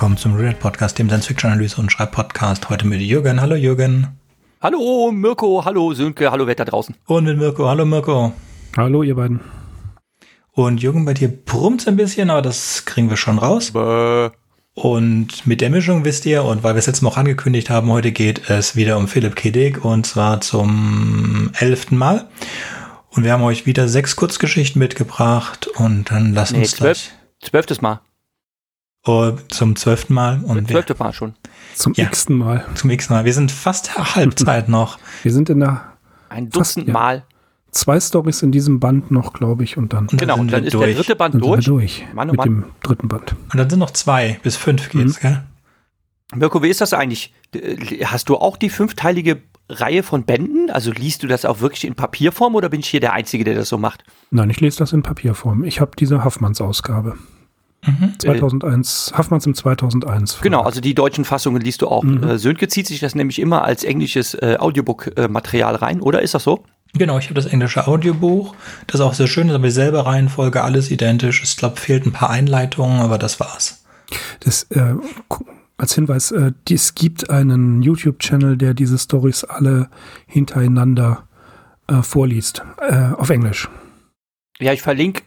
willkommen zum Real Podcast, dem Science-Fiction-Analyse und Schreib-Podcast. Heute mit Jürgen. Hallo Jürgen. Hallo Mirko, hallo Sönke, hallo Wetter draußen. Und mit Mirko. Hallo Mirko. Hallo ihr beiden. Und Jürgen, bei dir brummt ein bisschen, aber das kriegen wir schon raus. Bäh. Und mit der Mischung wisst ihr, und weil wir es jetzt noch angekündigt haben, heute geht es wieder um Philipp K. Dick und zwar zum elften Mal. Und wir haben euch wieder sechs Kurzgeschichten mitgebracht und dann lasst Nee, uns zwölf, zwölftes Mal. Oh, zum zwölften Mal und wir, Zwölfte Mal schon. Zum Ja. x-ten Mal. zum nächsten Mal. Wir sind fast Halbzeit noch. Wir sind in der Ein Fast, Dutzend ja. Mal. zwei Stories in diesem Band noch, glaube ich, und dann, Und Genau, dann und sind dann ist der durch. dritte Band dann sind wir durch. durch Mann, oh mit Mann. dem dritten Band. Und dann sind noch zwei bis fünf geht's, gell? Mirko, wie ist das eigentlich? Hast du auch die fünfteilige Reihe von Bänden? Also liest du das auch wirklich in Papierform oder bin ich hier der Einzige, der das so macht? Nein, ich lese das in Papierform. Ich habe diese Haffmanns-Ausgabe. Mhm. 2001, Haffmanns im 2001. Genau, also die deutschen Fassungen liest du auch. Äh, Sönke zieht sich das nämlich immer als englisches äh, Audiobook-Material rein, oder? Ist das so? Genau, ich habe das englische Audiobuch. Das ist auch sehr schön, das ist aber dieselbe Reihenfolge, alles identisch. Ich glaube, fehlt ein paar Einleitungen, aber das war's. Das, äh, als Hinweis, äh, es gibt einen YouTube-Channel, der diese Stories alle hintereinander äh, vorliest. Äh, auf Englisch. Ja, ich verlinke.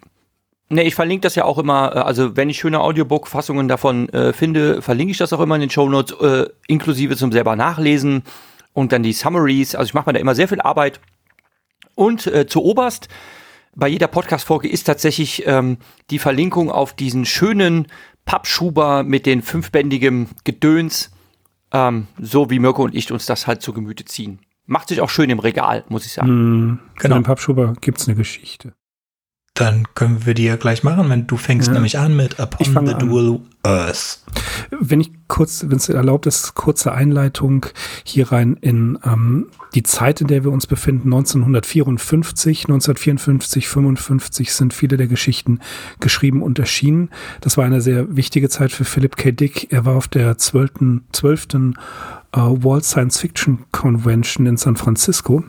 Ne, ich verlinke das ja auch immer, äh, also wenn ich schöne Audiobook-Fassungen davon äh, finde, verlinke ich das auch immer in den Shownotes, äh, inklusive zum selber nachlesen und dann die Summaries. Also ich mache mir da immer sehr viel Arbeit. Und äh, zu Oberst, bei jeder Podcast-Folge ist tatsächlich ähm, die Verlinkung auf diesen schönen Pappschuber mit den fünfbändigem Gedöns, ähm, so wie Mirko und ich uns das halt zu Gemüte ziehen. Macht sich auch schön im Regal, muss ich sagen. Mhm. Genau. Genau. Im Pappschuber gibt es eine Geschichte. Dann können wir die ja gleich machen, wenn du fängst Ja. nämlich an mit Upon the an. Dual Earth. Wenn ich kurz, wenn es erlaubt ist, kurze Einleitung hier rein in ähm, die Zeit, in der wir uns befinden, 1954, 1954, 55 sind viele der Geschichten geschrieben und erschienen. Das war eine sehr wichtige Zeit für Philip K. Dick. Er war auf der 12. 12. Äh, World Science Fiction Convention in San Francisco.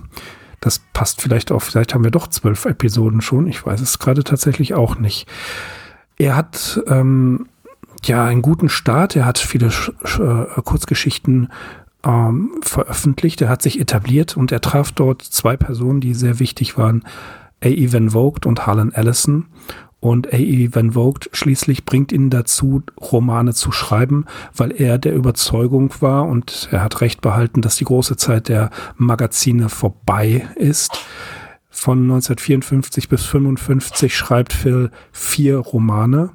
Das passt vielleicht auch, vielleicht haben wir doch zwölf Episoden schon. Ich weiß es gerade tatsächlich auch nicht. Er hat ähm, ja einen guten Start. Er hat viele Sch äh, Kurzgeschichten ähm, veröffentlicht. Er hat sich etabliert und er traf dort zwei Personen, die sehr wichtig waren. A.E. Van Vogt und Harlan Ellison. Und A.E. Van Vogt schließlich bringt ihn dazu, Romane zu schreiben, weil er der Überzeugung war und er hat recht behalten, dass die große Zeit der Magazine vorbei ist. Von 1954 bis 55 schreibt Phil vier Romane.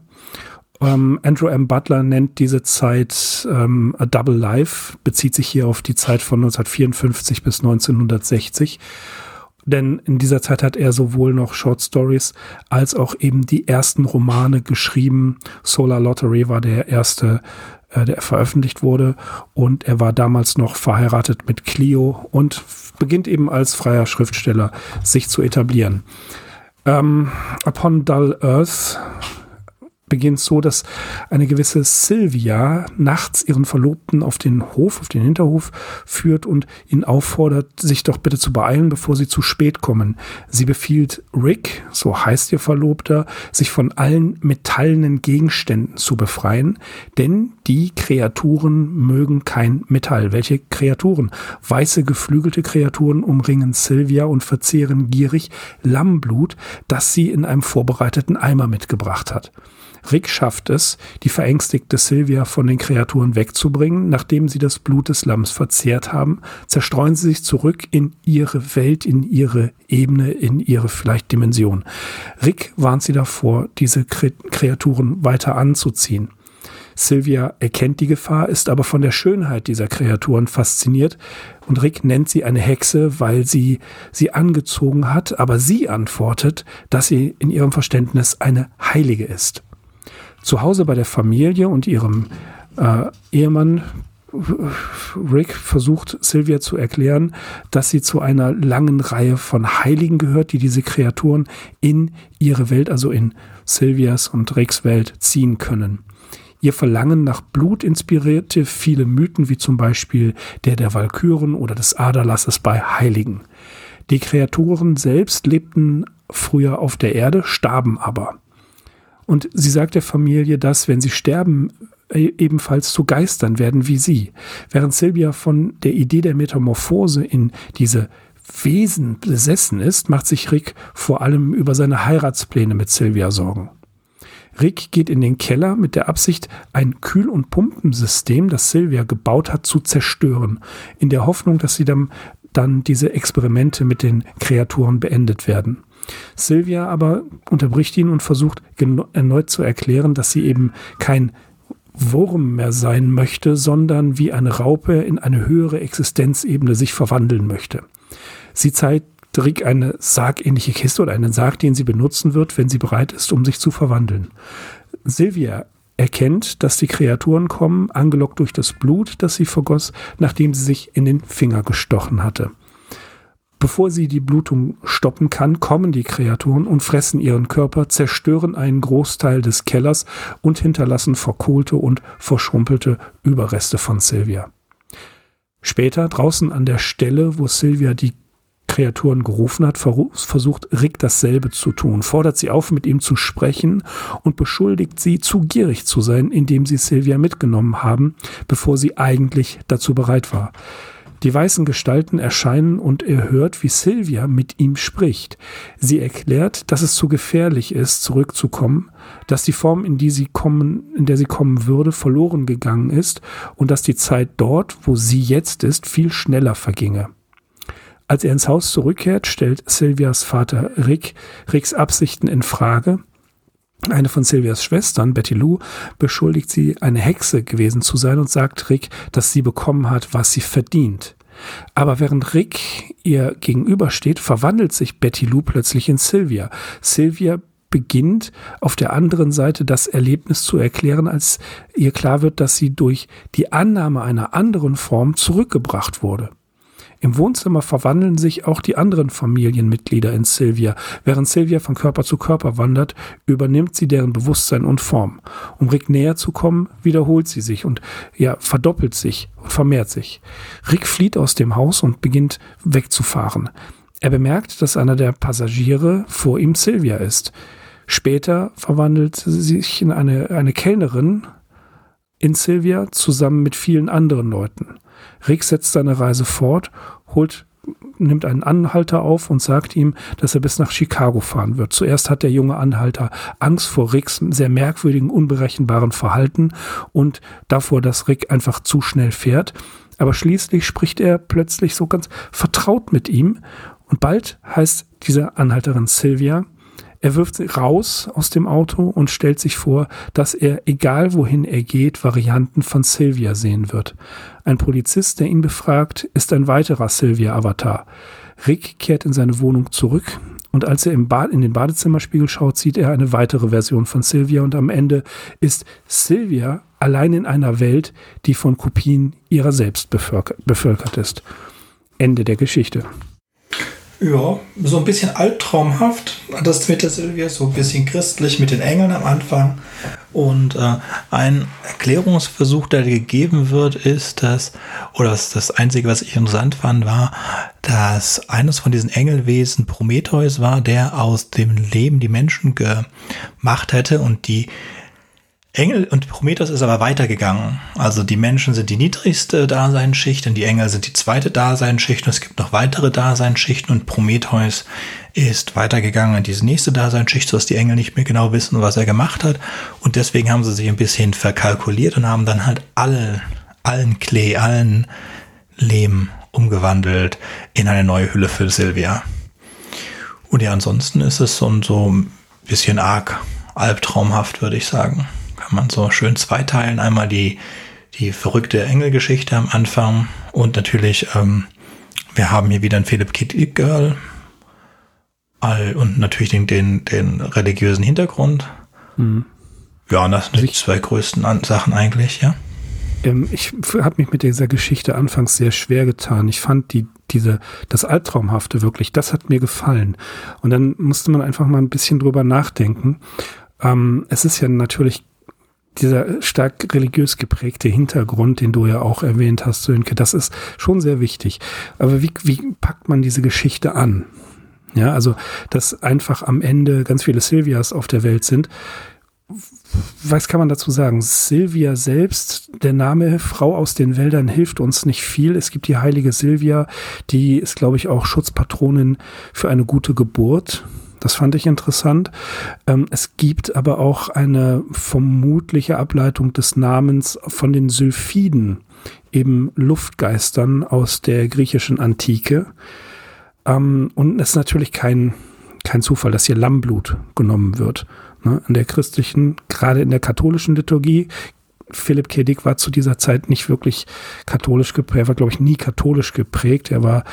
Ähm, Andrew M. Butler nennt diese Zeit ähm, A Double Life, bezieht sich hier auf die Zeit von 1954 bis 1960. Denn in dieser Zeit hat er sowohl noch Short Stories als auch eben die ersten Romane geschrieben. Solar Lottery war der erste, äh, der veröffentlicht wurde. Und er war damals noch verheiratet mit Clio und beginnt eben als freier Schriftsteller sich zu etablieren. Ähm, Upon Dull Earth beginnt so, dass eine gewisse Sylvia nachts ihren Verlobten auf den Hof, auf den Hinterhof führt und ihn auffordert, sich doch bitte zu beeilen, bevor sie zu spät kommen. Sie befiehlt Rick, so heißt ihr Verlobter, sich von allen metallenen Gegenständen zu befreien, denn die Kreaturen mögen kein Metall. Welche Kreaturen? Weiße geflügelte Kreaturen umringen Sylvia und verzehren gierig Lammblut, das sie in einem vorbereiteten Eimer mitgebracht hat. Rick schafft es, die verängstigte Sylvia von den Kreaturen wegzubringen. Nachdem sie das Blut des Lamms verzehrt haben, zerstreuen sie sich zurück in ihre Welt, in ihre Ebene, in ihre vielleicht Dimension. Rick warnt sie davor, diese Kre Kreaturen weiter anzuziehen. Sylvia erkennt die Gefahr, ist aber von der Schönheit dieser Kreaturen fasziniert und Rick nennt sie eine Hexe, weil sie sie angezogen hat, aber sie antwortet, dass sie in ihrem Verständnis eine Heilige ist. Zu Hause bei der Familie und ihrem äh, Ehemann Rick versucht Sylvia zu erklären, dass sie zu einer langen Reihe von Heiligen gehört, die diese Kreaturen in ihre Welt, also in Sylvias und Ricks Welt ziehen können. Ihr Verlangen nach Blut inspirierte viele Mythen, wie zum Beispiel der der Walküren oder des Aderlasses bei Heiligen. Die Kreaturen selbst lebten früher auf der Erde, starben aber. Und sie sagt der Familie, dass, wenn sie sterben äh, ebenfalls zu Geistern werden wie sie. Während Sylvia von der Idee der Metamorphose in diese Wesen besessen ist, macht sich Rick vor allem über seine Heiratspläne mit Sylvia Sorgen. Rick geht in den Keller mit der Absicht, ein Kühl- und Pumpensystem, das Sylvia gebaut hat, zu zerstören, in der Hoffnung, dass sie dann, dann diese Experimente mit den Kreaturen beendet werden. Sylvia aber unterbricht ihn und versucht erneut zu erklären, dass sie eben kein Wurm mehr sein möchte, sondern wie eine Raupe in eine höhere Existenzebene sich verwandeln möchte. Sie zeigt Rick eine sargähnliche Kiste oder einen Sarg, den sie benutzen wird, wenn sie bereit ist, um sich zu verwandeln. Sylvia erkennt, dass die Kreaturen kommen, angelockt durch das Blut, das sie vergoss, nachdem sie sich in den Finger gestochen hatte. Bevor sie die Blutung stoppen kann, kommen die Kreaturen und fressen ihren Körper, zerstören einen Großteil des Kellers und hinterlassen verkohlte und verschrumpelte Überreste von Sylvia. Später, draußen an der Stelle, wo Sylvia die Kreaturen gerufen hat, versucht Rick dasselbe zu tun, fordert sie auf, mit ihm zu sprechen und beschuldigt sie, zu gierig zu sein, indem sie Sylvia mitgenommen haben, bevor sie eigentlich dazu bereit war. Die weißen Gestalten erscheinen und er hört, wie Sylvia mit ihm spricht. Sie erklärt, dass es zu gefährlich ist, zurückzukommen, dass die Form, in die sie kommen, in der sie kommen würde, verloren gegangen ist und dass die Zeit dort, wo sie jetzt ist, viel schneller verginge. Als er ins Haus zurückkehrt, stellt Sylvias Vater Rick Ricks Absichten in Frage eine von Sylvias Schwestern, Betty Lou, beschuldigt sie, eine Hexe gewesen zu sein und sagt Rick, dass sie bekommen hat, was sie verdient. Aber während Rick ihr gegenübersteht, verwandelt sich Betty Lou plötzlich in Sylvia. Sylvia beginnt auf der anderen Seite das Erlebnis zu erklären, als ihr klar wird, dass sie durch die Annahme einer anderen Form zurückgebracht wurde. Im Wohnzimmer verwandeln sich auch die anderen Familienmitglieder in Sylvia. Während Sylvia von Körper zu Körper wandert, übernimmt sie deren Bewusstsein und Form. Um Rick näher zu kommen, wiederholt sie sich und ja, verdoppelt sich und vermehrt sich. Rick flieht aus dem Haus und beginnt wegzufahren. Er bemerkt, dass einer der Passagiere vor ihm Sylvia ist. Später verwandelt sie sich in eine, eine Kellnerin in Sylvia zusammen mit vielen anderen Leuten. Rick setzt seine Reise fort, holt nimmt einen Anhalter auf und sagt ihm, dass er bis nach Chicago fahren wird. Zuerst hat der junge Anhalter Angst vor Ricks sehr merkwürdigen, unberechenbaren Verhalten und davor, dass Rick einfach zu schnell fährt. Aber schließlich spricht er plötzlich so ganz vertraut mit ihm und bald heißt diese Anhalterin Sylvia er wirft sie raus aus dem Auto und stellt sich vor, dass er, egal wohin er geht, Varianten von Sylvia sehen wird. Ein Polizist, der ihn befragt, ist ein weiterer Sylvia-Avatar. Rick kehrt in seine Wohnung zurück und als er im Bad, in den Badezimmerspiegel schaut, sieht er eine weitere Version von Sylvia und am Ende ist Sylvia allein in einer Welt, die von Kopien ihrer selbst bevölkert ist. Ende der Geschichte. Ja, so ein bisschen albtraumhaft, das mit der Silvia, so ein bisschen christlich mit den Engeln am Anfang. Und äh, ein Erklärungsversuch, der gegeben wird, ist, dass, oder das, das Einzige, was ich interessant fand, war, dass eines von diesen Engelwesen Prometheus war, der aus dem Leben die Menschen gemacht hätte und die Engel und Prometheus ist aber weitergegangen. Also die Menschen sind die niedrigste Daseinsschicht und die Engel sind die zweite Daseinsschicht und es gibt noch weitere Daseinsschichten und Prometheus ist weitergegangen in diese nächste Daseinsschicht, sodass die Engel nicht mehr genau wissen, was er gemacht hat. Und deswegen haben sie sich ein bisschen verkalkuliert und haben dann halt alle, allen Klee, allen Lehm umgewandelt in eine neue Hülle für Sylvia. Und ja, ansonsten ist es so, so ein bisschen arg albtraumhaft, würde ich sagen kann man so schön zweiteilen. Einmal die, die verrückte Engelgeschichte am Anfang und natürlich, ähm, wir haben hier wieder ein Philip Kitty Girl all, und natürlich den, den, den religiösen Hintergrund. Mhm. Ja, und das sind also die zwei größten Sachen eigentlich, ja. Ähm, ich habe mich mit dieser Geschichte anfangs sehr schwer getan. Ich fand die, diese, das Albtraumhafte wirklich, das hat mir gefallen. Und dann musste man einfach mal ein bisschen drüber nachdenken. Ähm, es ist ja natürlich dieser stark religiös geprägte Hintergrund, den du ja auch erwähnt hast, Sönke, das ist schon sehr wichtig. Aber wie, wie packt man diese Geschichte an? Ja, also, dass einfach am Ende ganz viele Silvias auf der Welt sind. was kann man dazu sagen? Silvia selbst, der Name Frau aus den Wäldern hilft uns nicht viel. Es gibt die heilige Silvia, die ist, glaube ich, auch Schutzpatronin für eine gute Geburt. Das fand ich interessant. Ähm, es gibt aber auch eine vermutliche Ableitung des Namens von den Sylphiden, eben Luftgeistern aus der griechischen Antike. Ähm, und es ist natürlich kein, kein Zufall, dass hier Lammblut genommen wird. Ne? In der christlichen, gerade in der katholischen Liturgie Philipp K. Dick war zu dieser Zeit nicht wirklich katholisch geprägt, er war, glaube ich, nie katholisch geprägt. Er war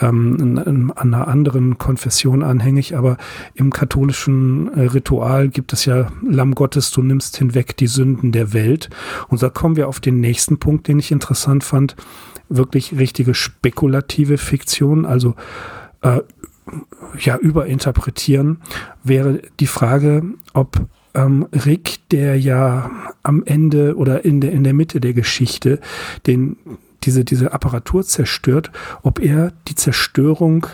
ähm, in, in, an einer anderen Konfession anhängig, aber im katholischen äh, Ritual gibt es ja Lamm Gottes, du nimmst hinweg die Sünden der Welt. Und da kommen wir auf den nächsten Punkt, den ich interessant fand. Wirklich richtige spekulative Fiktion, also äh, ja, überinterpretieren, wäre die Frage, ob ähm, Rick, der ja am Ende oder in der, in der Mitte der Geschichte den, diese, diese Apparatur zerstört, ob er die Zerstörung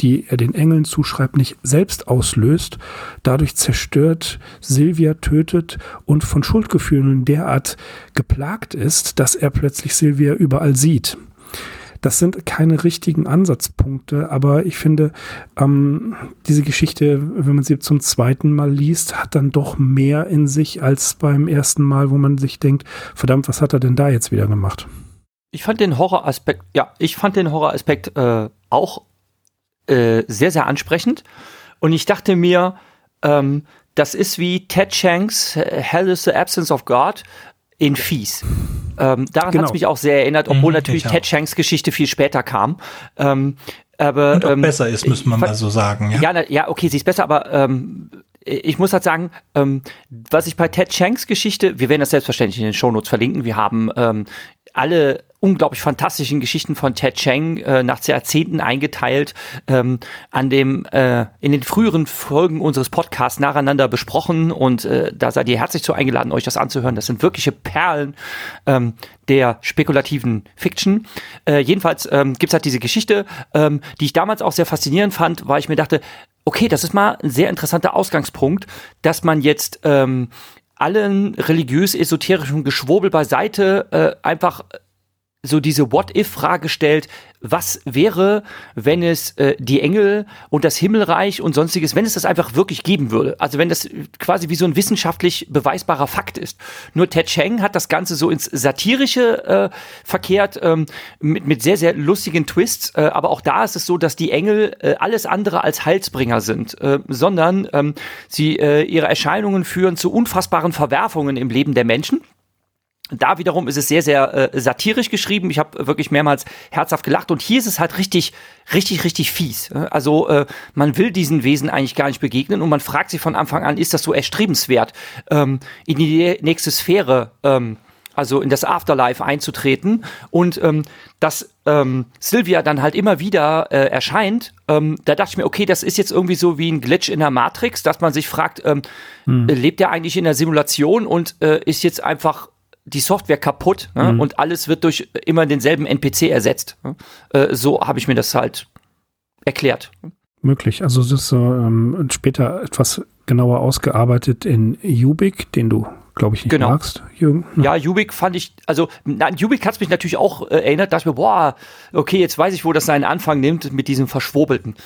die er den Engeln zuschreibt, nicht selbst auslöst, dadurch zerstört, Silvia tötet und von Schuldgefühlen derart geplagt ist, dass er plötzlich Silvia überall sieht. Das sind keine richtigen Ansatzpunkte, aber ich finde, ähm, diese Geschichte, wenn man sie zum zweiten Mal liest, hat dann doch mehr in sich als beim ersten Mal, wo man sich denkt, verdammt, was hat er denn da jetzt wieder gemacht? Ich fand den Horroraspekt, ja, ich fand den Horroraspekt äh, auch äh, sehr, sehr ansprechend. Und ich dachte mir, ähm, das ist wie Ted Shanks Hell is the Absence of God in Fies. Ähm, daran genau. hat es mich auch sehr erinnert, obwohl mhm, natürlich Ted Shanks Geschichte viel später kam. Ähm, aber, Und auch ähm, besser ist, müssen wir mal so sagen. Ja, ja, ja okay, sie ist besser, aber ähm, ich muss halt sagen, ähm, was ich bei Ted Shanks Geschichte, wir werden das selbstverständlich in den Shownotes verlinken, wir haben ähm, alle unglaublich fantastischen Geschichten von Ted Cheng äh, nach Jahrzehnten eingeteilt, ähm, an dem äh, in den früheren Folgen unseres Podcasts nacheinander besprochen und äh, da seid ihr herzlich zu eingeladen, euch das anzuhören. Das sind wirkliche Perlen ähm, der spekulativen Fiction. Äh, jedenfalls ähm, gibt halt diese Geschichte, ähm, die ich damals auch sehr faszinierend fand, weil ich mir dachte, okay, das ist mal ein sehr interessanter Ausgangspunkt, dass man jetzt ähm, allen religiös-esoterischen Geschwurbel beiseite äh, einfach so diese What-If-Frage stellt, was wäre, wenn es äh, die Engel und das Himmelreich und sonstiges, wenn es das einfach wirklich geben würde. Also wenn das quasi wie so ein wissenschaftlich beweisbarer Fakt ist. Nur Ted Cheng hat das Ganze so ins Satirische äh, verkehrt, ähm, mit, mit sehr, sehr lustigen Twists. Äh, aber auch da ist es so, dass die Engel äh, alles andere als Heilsbringer sind, äh, sondern ähm, sie äh, ihre Erscheinungen führen zu unfassbaren Verwerfungen im Leben der Menschen. Da wiederum ist es sehr, sehr äh, satirisch geschrieben. Ich habe wirklich mehrmals herzhaft gelacht. Und hier ist es halt richtig, richtig, richtig fies. Also äh, man will diesen Wesen eigentlich gar nicht begegnen und man fragt sich von Anfang an, ist das so erstrebenswert, ähm, in die nächste Sphäre, ähm, also in das Afterlife einzutreten. Und ähm, dass ähm, Sylvia dann halt immer wieder äh, erscheint, ähm, da dachte ich mir, okay, das ist jetzt irgendwie so wie ein Glitch in der Matrix, dass man sich fragt, ähm, hm. lebt er eigentlich in der Simulation und äh, ist jetzt einfach die Software kaputt ne? mhm. und alles wird durch immer denselben NPC ersetzt. Ne? Äh, so habe ich mir das halt erklärt. Möglich. Also es ist ähm, später etwas genauer ausgearbeitet in Ubik, den du glaube ich, nicht genau. magst, Jürgen. Ja, Ubik fand ich, also na, Ubik hat es mich natürlich auch äh, erinnert, dass mir, boah, okay, jetzt weiß ich, wo das seinen Anfang nimmt mit diesem Verschwurbelten.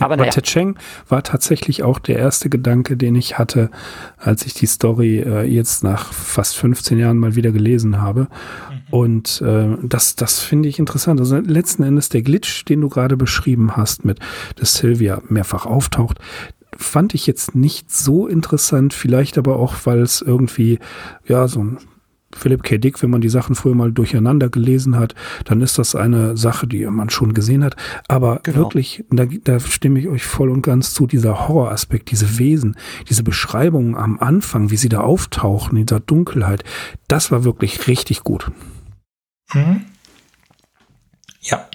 Aber naja. Cheng war tatsächlich auch der erste Gedanke, den ich hatte, als ich die Story äh, jetzt nach fast 15 Jahren mal wieder gelesen habe. Mhm. Und äh, das, das finde ich interessant. Also letzten Endes der Glitch, den du gerade beschrieben hast, mit dass Sylvia mehrfach auftaucht, fand ich jetzt nicht so interessant. Vielleicht aber auch, weil es irgendwie ja so ein Philipp K. Dick, wenn man die Sachen früher mal durcheinander gelesen hat, dann ist das eine Sache, die man schon gesehen hat. Aber genau. wirklich, da, da stimme ich euch voll und ganz zu, dieser Horroraspekt, diese Wesen, diese Beschreibungen am Anfang, wie sie da auftauchen, in dieser Dunkelheit, das war wirklich richtig gut. Mhm. Ja.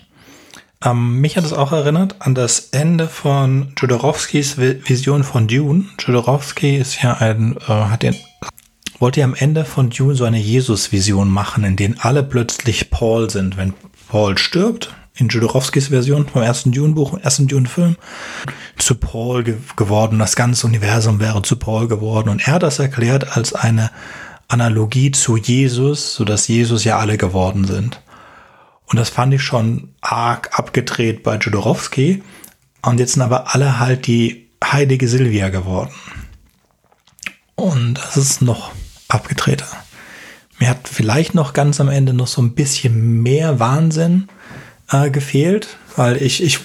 Ähm, mich hat es auch erinnert an das Ende von Jodorowskis Vision von Dune. Jodorowsky ist ja ein, äh, hat den wollte ja am Ende von Dune so eine Jesus-Vision machen, in denen alle plötzlich Paul sind. Wenn Paul stirbt in Jodorowskis Version vom ersten Dune-Buch, ersten Dune-Film, zu Paul ge geworden. Das ganze Universum wäre zu Paul geworden. Und er hat das erklärt als eine Analogie zu Jesus, so dass Jesus ja alle geworden sind. Und das fand ich schon arg abgedreht bei Jodorowsky. Und jetzt sind aber alle halt die heilige Silvia geworden. Und das ist noch abgedrehter. Mir hat vielleicht noch ganz am Ende noch so ein bisschen mehr Wahnsinn äh, gefehlt, weil ich, ich,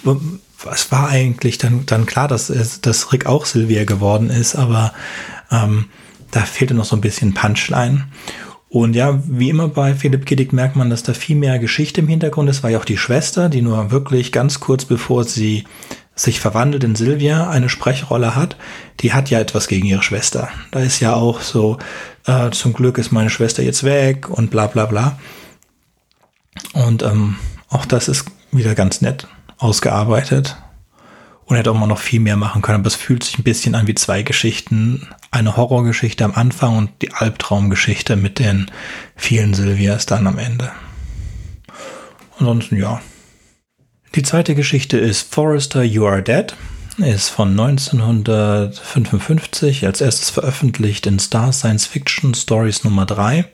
es war eigentlich dann, dann klar, dass, dass Rick auch Silvia geworden ist, aber ähm, da fehlte noch so ein bisschen Punchline. Und ja, wie immer bei Philipp Kiddick merkt man, dass da viel mehr Geschichte im Hintergrund ist, war ja auch die Schwester, die nur wirklich ganz kurz bevor sie sich verwandelt in Silvia eine Sprechrolle hat, die hat ja etwas gegen ihre Schwester. Da ist ja auch so, äh, zum Glück ist meine Schwester jetzt weg und bla bla bla. Und ähm, auch das ist wieder ganz nett ausgearbeitet. Und hätte auch mal noch viel mehr machen können, aber es fühlt sich ein bisschen an wie zwei Geschichten. Eine Horrorgeschichte am Anfang und die Albtraumgeschichte mit den vielen Silvias dann am Ende. Ansonsten ja. Die zweite Geschichte ist Forrester You Are Dead. Ist von 1955 als erstes veröffentlicht in Star Science Fiction Stories Nummer 3.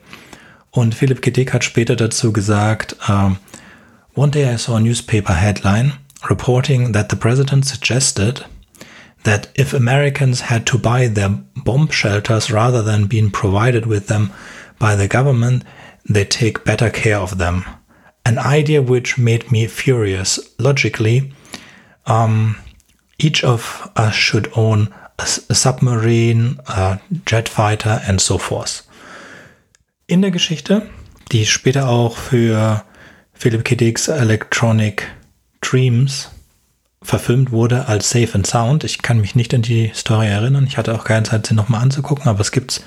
Und Philipp K. hat später dazu gesagt, uh, One day I saw a newspaper headline reporting that the president suggested that if Americans had to buy their bomb shelters rather than being provided with them by the government, they take better care of them. An idea which made me furious. Logically, um, each of us should own a, a submarine, a jet fighter and so forth. In der Geschichte, die später auch für Philip K. Dick's Electronic Dreams verfilmt wurde als Safe and Sound. Ich kann mich nicht an die Story erinnern. Ich hatte auch keine Zeit, sie nochmal anzugucken, aber es gibt's,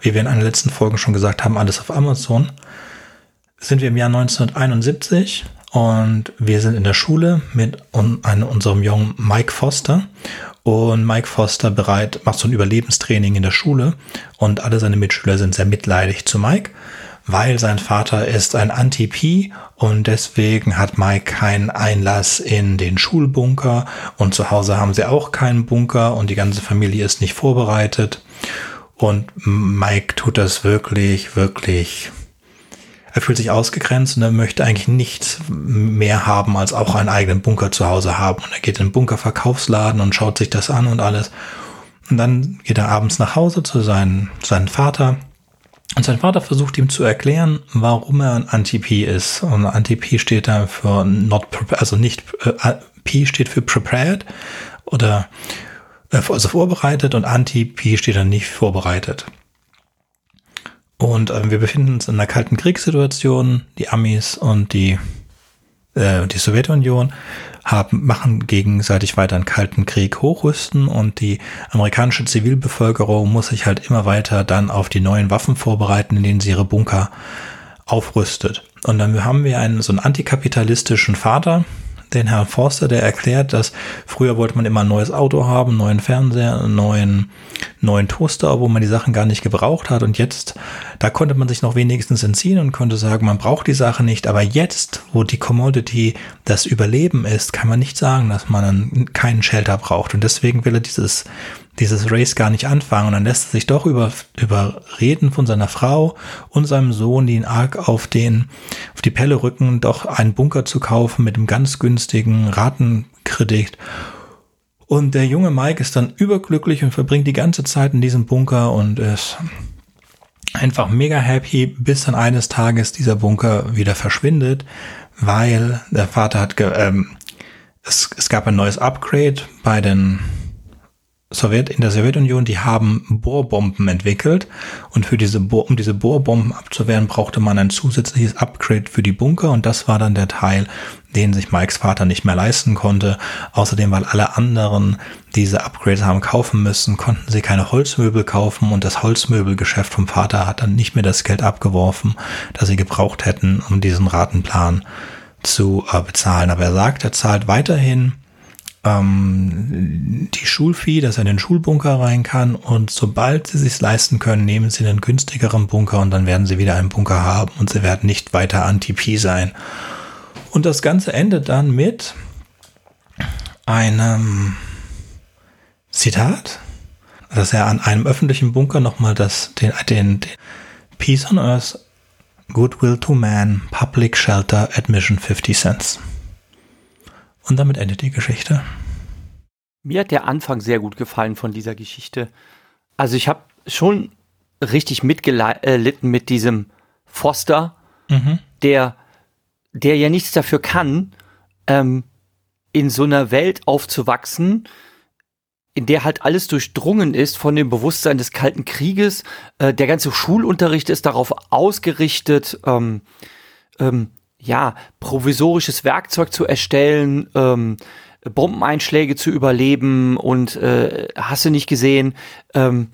wie wir in einer letzten Folge schon gesagt haben, alles auf Amazon. Sind wir im Jahr 1971 und wir sind in der Schule mit einem, unserem jungen Mike Foster. Und Mike Foster bereit, macht so ein Überlebenstraining in der Schule und alle seine Mitschüler sind sehr mitleidig zu Mike weil sein Vater ist ein Anti-Pi und deswegen hat Mike keinen Einlass in den Schulbunker und zu Hause haben sie auch keinen Bunker und die ganze Familie ist nicht vorbereitet und Mike tut das wirklich, wirklich er fühlt sich ausgegrenzt und er möchte eigentlich nichts mehr haben, als auch einen eigenen Bunker zu Hause haben. Und er geht in den Bunkerverkaufsladen und schaut sich das an und alles. Und dann geht er abends nach Hause zu seinem, seinem Vater und sein Vater versucht ihm zu erklären, warum er ein Anti-P ist. Und Anti-P steht da für not prepared, also nicht, äh, P steht für prepared oder äh, also vorbereitet und Anti-P steht dann nicht vorbereitet. Und äh, wir befinden uns in einer kalten Kriegssituation, die Amis und die, äh, die Sowjetunion haben, machen gegenseitig weiter einen kalten Krieg hochrüsten und die amerikanische Zivilbevölkerung muss sich halt immer weiter dann auf die neuen Waffen vorbereiten, in denen sie ihre Bunker aufrüstet. Und dann haben wir einen so einen antikapitalistischen Vater, den Herrn Forster, der erklärt, dass früher wollte man immer ein neues Auto haben, einen neuen Fernseher, einen neuen, neuen Toaster, obwohl man die Sachen gar nicht gebraucht hat. Und jetzt, da konnte man sich noch wenigstens entziehen und konnte sagen, man braucht die Sache nicht. Aber jetzt, wo die Commodity das Überleben ist, kann man nicht sagen, dass man keinen Shelter braucht. Und deswegen will er dieses, dieses Race gar nicht anfangen. Und dann lässt er sich doch über, überreden von seiner Frau und seinem Sohn, die ihn arg auf den, auf die Pelle rücken, doch einen Bunker zu kaufen mit einem ganz günstigen Ratenkredit. Und der junge Mike ist dann überglücklich und verbringt die ganze Zeit in diesem Bunker und ist einfach mega happy, bis dann eines Tages dieser Bunker wieder verschwindet, weil der Vater hat, ähm, es, es gab ein neues Upgrade bei den Sowjet, in der Sowjetunion, die haben Bohrbomben entwickelt und für diese Bohr, um diese Bohrbomben abzuwehren, brauchte man ein zusätzliches Upgrade für die Bunker und das war dann der Teil, den sich Mikes Vater nicht mehr leisten konnte. Außerdem, weil alle anderen diese Upgrades haben kaufen müssen, konnten sie keine Holzmöbel kaufen und das Holzmöbelgeschäft vom Vater hat dann nicht mehr das Geld abgeworfen, das sie gebraucht hätten, um diesen Ratenplan zu äh, bezahlen. Aber er sagt, er zahlt weiterhin ähm, die Schulfee, dass er in den Schulbunker rein kann und sobald sie sich leisten können, nehmen sie einen günstigeren Bunker und dann werden sie wieder einen Bunker haben und sie werden nicht weiter Anti-P sein. Und das Ganze endet dann mit einem Zitat, dass er an einem öffentlichen Bunker nochmal das, den, den, den Peace on Earth, Goodwill to Man, Public Shelter, Admission 50 Cents. Und damit endet die Geschichte. Mir hat der Anfang sehr gut gefallen von dieser Geschichte. Also ich habe schon richtig mitgelitten mit diesem Foster, mhm. der, der ja nichts dafür kann, ähm, in so einer Welt aufzuwachsen, in der halt alles durchdrungen ist von dem Bewusstsein des Kalten Krieges. Äh, der ganze Schulunterricht ist darauf ausgerichtet, ähm, ähm, ja, provisorisches Werkzeug zu erstellen, ähm, Bombeneinschläge zu überleben und äh, hast du nicht gesehen. Ähm,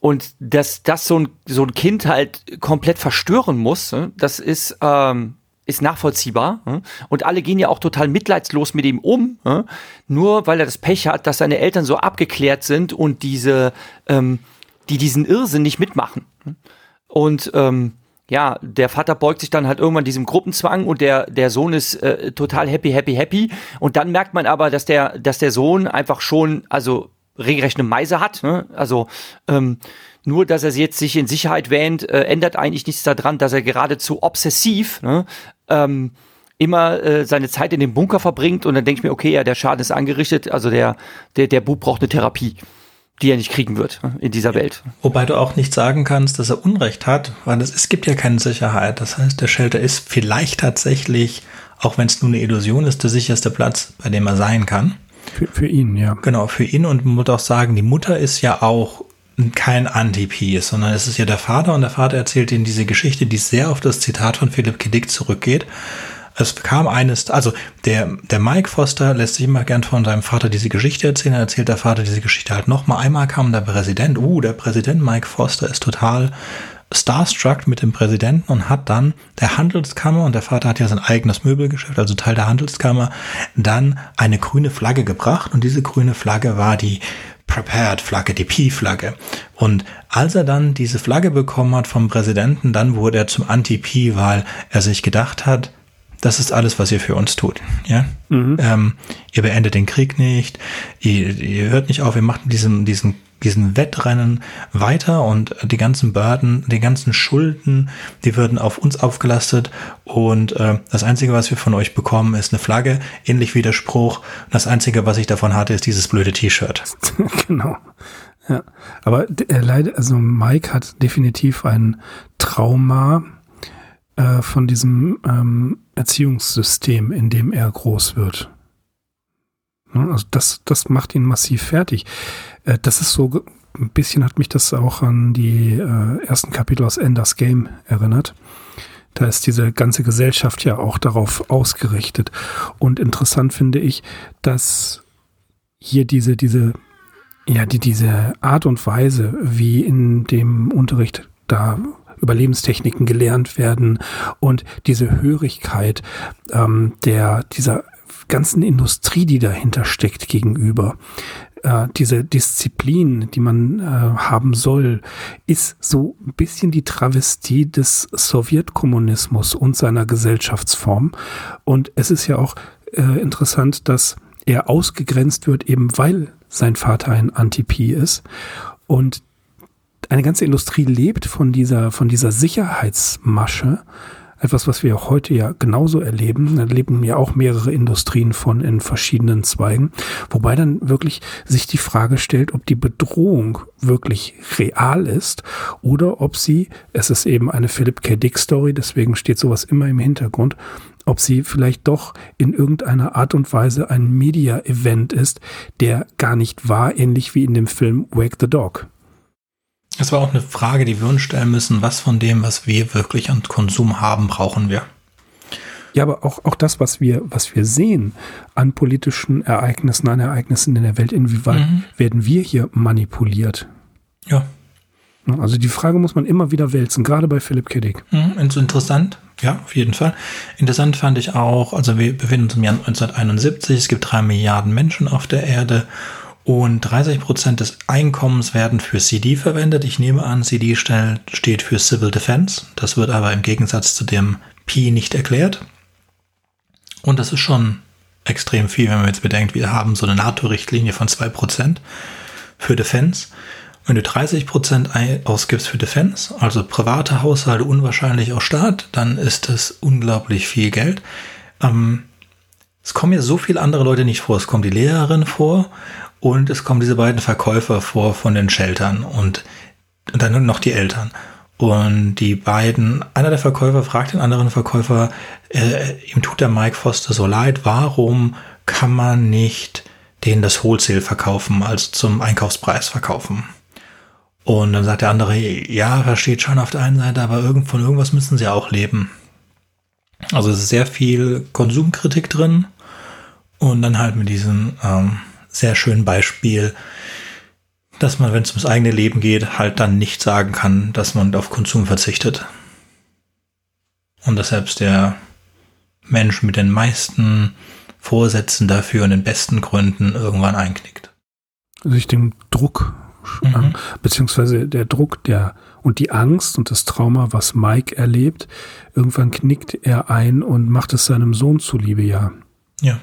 und dass das so ein, so ein Kind halt komplett verstören muss, ne? das ist, ähm, ist nachvollziehbar. Ne? Und alle gehen ja auch total mitleidslos mit ihm um, ne? nur weil er das Pech hat, dass seine Eltern so abgeklärt sind und diese, ähm, die diesen Irrsinn nicht mitmachen. Und ähm, ja, der Vater beugt sich dann halt irgendwann diesem Gruppenzwang und der, der Sohn ist äh, total happy, happy, happy. Und dann merkt man aber, dass der, dass der Sohn einfach schon, also regelrecht eine Meise hat. Ne? Also ähm, nur, dass er jetzt sich in Sicherheit wähnt, äh, ändert eigentlich nichts daran, dass er geradezu obsessiv ne, ähm, immer äh, seine Zeit in dem Bunker verbringt und dann denke ich mir, okay, ja, der Schaden ist angerichtet, also der, der, der Bub braucht eine Therapie, die er nicht kriegen wird ne, in dieser Welt. Wobei du auch nicht sagen kannst, dass er Unrecht hat, weil es, es gibt ja keine Sicherheit. Das heißt, der Shelter ist vielleicht tatsächlich, auch wenn es nur eine Illusion ist, der sicherste Platz, bei dem er sein kann. Für, für ihn, ja. Genau, für ihn und man muss auch sagen, die Mutter ist ja auch kein Anti-Peace, sondern es ist ja der Vater und der Vater erzählt ihnen diese Geschichte, die sehr auf das Zitat von Philipp K. Dick zurückgeht. Es kam eines, also der, der Mike Foster lässt sich immer gern von seinem Vater diese Geschichte erzählen. Er erzählt der Vater diese Geschichte halt nochmal. Einmal kam der Präsident, uh, der Präsident Mike Foster ist total starstruck mit dem Präsidenten und hat dann der Handelskammer, und der Vater hat ja sein eigenes Möbelgeschäft, also Teil der Handelskammer, dann eine grüne Flagge gebracht. Und diese grüne Flagge war die Prepared-Flagge, die P-Flagge. Und als er dann diese Flagge bekommen hat vom Präsidenten, dann wurde er zum Anti-P, weil er sich gedacht hat, das ist alles, was ihr für uns tut. Ja? Mhm. Ähm, ihr beendet den Krieg nicht, ihr, ihr hört nicht auf, ihr macht diesen, diesen, diesen Wettrennen weiter und die ganzen Börden, die ganzen Schulden, die würden auf uns aufgelastet und äh, das Einzige, was wir von euch bekommen, ist eine Flagge, ähnlich wie der Spruch. Das Einzige, was ich davon hatte, ist dieses blöde T-Shirt. genau. Ja, aber er leider, also Mike hat definitiv ein Trauma äh, von diesem ähm, Erziehungssystem, in dem er groß wird. Also das, das macht ihn massiv fertig. Äh, das ist so, ein bisschen hat mich das auch an die äh, ersten Kapitel aus Enders Game erinnert. Da ist diese ganze Gesellschaft ja auch darauf ausgerichtet. Und interessant finde ich, dass hier diese, diese, ja, die, diese Art und Weise, wie in dem Unterricht da Überlebenstechniken gelernt werden und diese Hörigkeit ähm, der, dieser ganzen Industrie, die dahinter steckt, gegenüber. Äh, diese Disziplin, die man äh, haben soll, ist so ein bisschen die Travestie des Sowjetkommunismus und seiner Gesellschaftsform. Und es ist ja auch äh, interessant, dass er ausgegrenzt wird, eben weil sein Vater ein Anti-Pi ist. Und eine ganze Industrie lebt von dieser, von dieser Sicherheitsmasche. Etwas, was wir heute ja genauso erleben. Da leben ja auch mehrere Industrien von in verschiedenen Zweigen. Wobei dann wirklich sich die Frage stellt, ob die Bedrohung wirklich real ist oder ob sie, es ist eben eine Philip K. Dick Story, deswegen steht sowas immer im Hintergrund, ob sie vielleicht doch in irgendeiner Art und Weise ein Media-Event ist, der gar nicht war, ähnlich wie in dem Film Wake the Dog. Das war auch eine Frage, die wir uns stellen müssen. Was von dem, was wir wirklich an Konsum haben, brauchen wir? Ja, aber auch, auch das, was wir, was wir sehen an politischen Ereignissen, an Ereignissen in der Welt, inwieweit mhm. werden wir hier manipuliert? Ja. Also die Frage muss man immer wieder wälzen, gerade bei Philipp Kiddick. Mhm, interessant, ja, auf jeden Fall. Interessant fand ich auch, also wir befinden uns im Jahr 1971, es gibt drei Milliarden Menschen auf der Erde und 30 Prozent des Einkommens werden für CD verwendet. Ich nehme an, CD steht für Civil Defense. Das wird aber im Gegensatz zu dem P nicht erklärt. Und das ist schon extrem viel, wenn man jetzt bedenkt, wir haben so eine NATO-Richtlinie von 2% für Defense. Wenn du 30% ausgibst für Defense, also private Haushalte, unwahrscheinlich auch Staat, dann ist das unglaublich viel Geld. Ähm, es kommen ja so viele andere Leute nicht vor. Es kommt die Lehrerin vor und es kommen diese beiden Verkäufer vor von den Sheltern und, und dann noch die Eltern. Und die beiden, einer der Verkäufer fragt den anderen Verkäufer, äh, ihm tut der Mike Foster so leid, warum kann man nicht denen das Wholesale verkaufen, also zum Einkaufspreis verkaufen? Und dann sagt der andere, ja, versteht schon auf der einen Seite, aber irgend, von irgendwas müssen sie auch leben. Also es ist sehr viel Konsumkritik drin und dann halt mit diesem ähm, sehr schönen Beispiel, dass man, wenn es ums eigene Leben geht, halt dann nicht sagen kann, dass man auf Konsum verzichtet. Und dass selbst der Mensch mit den meisten Vorsätzen dafür und den besten Gründen irgendwann einknickt. Sich dem Druck, mhm. beziehungsweise der Druck, der und die Angst und das Trauma, was Mike erlebt, irgendwann knickt er ein und macht es seinem Sohn zuliebe, ja. Ja.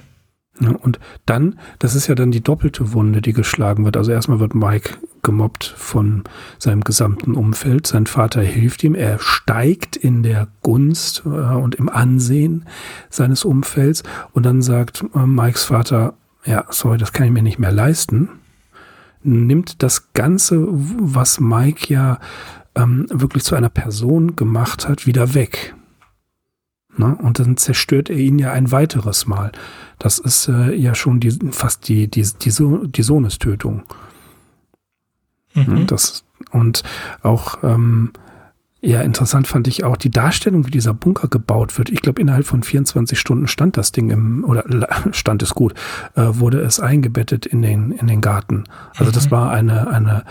Und dann, das ist ja dann die doppelte Wunde, die geschlagen wird. Also erstmal wird Mike gemobbt von seinem gesamten Umfeld. Sein Vater hilft ihm. Er steigt in der Gunst äh, und im Ansehen seines Umfelds. Und dann sagt äh, Mikes Vater, ja, sorry, das kann ich mir nicht mehr leisten. Nimmt das Ganze, was Mike ja ähm, wirklich zu einer Person gemacht hat, wieder weg. Ne? Und dann zerstört er ihn ja ein weiteres Mal. Das ist äh, ja schon die, fast die, die, die, so die Sohnestötung. Mhm. Ne? Das, und auch ähm, ja, interessant fand ich auch die Darstellung, wie dieser Bunker gebaut wird. Ich glaube, innerhalb von 24 Stunden stand das Ding im, oder stand es gut, äh, wurde es eingebettet in den, in den Garten. Also das mhm. war eine, eine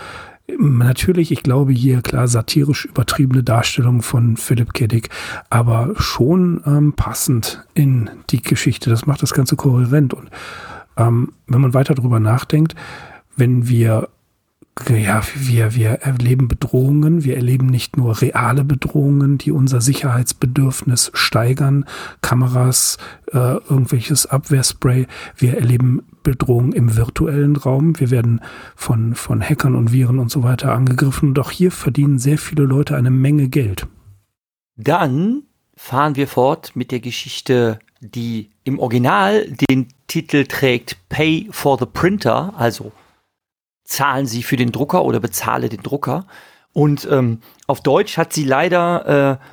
Natürlich, ich glaube hier klar satirisch übertriebene Darstellung von Philipp Kedick, aber schon ähm, passend in die Geschichte. Das macht das Ganze kohärent. Und ähm, wenn man weiter darüber nachdenkt, wenn wir ja, wir, wir erleben Bedrohungen, wir erleben nicht nur reale Bedrohungen, die unser Sicherheitsbedürfnis steigern, Kameras, äh, irgendwelches Abwehrspray, wir erleben Bedrohungen im virtuellen Raum, wir werden von, von Hackern und Viren und so weiter angegriffen. Und auch hier verdienen sehr viele Leute eine Menge Geld. Dann fahren wir fort mit der Geschichte, die im Original den Titel trägt Pay for the Printer, also zahlen Sie für den Drucker oder bezahle den Drucker. Und ähm, auf Deutsch hat sie leider äh,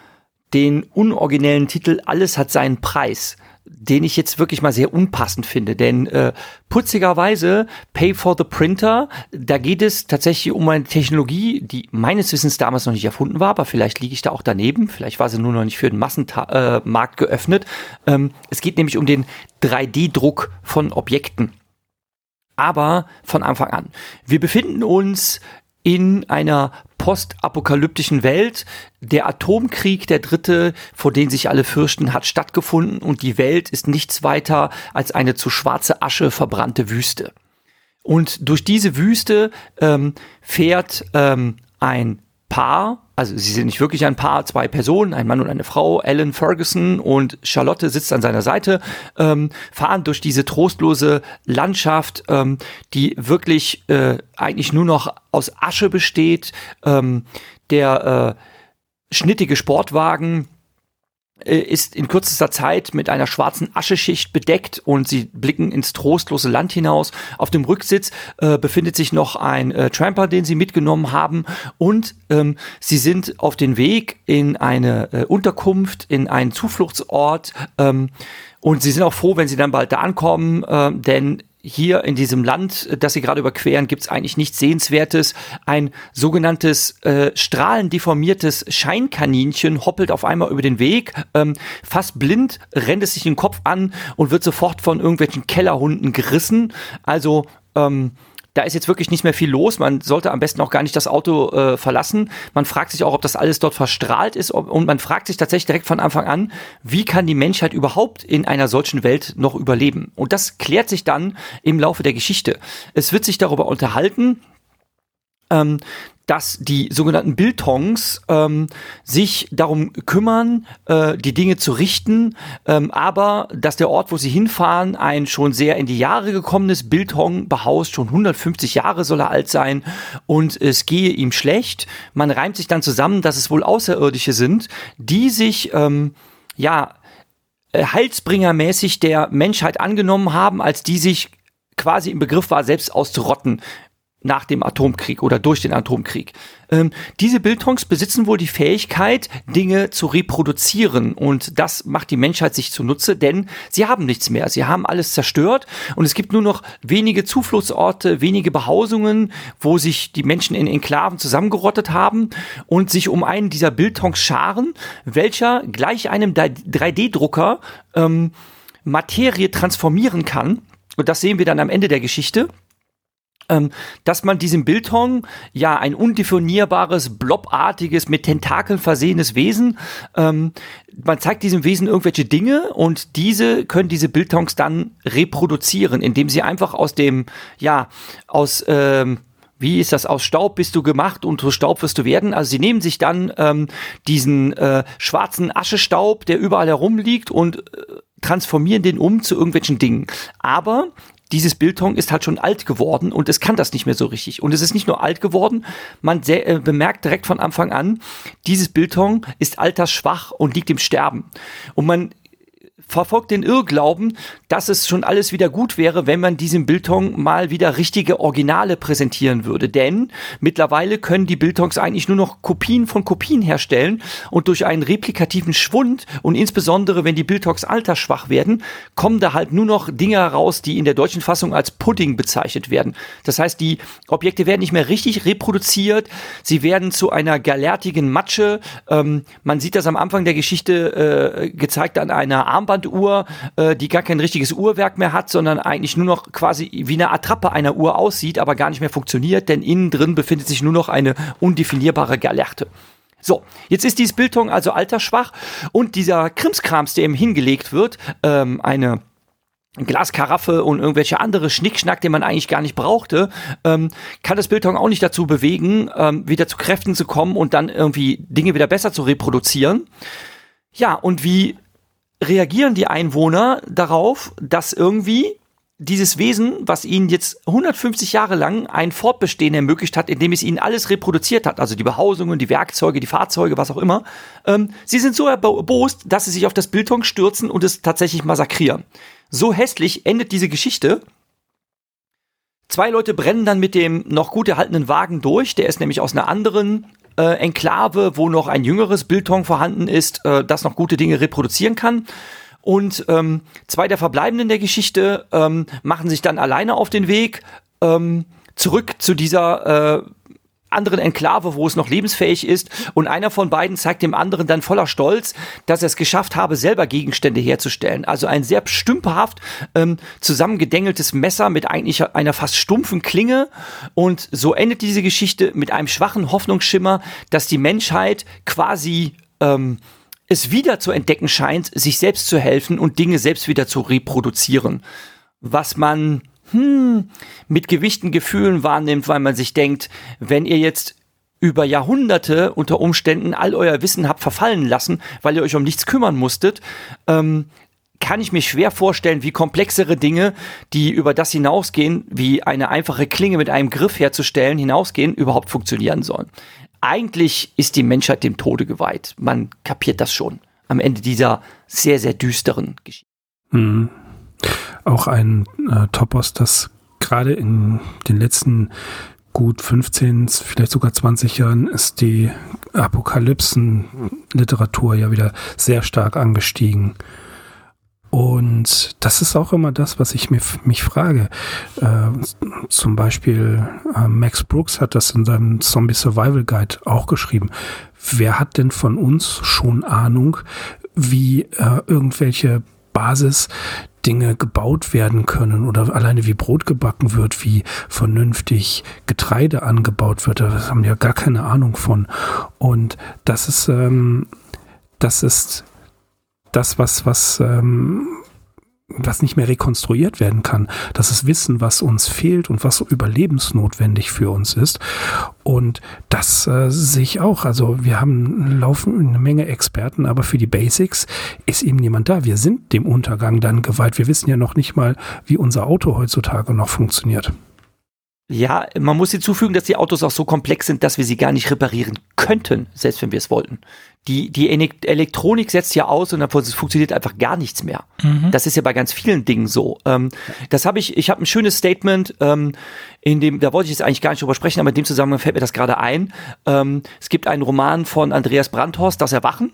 den unoriginellen Titel Alles hat seinen Preis, den ich jetzt wirklich mal sehr unpassend finde. Denn äh, putzigerweise Pay for the Printer, da geht es tatsächlich um eine Technologie, die meines Wissens damals noch nicht erfunden war, aber vielleicht liege ich da auch daneben. Vielleicht war sie nur noch nicht für den Massenmarkt äh, geöffnet. Ähm, es geht nämlich um den 3D-Druck von Objekten aber von Anfang an. Wir befinden uns in einer postapokalyptischen Welt. Der Atomkrieg, der dritte, vor dem sich alle fürchten, hat stattgefunden und die Welt ist nichts weiter als eine zu schwarze Asche verbrannte Wüste. Und durch diese Wüste ähm, fährt ähm, ein Paar, also sie sind nicht wirklich ein Paar, zwei Personen, ein Mann und eine Frau, Alan Ferguson und Charlotte sitzt an seiner Seite, ähm, fahren durch diese trostlose Landschaft, ähm, die wirklich äh, eigentlich nur noch aus Asche besteht. Ähm, der äh, schnittige Sportwagen ist in kürzester Zeit mit einer schwarzen Ascheschicht bedeckt und sie blicken ins trostlose Land hinaus. Auf dem Rücksitz äh, befindet sich noch ein äh, Tramper, den sie mitgenommen haben und ähm, sie sind auf den Weg in eine äh, Unterkunft, in einen Zufluchtsort ähm, und sie sind auch froh, wenn sie dann bald da ankommen, äh, denn hier in diesem Land, das sie gerade überqueren, gibt es eigentlich nichts Sehenswertes. Ein sogenanntes äh, strahlendeformiertes Scheinkaninchen hoppelt auf einmal über den Weg, ähm, fast blind, rennt es sich den Kopf an und wird sofort von irgendwelchen Kellerhunden gerissen. Also ähm, da ist jetzt wirklich nicht mehr viel los. Man sollte am besten auch gar nicht das Auto äh, verlassen. Man fragt sich auch, ob das alles dort verstrahlt ist. Ob, und man fragt sich tatsächlich direkt von Anfang an, wie kann die Menschheit überhaupt in einer solchen Welt noch überleben? Und das klärt sich dann im Laufe der Geschichte. Es wird sich darüber unterhalten, ähm, dass die sogenannten Biltongs ähm, sich darum kümmern, äh, die Dinge zu richten, ähm, aber dass der Ort, wo sie hinfahren, ein schon sehr in die Jahre gekommenes Biltong behaust, schon 150 Jahre soll er alt sein und es gehe ihm schlecht. Man reimt sich dann zusammen, dass es wohl Außerirdische sind, die sich ähm, ja äh, Heilsbringermäßig der Menschheit angenommen haben, als die sich quasi im Begriff war, selbst auszurotten nach dem Atomkrieg oder durch den Atomkrieg. Ähm, diese Biltongs besitzen wohl die Fähigkeit, Dinge zu reproduzieren und das macht die Menschheit sich zunutze, denn sie haben nichts mehr. Sie haben alles zerstört und es gibt nur noch wenige Zufluchtsorte, wenige Behausungen, wo sich die Menschen in Enklaven zusammengerottet haben und sich um einen dieser Biltongs scharen, welcher gleich einem 3D-Drucker ähm, Materie transformieren kann. Und das sehen wir dann am Ende der Geschichte dass man diesem Bildhong ja ein undefinierbares, blobartiges, mit Tentakeln versehenes Wesen, ähm, man zeigt diesem Wesen irgendwelche Dinge und diese können diese Bildtongs dann reproduzieren, indem sie einfach aus dem, ja, aus, ähm, wie ist das, aus Staub bist du gemacht und aus Staub wirst du werden. Also sie nehmen sich dann ähm, diesen äh, schwarzen Aschestaub, der überall herumliegt und äh, transformieren den um zu irgendwelchen Dingen. Aber dieses Bildton ist halt schon alt geworden und es kann das nicht mehr so richtig. Und es ist nicht nur alt geworden, man sehr, äh, bemerkt direkt von Anfang an, dieses Bildton ist altersschwach und liegt im Sterben. Und man verfolgt den Irrglauben, dass es schon alles wieder gut wäre, wenn man diesem Biltong mal wieder richtige Originale präsentieren würde. Denn mittlerweile können die Biltongs eigentlich nur noch Kopien von Kopien herstellen und durch einen replikativen Schwund und insbesondere wenn die Biltongs altersschwach werden, kommen da halt nur noch Dinge heraus, die in der deutschen Fassung als Pudding bezeichnet werden. Das heißt, die Objekte werden nicht mehr richtig reproduziert, sie werden zu einer galertigen Matsche. Ähm, man sieht das am Anfang der Geschichte äh, gezeigt an einer Armbanduhr, äh, die gar kein richtiges Uhrwerk mehr hat, sondern eigentlich nur noch quasi wie eine Attrappe einer Uhr aussieht, aber gar nicht mehr funktioniert, denn innen drin befindet sich nur noch eine undefinierbare Galerte. So, jetzt ist dieses Bildton also altersschwach und dieser Krimskrams, der ihm hingelegt wird, ähm, eine Glaskaraffe und irgendwelche andere Schnickschnack, den man eigentlich gar nicht brauchte, ähm, kann das Bildton auch nicht dazu bewegen, ähm, wieder zu Kräften zu kommen und dann irgendwie Dinge wieder besser zu reproduzieren. Ja, und wie reagieren die Einwohner darauf, dass irgendwie dieses Wesen, was ihnen jetzt 150 Jahre lang ein Fortbestehen ermöglicht hat, indem es ihnen alles reproduziert hat, also die Behausungen, die Werkzeuge, die Fahrzeuge, was auch immer, ähm, sie sind so erbost, dass sie sich auf das Bildton stürzen und es tatsächlich massakrieren. So hässlich endet diese Geschichte. Zwei Leute brennen dann mit dem noch gut erhaltenen Wagen durch, der ist nämlich aus einer anderen äh, Enklave, wo noch ein jüngeres Bildton vorhanden ist, äh, das noch gute Dinge reproduzieren kann. Und ähm, zwei der Verbleibenden der Geschichte ähm, machen sich dann alleine auf den Weg ähm, zurück zu dieser äh, anderen Enklave, wo es noch lebensfähig ist. Und einer von beiden zeigt dem anderen dann voller Stolz, dass er es geschafft habe, selber Gegenstände herzustellen. Also ein sehr stümperhaft ähm, zusammengedengeltes Messer mit eigentlich einer fast stumpfen Klinge. Und so endet diese Geschichte mit einem schwachen Hoffnungsschimmer, dass die Menschheit quasi ähm, es wieder zu entdecken scheint, sich selbst zu helfen und Dinge selbst wieder zu reproduzieren. Was man hm, mit gewichten Gefühlen wahrnimmt, weil man sich denkt, wenn ihr jetzt über Jahrhunderte unter Umständen all euer Wissen habt verfallen lassen, weil ihr euch um nichts kümmern musstet, ähm, kann ich mir schwer vorstellen, wie komplexere Dinge, die über das hinausgehen, wie eine einfache Klinge mit einem Griff herzustellen, hinausgehen, überhaupt funktionieren sollen. Eigentlich ist die Menschheit dem Tode geweiht. Man kapiert das schon am Ende dieser sehr, sehr düsteren Geschichte. Mhm auch ein äh, Topos, das gerade in den letzten gut 15, vielleicht sogar 20 Jahren ist die Apokalypsen-Literatur ja wieder sehr stark angestiegen. Und das ist auch immer das, was ich mir, mich frage. Äh, zum Beispiel äh, Max Brooks hat das in seinem Zombie Survival Guide auch geschrieben. Wer hat denn von uns schon Ahnung, wie äh, irgendwelche Basis Dinge gebaut werden können oder alleine wie Brot gebacken wird, wie vernünftig Getreide angebaut wird. Da haben ja gar keine Ahnung von. Und das ist, ähm, das ist das, was, was ähm, was nicht mehr rekonstruiert werden kann. Das ist Wissen, was uns fehlt und was überlebensnotwendig für uns ist. Und das äh, sehe ich auch. Also wir haben laufen eine Menge Experten, aber für die Basics ist eben niemand da. Wir sind dem Untergang dann geweiht. Wir wissen ja noch nicht mal, wie unser Auto heutzutage noch funktioniert. Ja, man muss hinzufügen, dass die Autos auch so komplex sind, dass wir sie gar nicht reparieren könnten, selbst wenn wir es wollten. Die, die Elektronik setzt ja aus und dann funktioniert einfach gar nichts mehr. Mhm. Das ist ja bei ganz vielen Dingen so. Ähm, das habe ich, ich habe ein schönes Statement, ähm, in dem, da wollte ich jetzt eigentlich gar nicht drüber sprechen, aber in dem Zusammenhang fällt mir das gerade ein. Ähm, es gibt einen Roman von Andreas Brandhorst, Das Erwachen.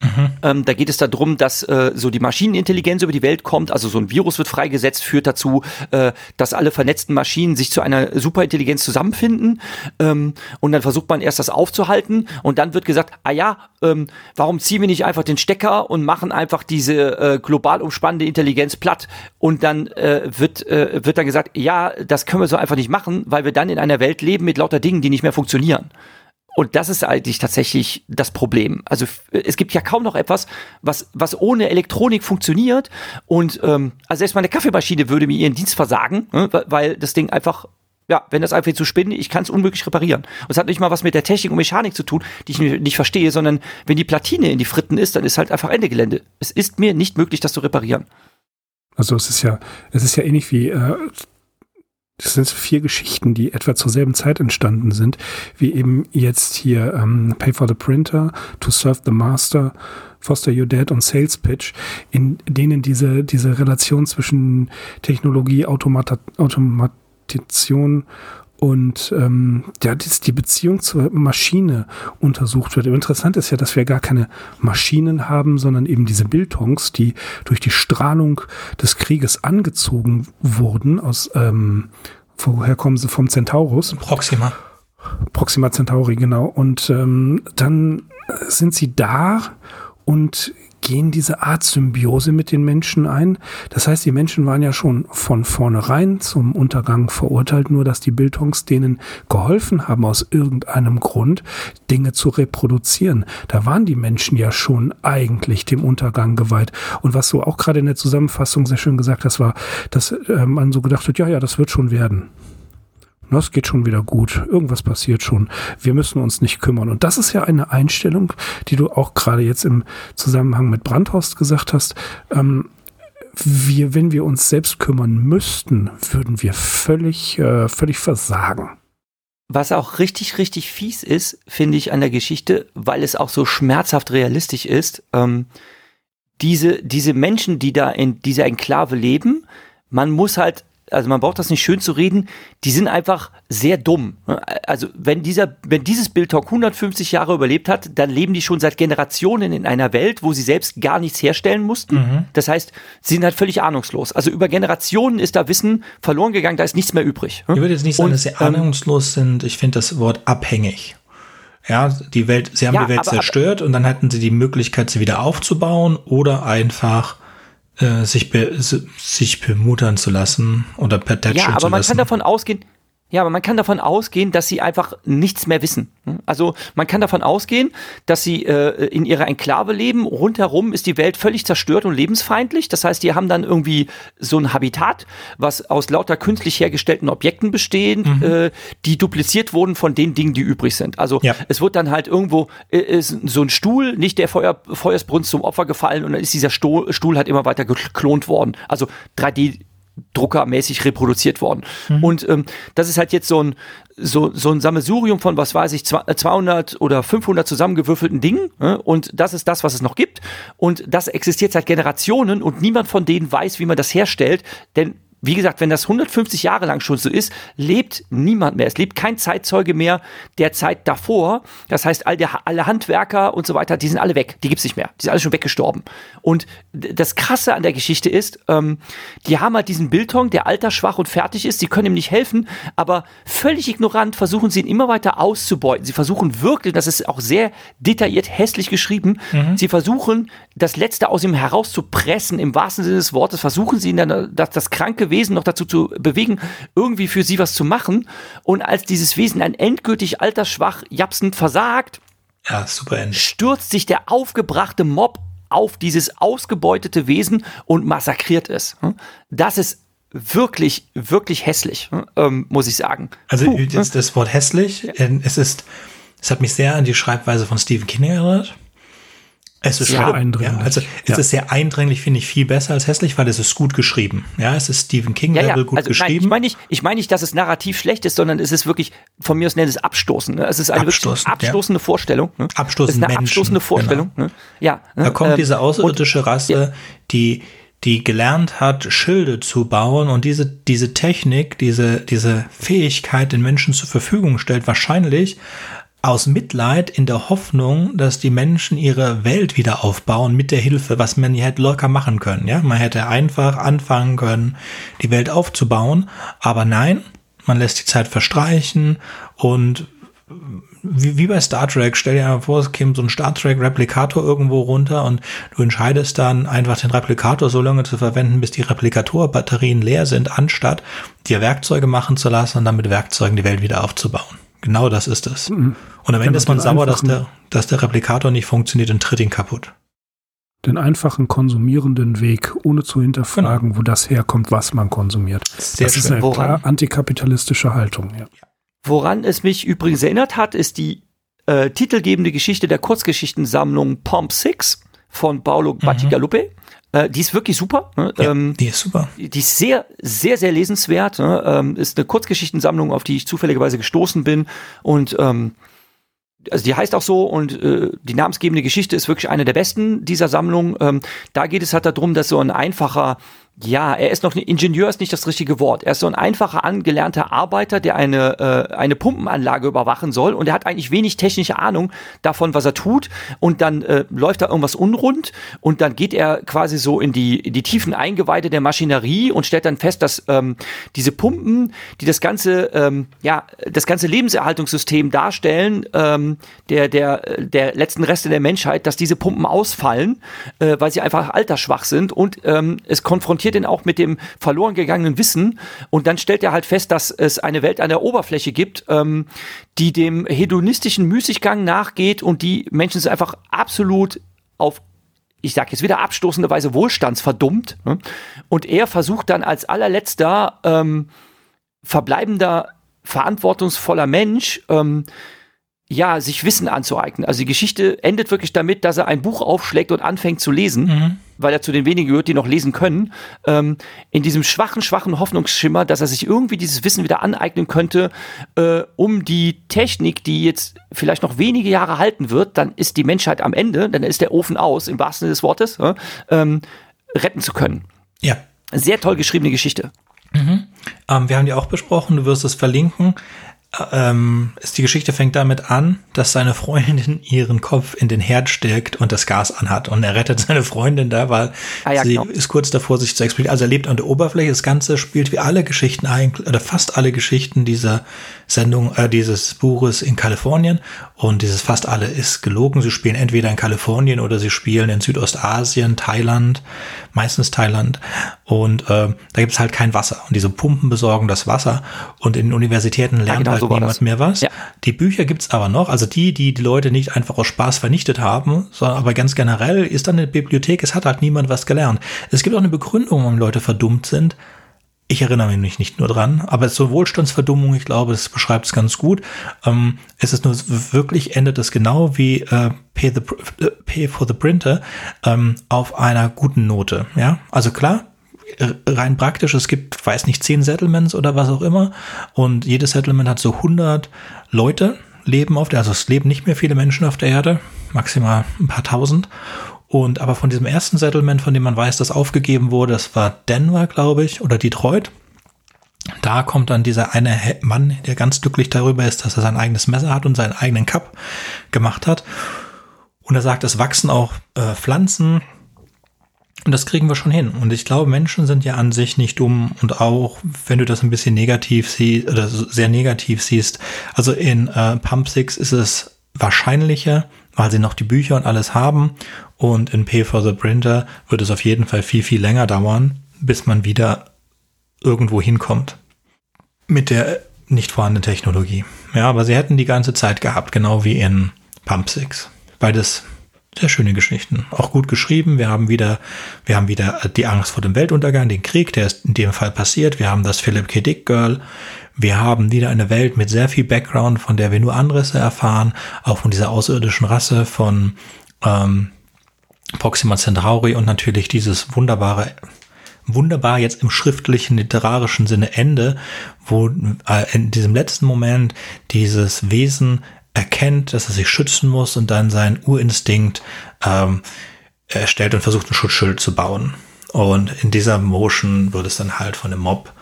Mhm. Ähm, da geht es darum, dass äh, so die Maschinenintelligenz über die Welt kommt, also so ein Virus wird freigesetzt, führt dazu, äh, dass alle vernetzten Maschinen sich zu einer Superintelligenz zusammenfinden ähm, und dann versucht man erst das aufzuhalten und dann wird gesagt, ah ja, ähm, warum ziehen wir nicht einfach den Stecker und machen einfach diese äh, global umspannende Intelligenz platt und dann äh, wird, äh, wird dann gesagt, ja, das können wir so einfach nicht machen, weil wir dann in einer Welt leben mit lauter Dingen, die nicht mehr funktionieren. Und das ist eigentlich tatsächlich das Problem. Also es gibt ja kaum noch etwas, was, was ohne Elektronik funktioniert. Und ähm, also selbst meine Kaffeemaschine würde mir ihren Dienst versagen, ne, weil das Ding einfach ja, wenn das einfach zu spinnen, ich kann es unmöglich reparieren. Und es hat nicht mal was mit der Technik und Mechanik zu tun, die ich nicht verstehe, sondern wenn die Platine in die Fritten ist, dann ist halt einfach Ende Gelände. Es ist mir nicht möglich, das zu reparieren. Also es ist ja, es ist ja ähnlich wie äh, das sind vier Geschichten, die etwa zur selben Zeit entstanden sind, wie eben jetzt hier ähm, Pay for the Printer, To Serve the Master, Foster Your Dad und Sales Pitch, in denen diese, diese Relation zwischen Technologie, Automata Automatisation und ähm, ja, das, die Beziehung zur Maschine untersucht wird. Interessant ist ja, dass wir gar keine Maschinen haben, sondern eben diese Bildtongs, die durch die Strahlung des Krieges angezogen wurden aus, ähm, woher kommen sie vom Centaurus? Proxima. Proxima Centauri, genau. Und ähm, dann sind sie da und gehen diese Art Symbiose mit den Menschen ein. Das heißt, die Menschen waren ja schon von vornherein zum Untergang verurteilt, nur dass die Bildungs denen geholfen haben, aus irgendeinem Grund Dinge zu reproduzieren. Da waren die Menschen ja schon eigentlich dem Untergang geweiht. Und was du auch gerade in der Zusammenfassung sehr schön gesagt hast, war, dass äh, man so gedacht hat, ja, ja, das wird schon werden. Das geht schon wieder gut. Irgendwas passiert schon. Wir müssen uns nicht kümmern. Und das ist ja eine Einstellung, die du auch gerade jetzt im Zusammenhang mit Brandhorst gesagt hast. Ähm, wir, wenn wir uns selbst kümmern müssten, würden wir völlig, äh, völlig versagen. Was auch richtig, richtig fies ist, finde ich an der Geschichte, weil es auch so schmerzhaft realistisch ist. Ähm, diese, diese Menschen, die da in dieser Enklave leben, man muss halt also man braucht das nicht schön zu reden, die sind einfach sehr dumm. Also wenn dieser, wenn dieses Bildtalk 150 Jahre überlebt hat, dann leben die schon seit Generationen in einer Welt, wo sie selbst gar nichts herstellen mussten. Mhm. Das heißt, sie sind halt völlig ahnungslos. Also über Generationen ist da Wissen verloren gegangen, da ist nichts mehr übrig. Ich würde jetzt nicht sagen, Und, dass sie ähm, ahnungslos sind. Ich finde das Wort abhängig. Ja, die Welt, sie haben ja, die Welt aber, zerstört aber, und dann hatten sie die Möglichkeit, sie wieder aufzubauen oder einfach äh, sich, be, sich bemuttern zu lassen oder per ja, aber man kann davon ausgehen, ja, aber man kann davon ausgehen, dass sie einfach nichts mehr wissen. Also man kann davon ausgehen, dass sie äh, in ihrer Enklave leben. Rundherum ist die Welt völlig zerstört und lebensfeindlich. Das heißt, die haben dann irgendwie so ein Habitat, was aus lauter künstlich hergestellten Objekten besteht, mhm. äh, die dupliziert wurden von den Dingen, die übrig sind. Also ja. es wird dann halt irgendwo äh, ist so ein Stuhl, nicht der Feuer, Feuersbrunst zum Opfer gefallen und dann ist dieser Stuhl, Stuhl halt immer weiter geklont worden. Also 3D druckermäßig reproduziert worden. Mhm. Und ähm, das ist halt jetzt so ein, so, so ein Sammelsurium von, was weiß ich, 200 oder 500 zusammengewürfelten Dingen. Ne? Und das ist das, was es noch gibt. Und das existiert seit Generationen und niemand von denen weiß, wie man das herstellt. Denn wie gesagt, wenn das 150 Jahre lang schon so ist, lebt niemand mehr. Es lebt kein Zeitzeuge mehr der Zeit davor. Das heißt, all der, alle Handwerker und so weiter, die sind alle weg. Die gibt's nicht mehr. Die sind alle schon weggestorben. Und das Krasse an der Geschichte ist, ähm, die haben halt diesen Bildton, der altersschwach und fertig ist. Sie können ihm nicht helfen, aber völlig ignorant versuchen sie ihn immer weiter auszubeuten. Sie versuchen wirklich, das ist auch sehr detailliert hässlich geschrieben, mhm. sie versuchen, das Letzte aus ihm herauszupressen, im wahrsten Sinne des Wortes, versuchen sie ihn dann, das, das kranke Wesen noch dazu zu bewegen, irgendwie für sie was zu machen. Und als dieses Wesen ein endgültig altersschwach japsend versagt, ja, super stürzt sich der aufgebrachte Mob auf dieses ausgebeutete Wesen und massakriert es. Hm? Das ist wirklich, wirklich hässlich, hm? ähm, muss ich sagen. Also Puh, jetzt das Wort hässlich, es ist, es hat mich sehr an die Schreibweise von Stephen King erinnert. Es ist sehr eindringlich. Ja, also es ja. ist sehr eindringlich, finde ich viel besser als hässlich, weil es ist gut geschrieben. Ja, es ist Stephen King ja, ja. gut also, geschrieben. Nein, ich meine nicht, ich meine nicht, dass es narrativ schlecht ist, sondern es ist wirklich von mir aus nennt es abstoßend. Ne? Es ist eine wirklich abstoßende Vorstellung. Ne? Abstoßende Menschen, abstoßende Vorstellung. Genau. Ne? Ja. Ne? Da kommt ähm, diese außerirdische Rasse, die die gelernt hat, Schilde zu bauen und diese, diese Technik, diese, diese Fähigkeit den Menschen zur Verfügung stellt, wahrscheinlich aus Mitleid in der Hoffnung, dass die Menschen ihre Welt wieder aufbauen mit der Hilfe, was man hätte locker machen können. Ja, man hätte einfach anfangen können, die Welt aufzubauen, aber nein, man lässt die Zeit verstreichen und wie, wie bei Star Trek, stell dir mal vor, es käme so ein Star Trek Replikator irgendwo runter und du entscheidest dann einfach den Replikator so lange zu verwenden, bis die Replikatorbatterien leer sind, anstatt dir Werkzeuge machen zu lassen und dann mit Werkzeugen die Welt wieder aufzubauen. Genau das ist es. Mhm. Und am Ende ist man sauer, dass der, dass der Replikator nicht funktioniert und tritt ihn kaputt. Den einfachen konsumierenden Weg, ohne zu hinterfragen, genau. wo das herkommt, was man konsumiert. Sehr das schön. ist eine Woran? klar antikapitalistische Haltung. Ja. Woran es mich übrigens erinnert hat, ist die äh, titelgebende Geschichte der Kurzgeschichtensammlung Pomp 6 von Paolo mhm. Battigalupe. Äh, die ist wirklich super. Ne? Ja, ähm, die ist super. Die ist sehr, sehr, sehr lesenswert. Ne? Ähm, ist eine Kurzgeschichtensammlung, auf die ich zufälligerweise gestoßen bin. Und ähm, also die heißt auch so und äh, die namensgebende Geschichte ist wirklich eine der besten dieser Sammlung. Ähm, da geht es halt darum, dass so ein einfacher ja, er ist noch ein Ingenieur, ist nicht das richtige Wort. Er ist so ein einfacher angelernter Arbeiter, der eine, äh, eine Pumpenanlage überwachen soll und er hat eigentlich wenig technische Ahnung davon, was er tut und dann äh, läuft da irgendwas unrund und dann geht er quasi so in die, in die tiefen Eingeweide der Maschinerie und stellt dann fest, dass ähm, diese Pumpen, die das ganze, ähm, ja, das ganze Lebenserhaltungssystem darstellen, ähm, der, der, der letzten Reste der Menschheit, dass diese Pumpen ausfallen, äh, weil sie einfach altersschwach sind und ähm, es konfrontiert ihn auch mit dem verloren gegangenen Wissen und dann stellt er halt fest, dass es eine Welt an der Oberfläche gibt, ähm, die dem hedonistischen Müßiggang nachgeht und die Menschen sind einfach absolut auf ich sage jetzt wieder abstoßende Weise wohlstandsverdummt. Ne? Und er versucht dann als allerletzter ähm, verbleibender verantwortungsvoller Mensch ähm, ja, sich Wissen anzueignen. Also die Geschichte endet wirklich damit, dass er ein Buch aufschlägt und anfängt zu lesen, mhm. weil er zu den wenigen gehört, die noch lesen können. Ähm, in diesem schwachen, schwachen Hoffnungsschimmer, dass er sich irgendwie dieses Wissen wieder aneignen könnte, äh, um die Technik, die jetzt vielleicht noch wenige Jahre halten wird, dann ist die Menschheit am Ende, dann ist der Ofen aus, im wahrsten Sinne des Wortes, äh, ähm, retten zu können. Ja. Sehr toll geschriebene Geschichte. Mhm. Ähm, wir haben die auch besprochen, du wirst es verlinken ähm, ist die Geschichte fängt damit an, dass seine Freundin ihren Kopf in den Herd steckt und das Gas anhat. Und er rettet seine Freundin da, weil ah, ja, sie genau. ist kurz davor, sich zu explodieren. Also er lebt an der Oberfläche. Das Ganze spielt wie alle Geschichten eigentlich, oder fast alle Geschichten dieser Sendung, äh, dieses Buches in Kalifornien. Und dieses fast alle ist gelogen. Sie spielen entweder in Kalifornien oder sie spielen in Südostasien, Thailand, meistens Thailand. Und äh, da gibt es halt kein Wasser. Und diese Pumpen besorgen das Wasser. Und in Universitäten lernt ja, genau halt so niemand das. mehr was. Ja. Die Bücher gibt's aber noch. Also die, die die Leute nicht einfach aus Spaß vernichtet haben, sondern aber ganz generell ist dann eine Bibliothek, es hat halt niemand was gelernt. Es gibt auch eine Begründung, warum Leute verdummt sind. Ich erinnere mich nicht nur dran, aber so Wohlstandsverdummung, ich glaube, das beschreibt es ganz gut. Ähm, es ist nur wirklich, endet es genau wie äh, Pay, the, äh, Pay for the Printer ähm, auf einer guten Note. Ja, also klar, rein praktisch, es gibt, weiß nicht, zehn Settlements oder was auch immer und jedes Settlement hat so 100 Leute leben auf der, also es leben nicht mehr viele Menschen auf der Erde, maximal ein paar tausend und aber von diesem ersten Settlement, von dem man weiß, dass aufgegeben wurde, das war Denver, glaube ich, oder Detroit. Da kommt dann dieser eine Mann, der ganz glücklich darüber ist, dass er sein eigenes Messer hat und seinen eigenen Cup gemacht hat. Und er sagt, es wachsen auch äh, Pflanzen. Und das kriegen wir schon hin. Und ich glaube, Menschen sind ja an sich nicht dumm. Und auch, wenn du das ein bisschen negativ siehst, oder sehr negativ siehst, also in äh, Pump 6 ist es wahrscheinlicher, weil sie noch die Bücher und alles haben. Und in Pay for the Printer wird es auf jeden Fall viel, viel länger dauern, bis man wieder irgendwo hinkommt. Mit der nicht vorhandenen Technologie. Ja, aber sie hätten die ganze Zeit gehabt, genau wie in Pump 6. Beides sehr schöne Geschichten. Auch gut geschrieben. Wir haben wieder, wir haben wieder die Angst vor dem Weltuntergang, den Krieg, der ist in dem Fall passiert. Wir haben das Philip K. Dick Girl. Wir haben wieder eine Welt mit sehr viel Background, von der wir nur Anrisse erfahren, auch von dieser außerirdischen Rasse von ähm, Proxima Centauri und natürlich dieses wunderbare, wunderbar jetzt im schriftlichen, literarischen Sinne Ende, wo äh, in diesem letzten Moment dieses Wesen erkennt, dass er sich schützen muss und dann seinen Urinstinkt ähm, erstellt und versucht, ein Schutzschild zu bauen. Und in dieser Motion wird es dann halt von dem Mob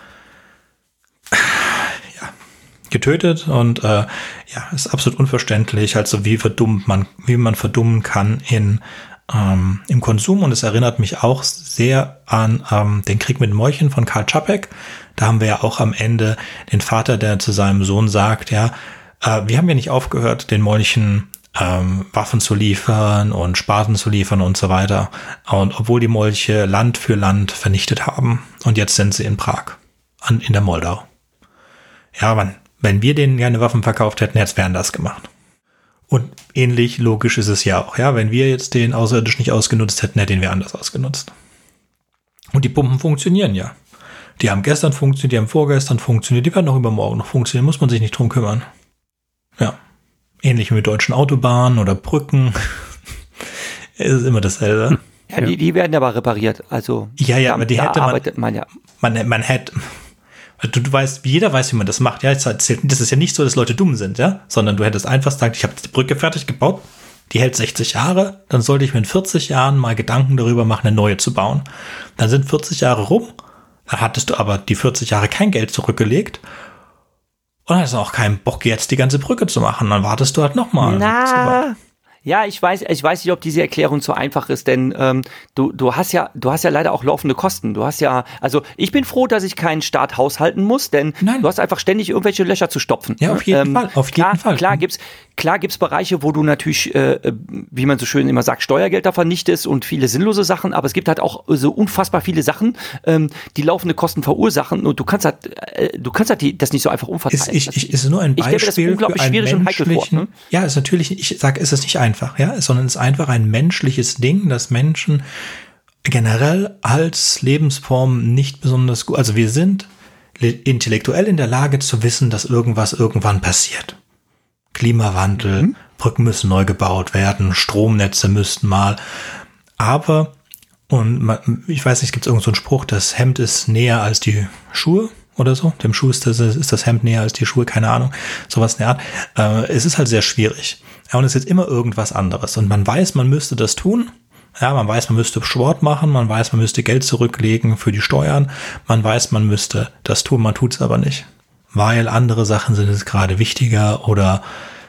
getötet und äh, ja, ist absolut unverständlich, also wie verdummt man, wie man verdummen kann in ähm, im Konsum und es erinnert mich auch sehr an ähm, den Krieg mit Mäulchen von Karl Czapek. Da haben wir ja auch am Ende den Vater, der zu seinem Sohn sagt, ja, äh, wir haben ja nicht aufgehört, den Molchen ähm, Waffen zu liefern und Spaten zu liefern und so weiter. Und obwohl die Molche Land für Land vernichtet haben. Und jetzt sind sie in Prag, an, in der Moldau. Ja, man, wenn wir denen gerne Waffen verkauft hätten, jetzt wären das gemacht. Und ähnlich logisch ist es ja auch, ja, wenn wir jetzt den Außerirdischen nicht ausgenutzt hätten, hätten wir anders ausgenutzt. Und die Pumpen funktionieren ja. Die haben gestern funktioniert, die haben vorgestern funktioniert, die werden auch übermorgen noch funktionieren, muss man sich nicht drum kümmern. Ja. Ähnlich wie mit deutschen Autobahnen oder Brücken. es ist immer dasselbe. Ja, Die, die werden aber repariert. Also ja, ja, aber die hätte man, man, ja. man, man hätte, du, du weißt, jeder weiß, wie man das macht. Ja, das ist ja nicht so, dass Leute dumm sind, ja, sondern du hättest einfach gesagt, ich habe die Brücke fertig gebaut, die hält 60 Jahre, dann sollte ich mir in 40 Jahren mal Gedanken darüber machen, eine neue zu bauen. Dann sind 40 Jahre rum, dann hattest du aber die 40 Jahre kein Geld zurückgelegt und dann hast du auch keinen Bock, jetzt die ganze Brücke zu machen. Dann wartest du halt nochmal. Na, ja, ich weiß, ich weiß nicht, ob diese Erklärung so einfach ist, denn ähm, du, du hast ja, du hast ja leider auch laufende Kosten. Du hast ja, also ich bin froh, dass ich keinen Staat haushalten muss, denn Nein. du hast einfach ständig irgendwelche Löcher zu stopfen. Ja, auf jeden Ähm, Fall, auf klar, jeden Fall. Klar gibt's, klar gibt's Bereiche, wo du natürlich, äh, wie man so schön immer sagt, Steuergelder vernichtest und viele sinnlose Sachen, aber es gibt halt auch so unfassbar viele Sachen, ähm, die laufende Kosten verursachen und du kannst halt, äh, du kannst halt die, das nicht so einfach umverteilen. Ist, ich, ich, ist nur ein Ich stell mir das Beispiel unglaublich für einen schwierig und heikel vor, ne? ja, ist natürlich, ich sage, ist es nicht einfach, ja, sondern es ist einfach ein menschliches Ding, dass Menschen generell als Lebensform nicht besonders gut, also wir sind le- intellektuell in der Lage zu wissen, dass irgendwas irgendwann passiert. Klimawandel, Mhm. Brücken müssen neu gebaut werden, Stromnetze müssten mal, aber und man, ich weiß nicht, gibt es irgendeinen so einen Spruch, das Hemd ist näher als die Schuhe oder so. Dem Schuster ist, ist das Hemd näher als die Schuhe, keine Ahnung. Sowas in der Art. Äh, es ist halt sehr schwierig. Ja, und es ist immer irgendwas anderes. Und man weiß, man müsste das tun. Ja, man weiß, man müsste Sport machen, man weiß, man müsste Geld zurücklegen für die Steuern, man weiß, man müsste das tun, man tut es aber nicht. Weil andere Sachen sind jetzt gerade wichtiger oder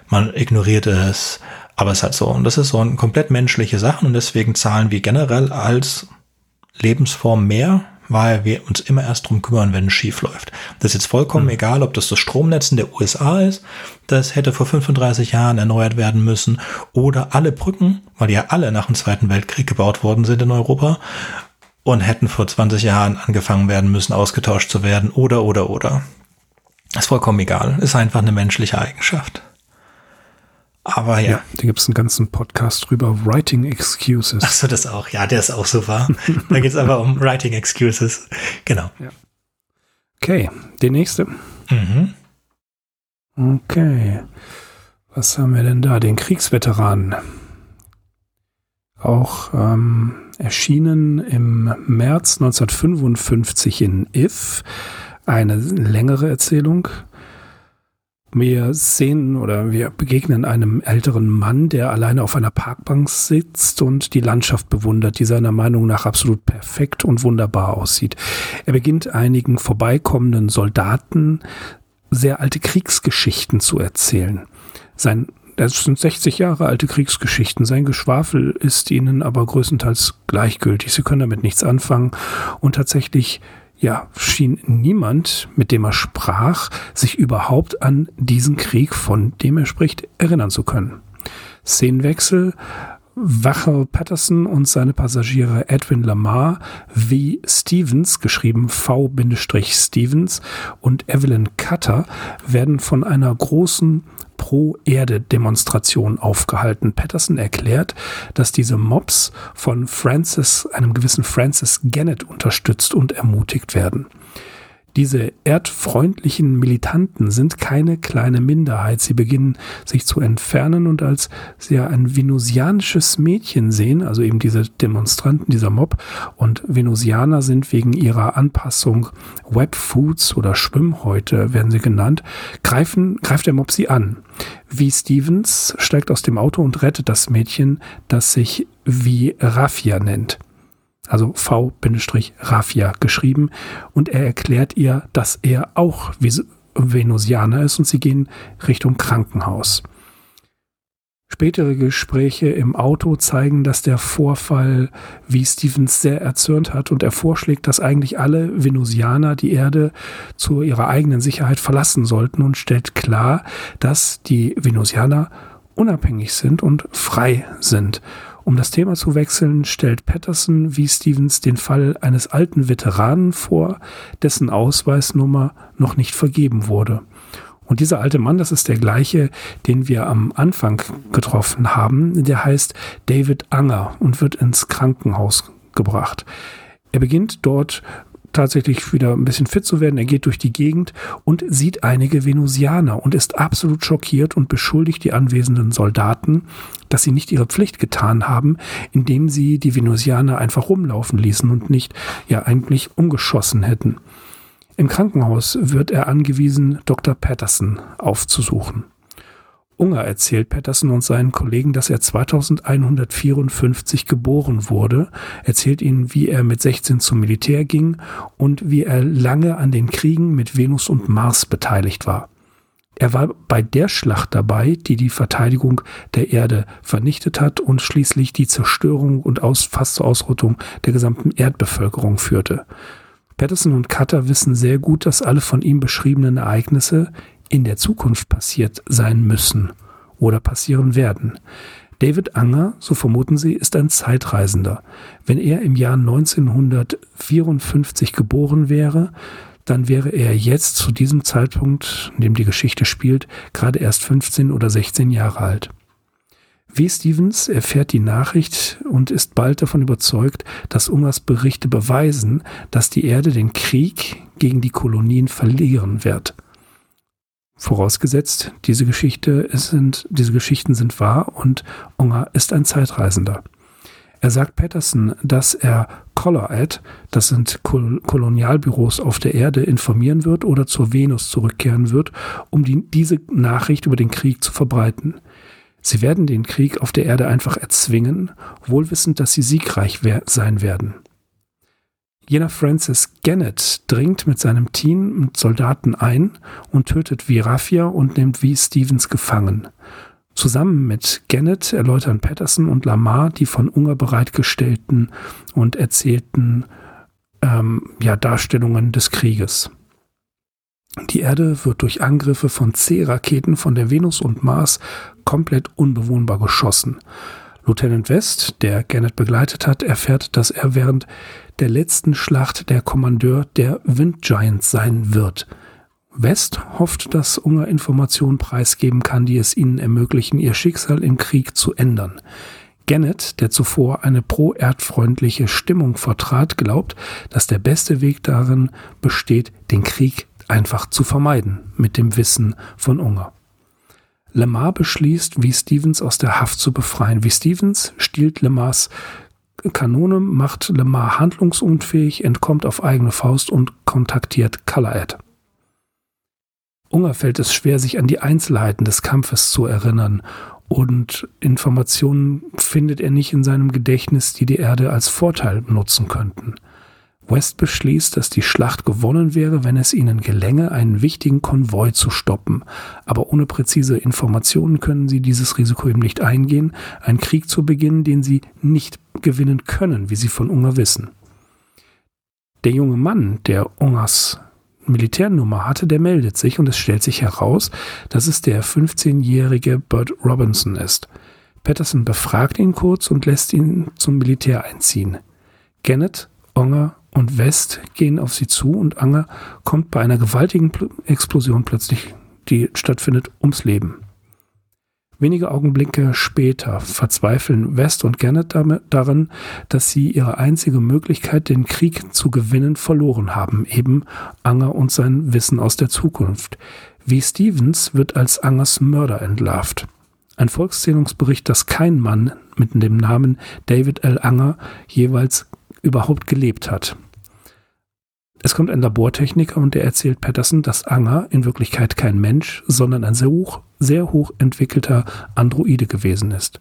man ignoriert es. Aber es ist halt so. Und das ist so eine komplett menschliche Sache und deswegen zahlen wir generell als Lebensform mehr, weil wir uns immer erst drum kümmern, wenn es schief läuft. Das ist jetzt vollkommen egal, ob das das Stromnetz in der USA ist, das hätte vor 35 Jahren erneuert werden müssen, oder alle Brücken, weil die ja alle nach dem Zweiten Weltkrieg gebaut worden sind in Europa und hätten vor 20 Jahren angefangen werden müssen, ausgetauscht zu werden, oder, oder, oder. Ist vollkommen egal. Ist einfach eine menschliche Eigenschaft. Aber ja. Ja, da gibt es einen ganzen Podcast drüber, Writing Excuses. Ach so, das auch. Ja, der ist auch super. da geht es aber um Writing Excuses. Genau. Okay, die nächste. Mhm. Okay. Was haben wir denn da? Den Kriegsveteranen. Auch ähm, erschienen im März 1955 in If. Eine längere Erzählung. Wir sehen oder wir begegnen einem älteren Mann, der alleine auf einer Parkbank sitzt und die Landschaft bewundert, die seiner Meinung nach absolut perfekt und wunderbar aussieht. Er beginnt einigen vorbeikommenden Soldaten sehr alte Kriegsgeschichten zu erzählen. Sein das sind 60 Jahre alte Kriegsgeschichten. Sein Geschwafel ist ihnen aber größtenteils gleichgültig. Sie können damit nichts anfangen. Und tatsächlich, ja, schien niemand, mit dem er sprach, sich überhaupt an diesen Krieg, von dem er spricht, erinnern zu können. Szenenwechsel. Wachel Patterson und seine Passagiere Edwin Lamar, V. Stevens, geschrieben V-Stevens und Evelyn Cutter werden von einer großen Pro-Erde-Demonstration aufgehalten. Patterson erklärt, dass diese Mobs von Francis, einem gewissen Francis Gannett unterstützt und ermutigt werden. Diese erdfreundlichen Militanten sind keine kleine Minderheit. Sie beginnen sich zu entfernen und als sie ein venusianisches Mädchen sehen, also eben diese Demonstranten, dieser Mob, und Venusianer sind wegen ihrer Anpassung Webfoods oder Schwimmhäute, werden sie genannt, greifen, greift der Mob sie an. Wie Stevens steigt aus dem Auto und rettet das Mädchen, das sich wie Raffia nennt also V-Rafia geschrieben und er erklärt ihr, dass er auch Venusianer ist und sie gehen Richtung Krankenhaus. Spätere Gespräche im Auto zeigen, dass der Vorfall wie Stevens sehr erzürnt hat und er vorschlägt, dass eigentlich alle Venusianer die Erde zu ihrer eigenen Sicherheit verlassen sollten und stellt klar, dass die Venusianer unabhängig sind und frei sind um das Thema zu wechseln, stellt Patterson wie Stevens den Fall eines alten Veteranen vor, dessen Ausweisnummer noch nicht vergeben wurde. Und dieser alte Mann, das ist der gleiche, den wir am Anfang getroffen haben, der heißt David Anger und wird ins Krankenhaus gebracht. Er beginnt dort tatsächlich wieder ein bisschen fit zu werden. Er geht durch die Gegend und sieht einige Venusianer und ist absolut schockiert und beschuldigt die anwesenden Soldaten, dass sie nicht ihre Pflicht getan haben, indem sie die Venusianer einfach rumlaufen ließen und nicht ja eigentlich umgeschossen hätten. Im Krankenhaus wird er angewiesen, Dr. Patterson aufzusuchen. Unger erzählt Patterson und seinen Kollegen, dass er 2154 geboren wurde, erzählt ihnen, wie er mit 16 zum Militär ging und wie er lange an den Kriegen mit Venus und Mars beteiligt war. Er war bei der Schlacht dabei, die die Verteidigung der Erde vernichtet hat und schließlich die Zerstörung und aus, fast zur Ausrottung der gesamten Erdbevölkerung führte. Patterson und Cutter wissen sehr gut, dass alle von ihm beschriebenen Ereignisse in der Zukunft passiert sein müssen oder passieren werden. David Anger, so vermuten sie, ist ein Zeitreisender. Wenn er im Jahr 1954 geboren wäre, dann wäre er jetzt zu diesem Zeitpunkt, in dem die Geschichte spielt, gerade erst 15 oder 16 Jahre alt. W. Stevens erfährt die Nachricht und ist bald davon überzeugt, dass Ungers Berichte beweisen, dass die Erde den Krieg gegen die Kolonien verlieren wird. Vorausgesetzt, diese Geschichte sind, diese Geschichten sind wahr und Unger ist ein Zeitreisender. Er sagt Patterson, dass er Color-Ad, das sind Kol Kolonialbüros auf der Erde, informieren wird oder zur Venus zurückkehren wird, um die, diese Nachricht über den Krieg zu verbreiten. Sie werden den Krieg auf der Erde einfach erzwingen, wohlwissend, dass sie siegreich sein werden. Jener Francis Gannett dringt mit seinem Team mit Soldaten ein und tötet Virafia und nimmt V. Stevens gefangen. Zusammen mit Gannett erläutern Patterson und Lamar die von Unger bereitgestellten und erzählten ähm, ja, Darstellungen des Krieges. Die Erde wird durch Angriffe von C-Raketen von der Venus und Mars komplett unbewohnbar geschossen. Lieutenant West, der Gannett begleitet hat, erfährt, dass er während der letzten Schlacht der Kommandeur der Wind Giants sein wird. West hofft, dass Unger Informationen preisgeben kann, die es ihnen ermöglichen, ihr Schicksal im Krieg zu ändern. Gannett, der zuvor eine pro-erdfreundliche Stimmung vertrat, glaubt, dass der beste Weg darin besteht, den Krieg einfach zu vermeiden, mit dem Wissen von Unger. Lemar beschließt, wie Stevens aus der Haft zu befreien. Wie Stevens stiehlt Lemars Kanone, macht Lemar handlungsunfähig, entkommt auf eigene Faust und kontaktiert Calaad. Unger fällt es schwer, sich an die Einzelheiten des Kampfes zu erinnern und Informationen findet er nicht in seinem Gedächtnis, die die Erde als Vorteil nutzen könnten. West beschließt, dass die Schlacht gewonnen wäre, wenn es ihnen gelänge, einen wichtigen Konvoi zu stoppen. Aber ohne präzise Informationen können sie dieses Risiko eben nicht eingehen, einen Krieg zu beginnen, den sie nicht gewinnen können, wie sie von Unger wissen. Der junge Mann, der Ungers Militärnummer hatte, der meldet sich und es stellt sich heraus, dass es der 15-jährige Bert Robinson ist. Patterson befragt ihn kurz und lässt ihn zum Militär einziehen. Gannett, Onger und West gehen auf sie zu und Anger kommt bei einer gewaltigen Explosion plötzlich, die stattfindet, ums Leben. Wenige Augenblicke später verzweifeln West und Gannett daran, dass sie ihre einzige Möglichkeit, den Krieg zu gewinnen, verloren haben, eben Anger und sein Wissen aus der Zukunft. Wie Stevens wird als Angers Mörder entlarvt. Ein Volkszählungsbericht, dass kein Mann mit dem Namen David L. Anger jeweils überhaupt gelebt hat. Es kommt ein Labortechniker und der erzählt Patterson, dass Anger in Wirklichkeit kein Mensch, sondern ein sehr hoch, sehr hoch entwickelter Androide gewesen ist.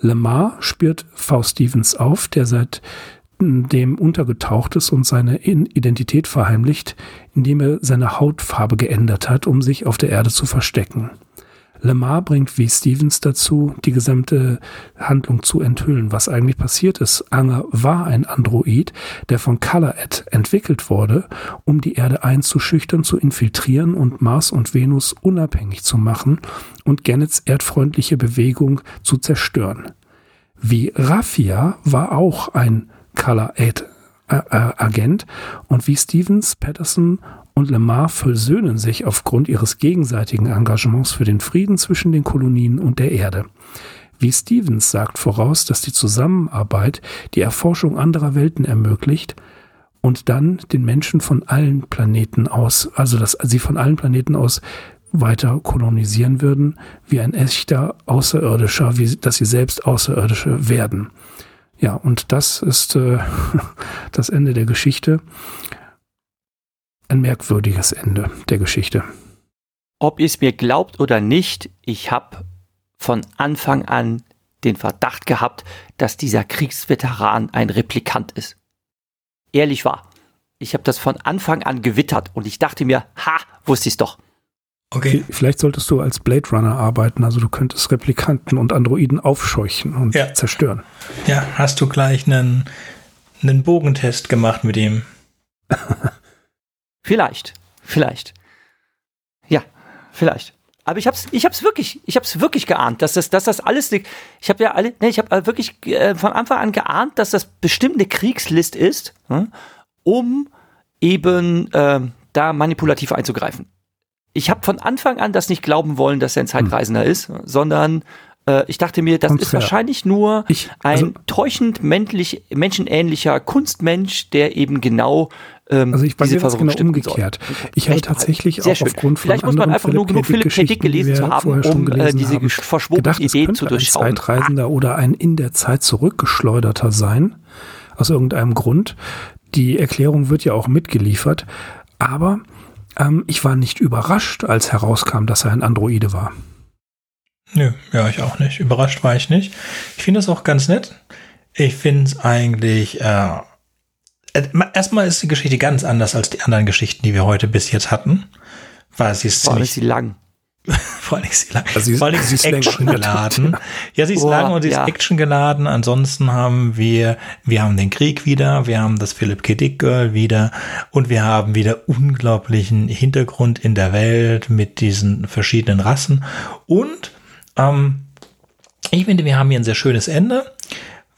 Lemar spürt V. Stevens auf, der seit dem untergetaucht ist und seine Identität verheimlicht, indem er seine Hautfarbe geändert hat, um sich auf der Erde zu verstecken. Lamar bringt wie Stevens dazu, die gesamte Handlung zu enthüllen, was eigentlich passiert ist. Anger war ein Android, der von Color-Ed entwickelt wurde, um die Erde einzuschüchtern, zu infiltrieren und Mars und Venus unabhängig zu machen und Gannets erdfreundliche Bewegung zu zerstören. Wie Raffia war auch ein Color-Aid äh, äh, Agent und wie Stevens, Patterson und Lemar versöhnen sich aufgrund ihres gegenseitigen Engagements für den Frieden zwischen den Kolonien und der Erde. Wie Stevens sagt voraus, dass die Zusammenarbeit die Erforschung anderer Welten ermöglicht und dann den Menschen von allen Planeten aus, also dass sie von allen Planeten aus weiter kolonisieren würden, wie ein echter Außerirdischer, wie, dass sie selbst Außerirdische werden. Ja, und das ist äh, das Ende der Geschichte ein merkwürdiges Ende der Geschichte. Ob ihr es mir glaubt oder nicht, ich habe von Anfang an den Verdacht gehabt, dass dieser Kriegsveteran ein Replikant ist. Ehrlich wahr. Ich habe das von Anfang an gewittert und ich dachte mir, ha, wusste ich's doch. Okay. Vielleicht solltest du als Blade Runner arbeiten, also du könntest Replikanten und Androiden aufscheuchen und ja. zerstören. Ja, hast du gleich einen, einen Bogentest gemacht mit ihm? Vielleicht, vielleicht. Ja, vielleicht. Aber ich hab's, ich hab's wirklich, ich hab's wirklich geahnt, dass das, dass das alles, ich habe ja alle, ne, ich habe wirklich äh, von Anfang an geahnt, dass das bestimmt eine Kriegslist ist, hm, um eben äh, da manipulativ einzugreifen. Ich habe von Anfang an das nicht glauben wollen, dass er ein Zeitreisender hm. ist, sondern äh, ich dachte mir, das ist wahrscheinlich nur ich, also, ein täuschend männlich, menschenähnlicher Kunstmensch, der eben genau ähm, also ich bei mir genau umgekehrt. Ich habe tatsächlich auch schön. aufgrund von Vielleicht muss man einfach nur genug Philipp K. Dick gelesen zu haben, um äh, diese verschwobene Idee zu durchschauen. Ein Zeitreisender oder ein in der Zeit zurückgeschleuderter sein, aus irgendeinem Grund. Die Erklärung wird ja auch mitgeliefert, aber ähm, ich war nicht überrascht, als herauskam, dass er ein Androide war. Nö, ja, ich auch nicht. Überrascht war ich nicht. Ich finde das auch ganz nett. Ich finde es eigentlich äh, äh, erstmal ist die Geschichte ganz anders als die anderen Geschichten, die wir heute bis jetzt hatten. Weil sie ist Vor allem ist sie lang. Vor allem ist sie lang. Also Vor allem ist sie Action geladen. Ja, sie ist oh, lang und sie ja. ist Action geladen. Ansonsten haben wir, wir haben den Krieg wieder, wir haben das Philip K. Dick Girl wieder und wir haben wieder unglaublichen Hintergrund in der Welt mit diesen verschiedenen Rassen. Und ähm, ich finde, wir haben hier ein sehr schönes Ende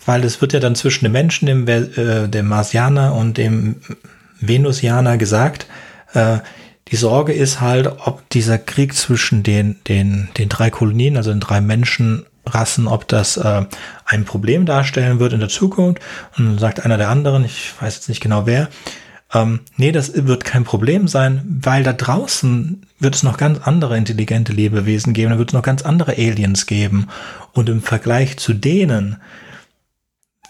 weil es wird ja dann zwischen dem Menschen, dem, äh, dem Marsianer und dem Venusianer gesagt, äh, die Sorge ist halt, ob dieser Krieg zwischen den, den, den drei Kolonien, also den drei Menschenrassen, ob das äh, ein Problem darstellen wird in der Zukunft. Und dann sagt einer der anderen, ich weiß jetzt nicht genau wer, ähm, nee, das wird kein Problem sein, weil da draußen wird es noch ganz andere intelligente Lebewesen geben, da wird es noch ganz andere Aliens geben. Und im Vergleich zu denen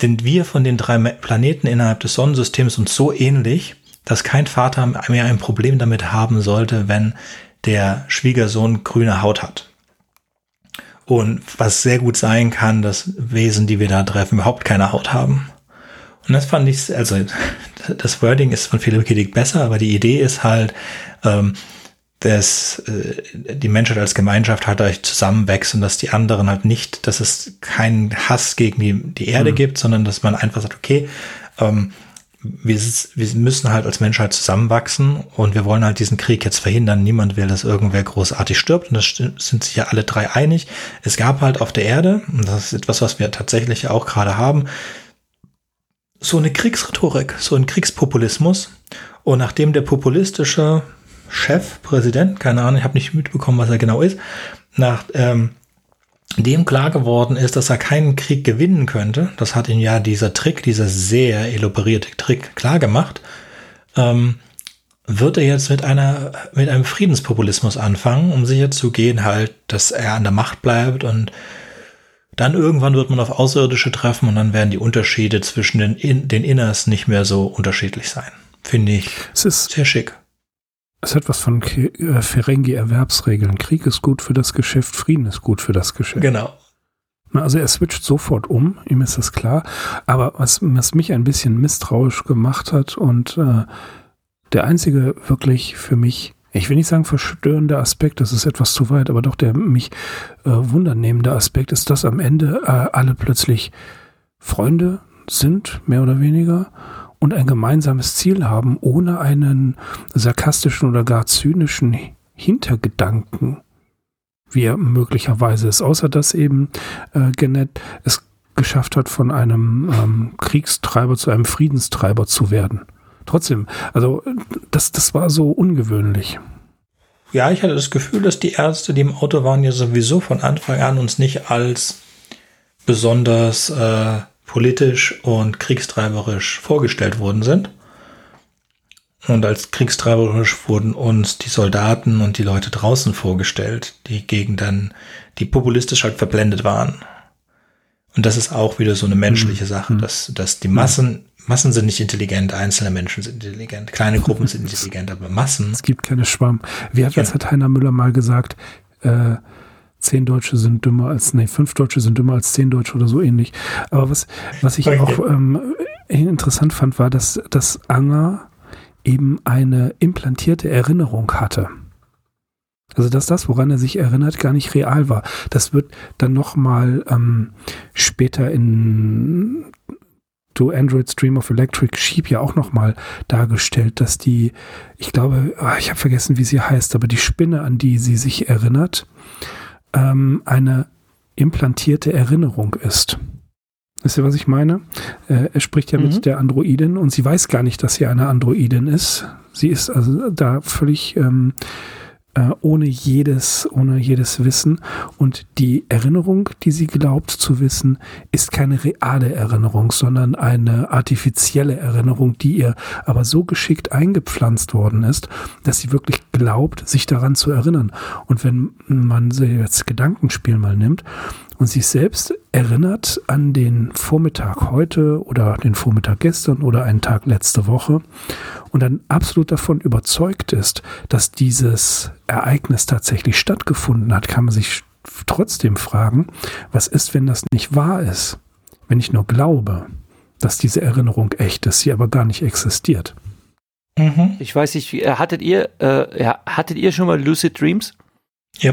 sind wir von den drei Planeten innerhalb des Sonnensystems uns so ähnlich, dass kein Vater mehr ein Problem damit haben sollte, wenn der Schwiegersohn grüne Haut hat. Und was sehr gut sein kann, dass Wesen, die wir da treffen, überhaupt keine Haut haben. Und das fand ich, also das Wording ist von Philipp Kiddick besser, aber die Idee ist halt, ähm, dass äh, die Menschheit als Gemeinschaft halt euch zusammenwächst und dass die anderen halt nicht, dass es keinen Hass gegen die, die Erde mhm. gibt, sondern dass man einfach sagt, okay, ähm, wir, wir müssen halt als Menschheit zusammenwachsen und wir wollen halt diesen Krieg jetzt verhindern. Niemand will, dass irgendwer großartig stirbt und das sind sich ja alle drei einig. Es gab halt auf der Erde, und das ist etwas, was wir tatsächlich auch gerade haben, so eine Kriegsrhetorik, so ein Kriegspopulismus. Und nachdem der populistische Chef, Präsident, keine Ahnung, ich habe nicht mitbekommen, was er genau ist, nach ähm, dem klar geworden ist, dass er keinen Krieg gewinnen könnte, das hat ihm ja dieser Trick, dieser sehr elaborierte Trick klar gemacht, ähm, wird er jetzt mit einer, mit einem Friedenspopulismus anfangen, um sicher zu gehen halt, dass er an der Macht bleibt und dann irgendwann wird man auf Außerirdische treffen und dann werden die Unterschiede zwischen den, in, den Inners nicht mehr so unterschiedlich sein. Finde ich es ist sehr schick. Es hat was von äh, Ferengi-Erwerbsregeln. Krieg ist gut für das Geschäft, Frieden ist gut für das Geschäft. Genau. Also er switcht sofort um, ihm ist das klar. Aber was, was mich ein bisschen misstrauisch gemacht hat und äh, der einzige wirklich für mich, ich will nicht sagen verstörende Aspekt, das ist etwas zu weit, aber doch der mich äh, wundernehmende Aspekt ist, dass am Ende äh, alle plötzlich Freunde sind, mehr oder weniger, und ein gemeinsames Ziel haben, ohne einen sarkastischen oder gar zynischen Hintergedanken, wie er möglicherweise ist, außer dass eben äh, Gennett es geschafft hat, von einem ähm, Kriegstreiber zu einem Friedenstreiber zu werden. Trotzdem, also das, das war so ungewöhnlich. Ja, ich hatte das Gefühl, dass die Ärzte, die im Auto waren, ja sowieso von Anfang an uns nicht als besonders äh, politisch und kriegstreiberisch vorgestellt worden sind. Und als kriegstreiberisch wurden uns die Soldaten und die Leute draußen vorgestellt, die gegen dann, die populistisch halt verblendet waren. Und das ist auch wieder so eine menschliche mhm. Sache, dass, dass die Massen, Massen sind nicht intelligent, einzelne Menschen sind intelligent, kleine Gruppen sind intelligent, aber Massen. Es gibt keine Schwamm. Wie hat, das hat Heiner Müller mal gesagt, äh, zehn Deutsche sind dümmer als, nee, fünf Deutsche sind dümmer als zehn Deutsche oder so ähnlich. Aber was, was ich okay. auch ähm, interessant fand, war, dass, dass Anger eben eine implantierte Erinnerung hatte. Also dass das, woran er sich erinnert, gar nicht real war. Das wird dann nochmal ähm, später in To Android Stream of Electric Sheep ja auch nochmal dargestellt, dass die, ich glaube, ah, ich habe vergessen, wie sie heißt, aber die Spinne, an die sie sich erinnert, ähm, eine implantierte Erinnerung ist. Wisst ihr, was ich meine? Äh, er spricht ja mhm. mit der Androidin und sie weiß gar nicht, dass sie eine Androidin ist. Sie ist also da völlig ähm, äh, ohne jedes, ohne jedes Wissen. Und die Erinnerung, die sie glaubt zu wissen, ist keine reale Erinnerung, sondern eine artifizielle Erinnerung, die ihr aber so geschickt eingepflanzt worden ist, dass sie wirklich glaubt, sich daran zu erinnern. Und wenn man sie jetzt Gedankenspiel mal nimmt und sich selbst erinnert an den Vormittag heute oder den Vormittag gestern oder einen Tag letzte Woche und dann absolut davon überzeugt ist, dass dieses Ereignis tatsächlich stattgefunden hat, kann man sich trotzdem fragen, was ist, wenn das nicht wahr ist? Wenn ich nur glaube, dass diese Erinnerung echt ist, sie aber gar nicht existiert. Mhm. Ich weiß nicht, äh, hattet ihr, äh, hattet ihr schon mal Lucid Dreams? Ja.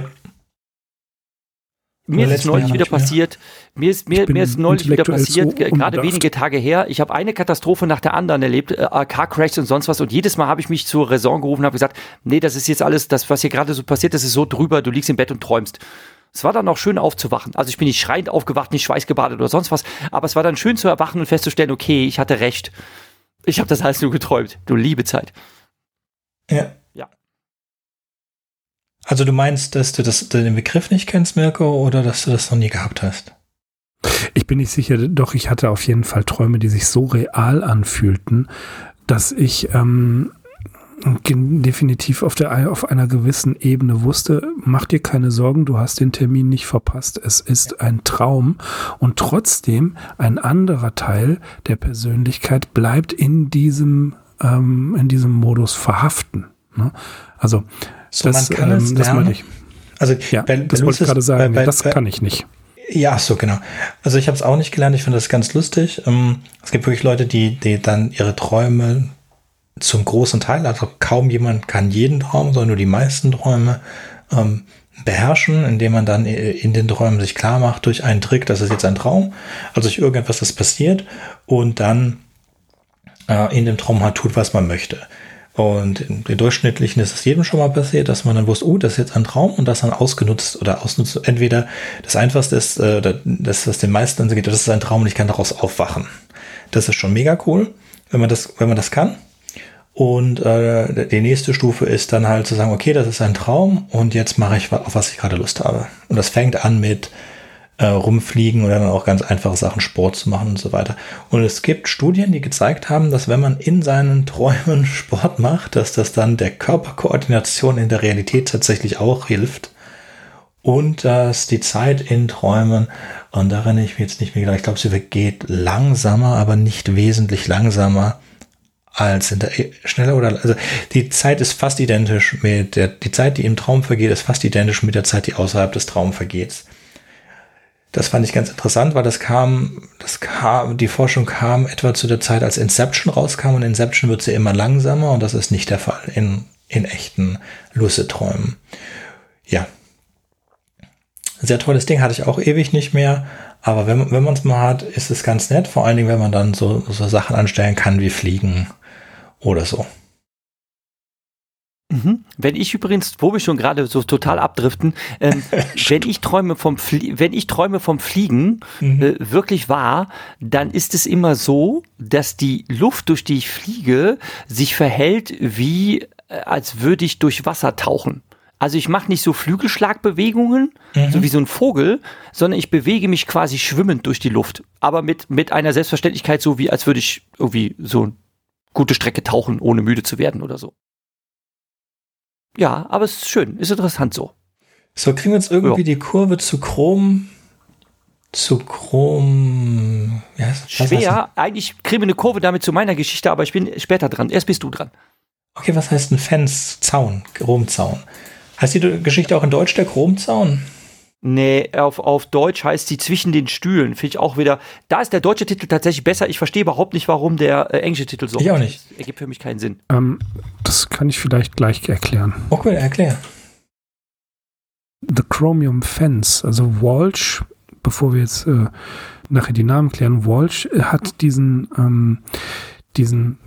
Mir ist neulich wieder passiert, mir ist, mir, mir ist neulich wieder passiert, so gerade wenige Tage her. Ich habe eine Katastrophe nach der anderen erlebt, äh, Car Crashs und sonst was. Und jedes Mal habe ich mich zur Raison gerufen und habe gesagt, nee, das ist jetzt alles, das, was hier gerade so passiert, das ist so drüber, du liegst im Bett und träumst. Es war dann auch schön aufzuwachen. Also ich bin nicht schreiend aufgewacht, nicht schweißgebadet oder sonst was, aber es war dann schön zu erwachen und festzustellen, okay, ich hatte recht. Ich habe das alles nur geträumt. Du liebe Zeit. Ja. Also du meinst, dass du das, den Begriff nicht kennst, Mirko, oder dass du das noch nie gehabt hast? Ich bin nicht sicher, doch ich hatte auf jeden Fall Träume, die sich so real anfühlten, dass ich ähm, definitiv auf, der, auf einer gewissen Ebene wusste, mach dir keine Sorgen, du hast den Termin nicht verpasst. Es ist ein Traum und trotzdem ein anderer Teil der Persönlichkeit bleibt in diesem, ähm, in diesem Modus verhaften. Ne? Also so, das, man kann ähm, es das meine ich. Also ja, bei, das wollte ich gerade sagen. Bei, bei, das kann ich nicht. Ja, so genau. Also ich habe es auch nicht gelernt. Ich finde das ganz lustig. Ähm, es gibt wirklich Leute, die, die dann ihre Träume zum großen Teil, also kaum jemand kann jeden Traum, sondern nur die meisten Träume ähm, beherrschen, indem man dann in den Träumen sich klar macht durch einen Trick, das ist jetzt ein Traum, also durch irgendetwas, das passiert und dann äh, in dem Traum halt tut, was man möchte. Und den Durchschnittlichen ist es jedem schon mal passiert, dass man dann wusste, oh, das ist jetzt ein Traum und das dann ausgenutzt oder ausnutzt. Entweder das Einfachste ist, äh, das, was den meisten dann geht, das ist ein Traum und ich kann daraus aufwachen. Das ist schon mega cool, wenn man das, wenn man das kann. Und äh, die nächste Stufe ist dann halt zu sagen, okay, das ist ein Traum und jetzt mache ich, auf was ich gerade Lust habe. Und das fängt an mit äh, rumfliegen oder dann auch ganz einfache Sachen, Sport zu machen und so weiter. Und es gibt Studien, die gezeigt haben, dass wenn man in seinen Träumen Sport macht, dass das dann der Körperkoordination in der Realität tatsächlich auch hilft. Und dass die Zeit in Träumen, und da erinnere ich mich jetzt nicht mehr genau, ich glaube, sie vergeht langsamer, aber nicht wesentlich langsamer als in der, schneller oder, also die Zeit ist fast identisch mit der, die Zeit, die im Traum vergeht, ist fast identisch mit der Zeit, die außerhalb des Traums vergeht. Das fand ich ganz interessant, weil das kam, das kam, die Forschung kam etwa zu der Zeit, als Inception rauskam und Inception wird sie immer langsamer und das ist nicht der Fall in, in echten Lucid-Träumen. Ja. Sehr tolles Ding hatte ich auch ewig nicht mehr, aber wenn, wenn man es mal hat, ist es ganz nett, vor allen Dingen, wenn man dann so, so Sachen anstellen kann wie Fliegen oder so. Mhm. Wenn ich übrigens, wo wir schon gerade so total abdriften, ähm, wenn ich träume vom Flie wenn ich träume vom Fliegen mhm. äh, wirklich wahr, dann ist es immer so, dass die Luft, durch die ich fliege, sich verhält wie äh, als würde ich durch Wasser tauchen. Also ich mache nicht so Flügelschlagbewegungen, mhm. so wie so ein Vogel, sondern ich bewege mich quasi schwimmend durch die Luft. Aber mit, mit einer Selbstverständlichkeit, so wie als würde ich irgendwie so gute Strecke tauchen, ohne müde zu werden oder so. Ja, aber es ist schön, ist interessant so. So, kriegen wir jetzt irgendwie ja. die Kurve zu Chrom. Zu Chrom. Ja, Schwer. Eigentlich kriegen wir eine Kurve damit zu meiner Geschichte, aber ich bin später dran. Erst bist du dran. Okay, was heißt ein Fans? Zaun, Chromzaun. Heißt die Geschichte auch in Deutsch der Chromzaun? Nee, auf, auf Deutsch heißt sie zwischen den Stühlen. Finde ich auch wieder. Da ist der deutsche Titel tatsächlich besser. Ich verstehe überhaupt nicht, warum der äh, englische Titel so Ich auch nicht. Das ergibt für mich keinen Sinn. Ähm, das kann ich vielleicht gleich erklären. Okay, erklär. The Chromium Fence, also Walsh, bevor wir jetzt äh, nachher die Namen klären, Walsh hat diesen, ähm, diesen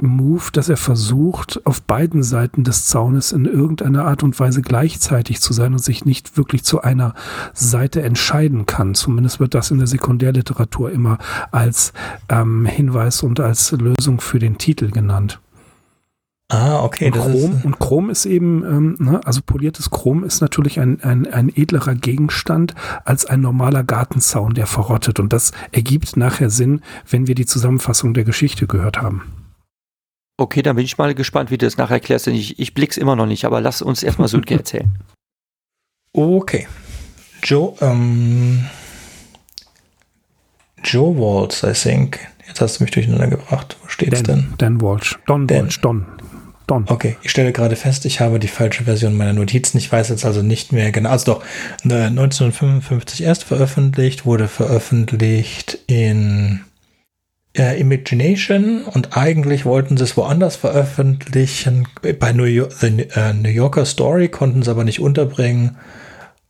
Move, dass er versucht, auf beiden Seiten des Zaunes in irgendeiner Art und Weise gleichzeitig zu sein und sich nicht wirklich zu einer Seite entscheiden kann. Zumindest wird das in der Sekundärliteratur immer als ähm, Hinweis und als Lösung für den Titel genannt. Ah, okay. Und Chrom, ist, und Chrom ist eben, ähm, ne, also poliertes Chrom ist natürlich ein, ein, ein edlerer Gegenstand als ein normaler Gartenzaun, der verrottet. Und das ergibt nachher Sinn, wenn wir die Zusammenfassung der Geschichte gehört haben. Okay, dann bin ich mal gespannt, wie du das nachher erklärst. Denn ich, ich blick's immer noch nicht, aber lass uns erstmal Sönke erzählen. Okay. Joe, ähm, Joe Waltz, I think. Jetzt hast du mich durcheinander gebracht. Wo steht's Dan, denn? Dan Walsh. Don Dan. Walsh. Don. Don. Okay, ich stelle gerade fest, ich habe die falsche Version meiner Notizen. Ich weiß jetzt also nicht mehr genau. Also doch, 1955 erst veröffentlicht, wurde veröffentlicht in äh, Imagination und eigentlich wollten sie es woanders veröffentlichen. Bei New, York, The, äh, New Yorker Story konnten sie aber nicht unterbringen.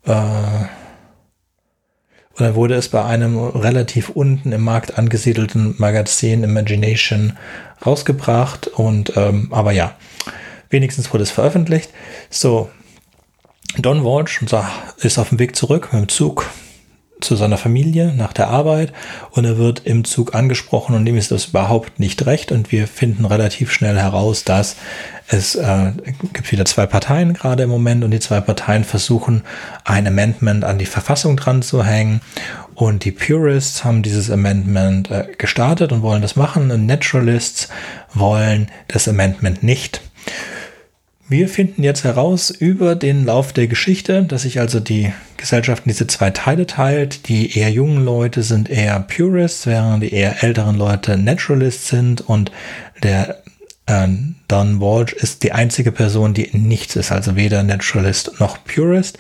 Äh, und dann wurde es bei einem relativ unten im Markt angesiedelten Magazin Imagination rausgebracht. Und ähm, aber ja, wenigstens wurde es veröffentlicht. So, Don Walsh ist auf dem Weg zurück mit dem Zug zu seiner Familie nach der Arbeit und er wird im Zug angesprochen und ihm ist das überhaupt nicht recht und wir finden relativ schnell heraus, dass es äh, gibt wieder zwei Parteien gerade im Moment und die zwei Parteien versuchen ein Amendment an die Verfassung dran zu hängen und die Purists haben dieses Amendment äh, gestartet und wollen das machen und Naturalists wollen das Amendment nicht. Wir finden jetzt heraus über den Lauf der Geschichte, dass sich also die Gesellschaft in diese zwei Teile teilt. Die eher jungen Leute sind eher Purists, während die eher älteren Leute Naturalists sind und der äh, Don Walsh ist die einzige Person, die nichts ist, also weder Naturalist noch Purist.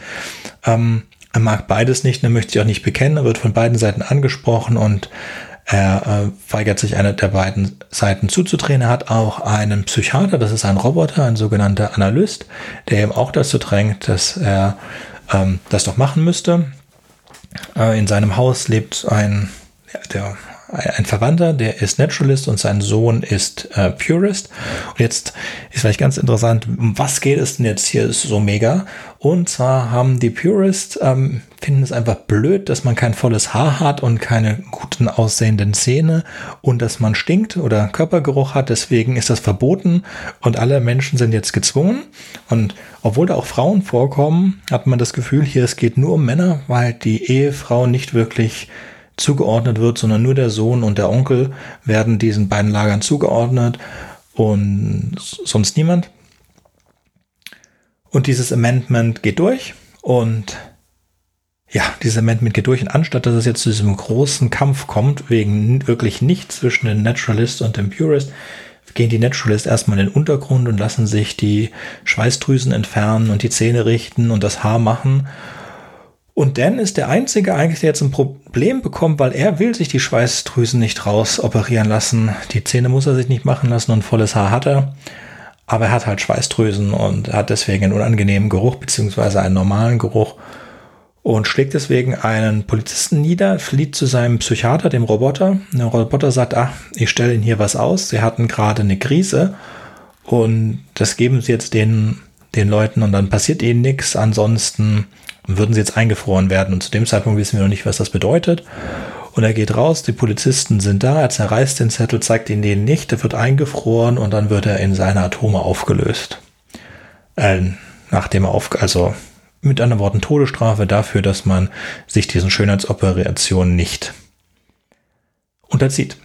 Ähm, er mag beides nicht, er möchte sich auch nicht bekennen, er wird von beiden Seiten angesprochen und er äh, weigert sich einer der beiden Seiten zuzudrehen. Er hat auch einen Psychiater, das ist ein Roboter, ein sogenannter Analyst, der ihm auch dazu drängt, dass er ähm, das doch machen müsste. Äh, in seinem Haus lebt ein, ja, der, ein Verwandter, der ist Naturalist und sein Sohn ist äh, Purist. Und jetzt ist vielleicht ganz interessant, um was geht es denn jetzt hier so mega? Und zwar haben die Purist, ähm, finden es einfach blöd, dass man kein volles Haar hat und keine guten aussehenden Zähne und dass man stinkt oder Körpergeruch hat. Deswegen ist das verboten und alle Menschen sind jetzt gezwungen. Und obwohl da auch Frauen vorkommen, hat man das Gefühl, hier es geht nur um Männer, weil die Ehefrau nicht wirklich zugeordnet wird, sondern nur der Sohn und der Onkel werden diesen beiden Lagern zugeordnet und sonst niemand. Und dieses Amendment geht durch und ja, dieses Amendment geht durch und anstatt dass es jetzt zu diesem großen Kampf kommt, wegen wirklich nichts zwischen den Naturalist und dem Purist, gehen die Naturalist erstmal in den Untergrund und lassen sich die Schweißdrüsen entfernen und die Zähne richten und das Haar machen und Dan ist der Einzige eigentlich, der jetzt ein Problem bekommt, weil er will sich die Schweißdrüsen nicht raus operieren lassen. Die Zähne muss er sich nicht machen lassen und volles Haar hat er. Aber er hat halt Schweißdrüsen und hat deswegen einen unangenehmen Geruch beziehungsweise einen normalen Geruch und schlägt deswegen einen Polizisten nieder, flieht zu seinem Psychiater, dem Roboter. Der Roboter sagt, ah, ich stelle Ihnen hier was aus. Sie hatten gerade eine Krise und das geben Sie jetzt den, den Leuten und dann passiert ihnen nichts. Ansonsten würden sie jetzt eingefroren werden. Und zu dem Zeitpunkt wissen wir noch nicht, was das bedeutet. Und er geht raus, die Polizisten sind da, er zerreißt den Zettel, zeigt ihn denen nicht, er wird eingefroren und dann wird er in seine Atome aufgelöst. Äh, nachdem er auf, also mit anderen Worten Todesstrafe dafür, dass man sich diesen Schönheitsoperationen nicht unterzieht.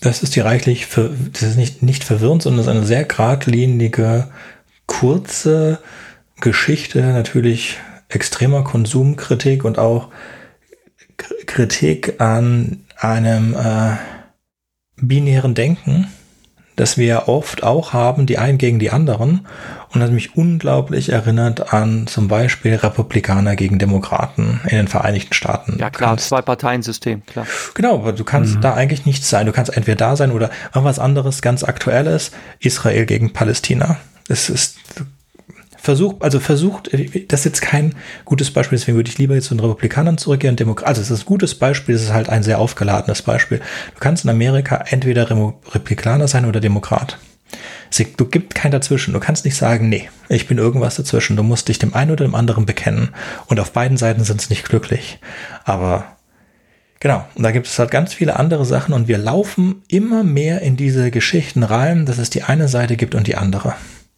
Das ist die reichlich, das ist nicht, nicht verwirrend, sondern es ist eine sehr geradlinige, kurze Geschichte, natürlich extremer Konsumkritik und auch Kritik an einem äh, binären Denken, das wir oft auch haben, die einen gegen die anderen. Und das mich unglaublich erinnert an zum Beispiel Republikaner gegen Demokraten in den Vereinigten Staaten. Ja klar, Zwei-Parteien-System, klar. Genau, aber du kannst mhm. da eigentlich nichts sein. Du kannst entweder da sein oder irgendwas anderes, ganz Aktuelles, Israel gegen Palästina. Es ist versucht, also versucht, das ist jetzt kein gutes Beispiel, deswegen würde ich lieber jetzt zu den Republikanern zurückgehen. Demokrat, also es ist ein gutes Beispiel, es ist halt ein sehr aufgeladenes Beispiel. Du kannst in Amerika entweder Republikaner sein oder Demokrat. Es gibt kein Dazwischen. Du kannst nicht sagen, nee, ich bin irgendwas dazwischen. Du musst dich dem einen oder dem anderen bekennen. Und auf beiden Seiten sind es nicht glücklich. Aber Genau, und da gibt es halt ganz viele andere Sachen und wir laufen immer mehr in diese Geschichten rein, dass es die eine Seite gibt und die andere.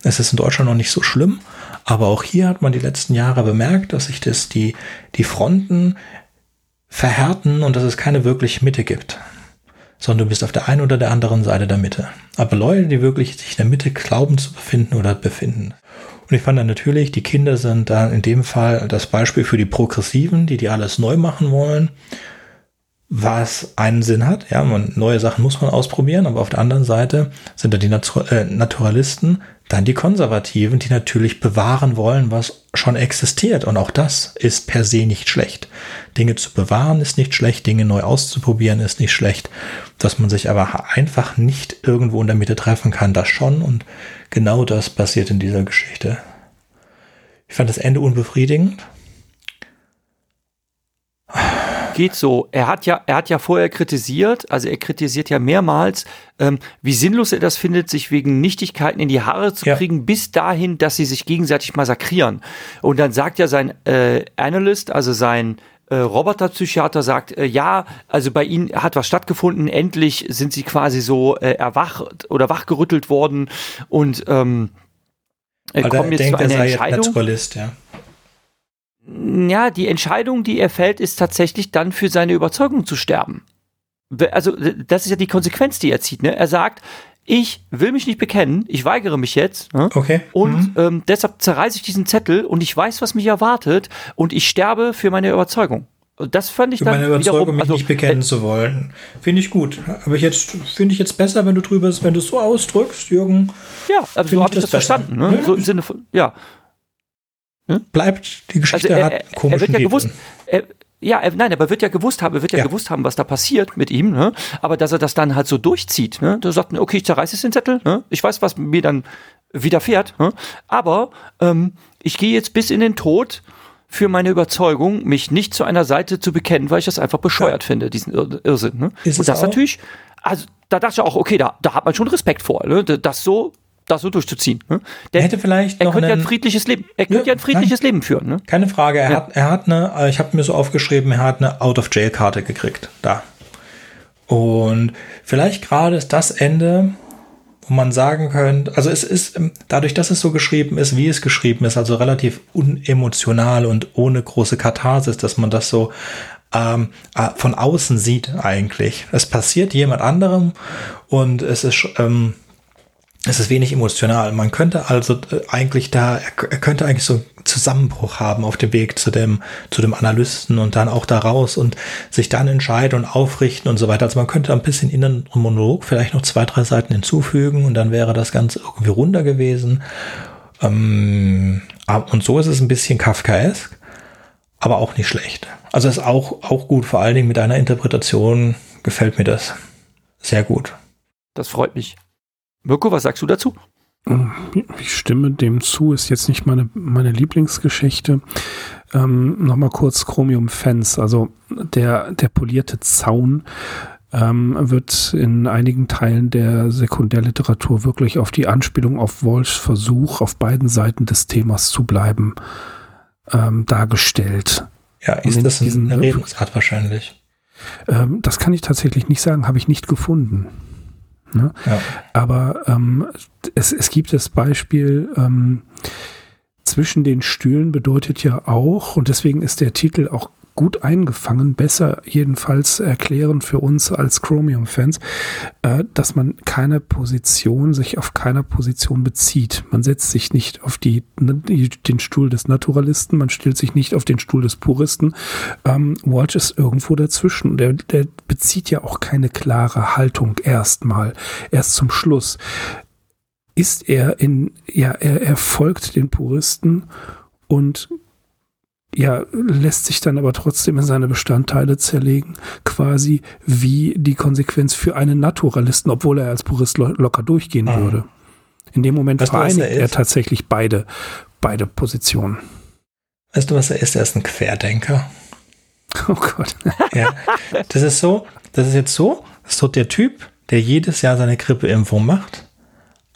Es ist in Deutschland noch nicht so schlimm, aber auch hier hat man die letzten Jahre bemerkt, dass sich das die, die Fronten verhärten und dass es keine wirkliche Mitte gibt. Sondern du bist auf der einen oder der anderen Seite der Mitte. Aber Leute, die wirklich sich in der Mitte glauben zu befinden oder befinden. Und ich fand dann natürlich, die Kinder sind da in dem Fall das Beispiel für die Progressiven, die die alles neu machen wollen was einen Sinn hat. Ja, man, neue Sachen muss man ausprobieren, aber auf der anderen Seite sind da die Natur äh, Naturalisten, dann die Konservativen, die natürlich bewahren wollen, was schon existiert. Und auch das ist per se nicht schlecht. Dinge zu bewahren ist nicht schlecht, Dinge neu auszuprobieren ist nicht schlecht. Dass man sich aber einfach nicht irgendwo in der Mitte treffen kann, das schon. Und genau das passiert in dieser Geschichte. Ich fand das Ende unbefriedigend geht so. Er hat ja, er hat ja vorher kritisiert, also er kritisiert ja mehrmals, ähm, wie sinnlos er das findet, sich wegen Nichtigkeiten in die Haare zu ja. kriegen, bis dahin, dass sie sich gegenseitig massakrieren. Und dann sagt ja sein äh, Analyst, also sein äh, Roboterpsychiater sagt, äh, ja, also bei ihnen hat was stattgefunden, endlich sind sie quasi so äh, erwacht oder wachgerüttelt worden und ähm, kommen jetzt zu einer Entscheidung. Naturalist, ja ja, die Entscheidung, die er fällt, ist tatsächlich dann für seine Überzeugung zu sterben. Also, das ist ja die Konsequenz, die er zieht. Ne? Er sagt, ich will mich nicht bekennen, ich weigere mich jetzt. Ne? Okay. Und mhm. ähm, deshalb zerreiße ich diesen Zettel und ich weiß, was mich erwartet und ich sterbe für meine Überzeugung. Das fand ich für dann meine Überzeugung, wiederum, mich also, nicht bekennen äh, zu wollen. Finde ich gut. Aber ich jetzt finde ich jetzt besser, wenn du drüber, wenn du es so ausdrückst, Jürgen. Ja, also so habe ich das, das verstanden. Ne? Ja. So im Sinne von, ja. Hm? Bleibt, die Geschichte also er, hat komischen er wird ja gewusst, er, ja, er, nein, aber wird ja gewusst haben, er wird ja, ja, gewusst haben, was da passiert mit ihm, ne? aber dass er das dann halt so durchzieht. Ne? Da sagt, okay, ich zerreiße jetzt den Zettel, ne? ich weiß, was mir dann widerfährt, ne? aber ähm, ich gehe jetzt bis in den Tod für meine Überzeugung, mich nicht zu einer Seite zu bekennen, weil ich das einfach bescheuert ja. finde, diesen Ir Irrsinn. Ne? Ist Und das auch? natürlich, also da dachte ich auch, okay, da, da hat man schon Respekt vor, ne? das so das so durchzuziehen. Ne? Der, hätte vielleicht er könnte ja ein friedliches Leben, er könnte ja, ja ein friedliches nein, Leben führen. Ne? Keine Frage. Er ja. hat, er hat eine, äh, ich habe mir so aufgeschrieben, er hat eine Out of Jail Karte gekriegt. Da. Und vielleicht gerade ist das Ende, wo man sagen könnte, also es ist ähm, dadurch, dass es so geschrieben ist, wie es geschrieben ist, also relativ unemotional und ohne große Katharsis, dass man das so ähm, äh, von außen sieht eigentlich. Es passiert jemand anderem und es ist ähm, es ist wenig emotional. Man könnte also äh, eigentlich da, er könnte eigentlich so einen Zusammenbruch haben auf dem Weg zu dem, zu dem Analysten und dann auch da raus und sich dann entscheiden und aufrichten und so weiter. Also man könnte ein bisschen inneren Monolog vielleicht noch zwei, drei Seiten hinzufügen und dann wäre das Ganze irgendwie runder gewesen. Ähm, und so ist es ein bisschen Kafkaesk, aber auch nicht schlecht. Also ist auch, auch gut, vor allen Dingen mit einer Interpretation gefällt mir das sehr gut. Das freut mich. Mirko, was sagst du dazu? Ich stimme dem zu, ist jetzt nicht meine, meine Lieblingsgeschichte. Ähm, Nochmal kurz Chromium Fans, also der, der polierte Zaun ähm, wird in einigen Teilen der Sekundärliteratur wirklich auf die Anspielung auf Walsh Versuch, auf beiden Seiten des Themas zu bleiben, ähm, dargestellt. Ja, ist das eine Redensart wahrscheinlich? Ähm, das kann ich tatsächlich nicht sagen, habe ich nicht gefunden. Ne? Ja. Aber ähm, es, es gibt das Beispiel, ähm, zwischen den Stühlen bedeutet ja auch, und deswegen ist der Titel auch gut eingefangen, besser jedenfalls erklären für uns als Chromium-Fans, äh, dass man keine Position, sich auf keiner Position bezieht. Man setzt sich nicht auf die, den Stuhl des Naturalisten, man stellt sich nicht auf den Stuhl des Puristen. Ähm, Walsh ist irgendwo dazwischen. Der, der bezieht ja auch keine klare Haltung erstmal, erst zum Schluss. Ist er in, ja, er, er folgt den Puristen und ja, lässt sich dann aber trotzdem in seine Bestandteile zerlegen, quasi wie die Konsequenz für einen Naturalisten, obwohl er als Purist lo locker durchgehen ah. würde. In dem Moment weißt vereinigt er, er, tatsächlich beide, beide Positionen. Weißt du, was er ist? Er ist ein Querdenker. Oh Gott. ja. Das ist so, das ist jetzt so, das ist so der Typ, der jedes Jahr seine Grippeimpfung macht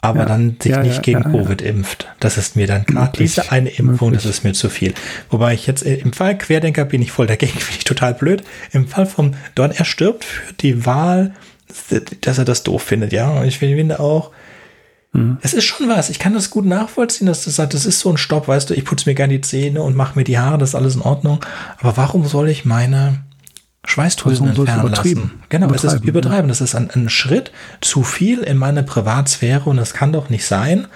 aber ja, dann sich ja, nicht ja, gegen Covid impft. Das ist mir dann gerade diese eine Impfung, möglich. das ist mir zu viel. Wobei ich jetzt im Fall Querdenker bin ich voll dagegen, finde ich total blöd. Im Fall vom Don, er stirbt für die Wahl, dass er das doof findet, ja. Und ich finde auch, mhm. es ist schon was. Ich kann das gut nachvollziehen, dass das sagt, das ist so ein Stopp, weißt du, ich putze mir gerne die Zähne und mache mir die Haare, das ist alles in Ordnung. Aber warum soll ich meine Schweißdrüsen entfernen lassen. Genau, es ist übertreiben. Das ist ein, ein Schritt zu viel in meine Privatsphäre und das kann doch nicht sein.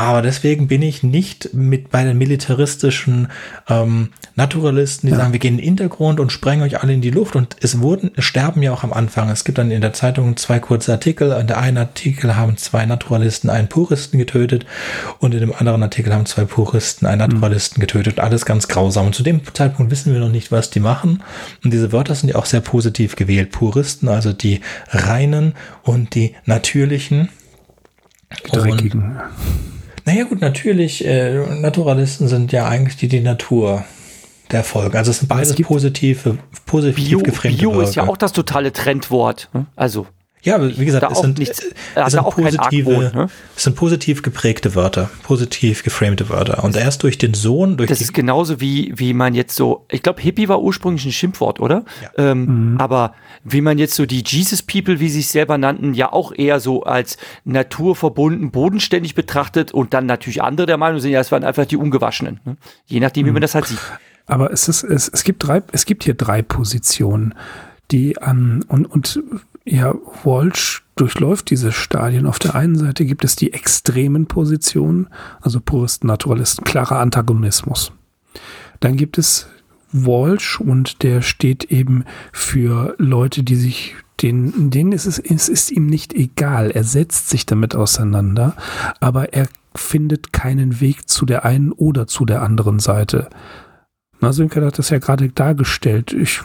Aber deswegen bin ich nicht mit bei den militaristischen ähm, Naturalisten, die ja. sagen, wir gehen in den Hintergrund und sprengen euch alle in die Luft. Und es wurden, es sterben ja auch am Anfang. Es gibt dann in der Zeitung zwei kurze Artikel. In der einen Artikel haben zwei Naturalisten einen Puristen getötet und in dem anderen Artikel haben zwei Puristen einen Naturalisten mhm. getötet. Alles ganz grausam. Und zu dem Zeitpunkt wissen wir noch nicht, was die machen. Und diese Wörter sind ja auch sehr positiv gewählt. Puristen, also die reinen und die natürlichen. Die dreckigen. Und naja gut, natürlich, äh, Naturalisten sind ja eigentlich die, die Natur der Folge. Also es sind beides positive, positiv Bio, gefremde Bio Wörter. ist ja auch das totale Trendwort. Ne? Also ja, aber wie gesagt, es sind, nichts, es, sind positive, Argwohn, ne? es sind positiv geprägte Wörter, positiv geframte Wörter. Und erst durch den Sohn, durch Das ist genauso wie, wie man jetzt so, ich glaube, Hippie war ursprünglich ein Schimpfwort, oder? Ja. Ähm, mhm. Aber wie man jetzt so die Jesus People, wie sie sich selber nannten, ja auch eher so als naturverbunden, bodenständig betrachtet und dann natürlich andere der Meinung sind, ja, es waren einfach die Ungewaschenen. Ne? Je nachdem, wie man mhm. das halt sieht. Aber es ist, es, es gibt drei, es gibt hier drei Positionen, die an, und, und ja, Walsh durchläuft diese Stadien. Auf der einen Seite gibt es die extremen Positionen, also Puristen, Naturalisten, klarer Antagonismus. Dann gibt es Walsh und der steht eben für Leute, die sich den, denen ist es, es ist ihm nicht egal. Er setzt sich damit auseinander, aber er findet keinen Weg zu der einen oder zu der anderen Seite. Na, Sönke hat das ja gerade dargestellt. Ich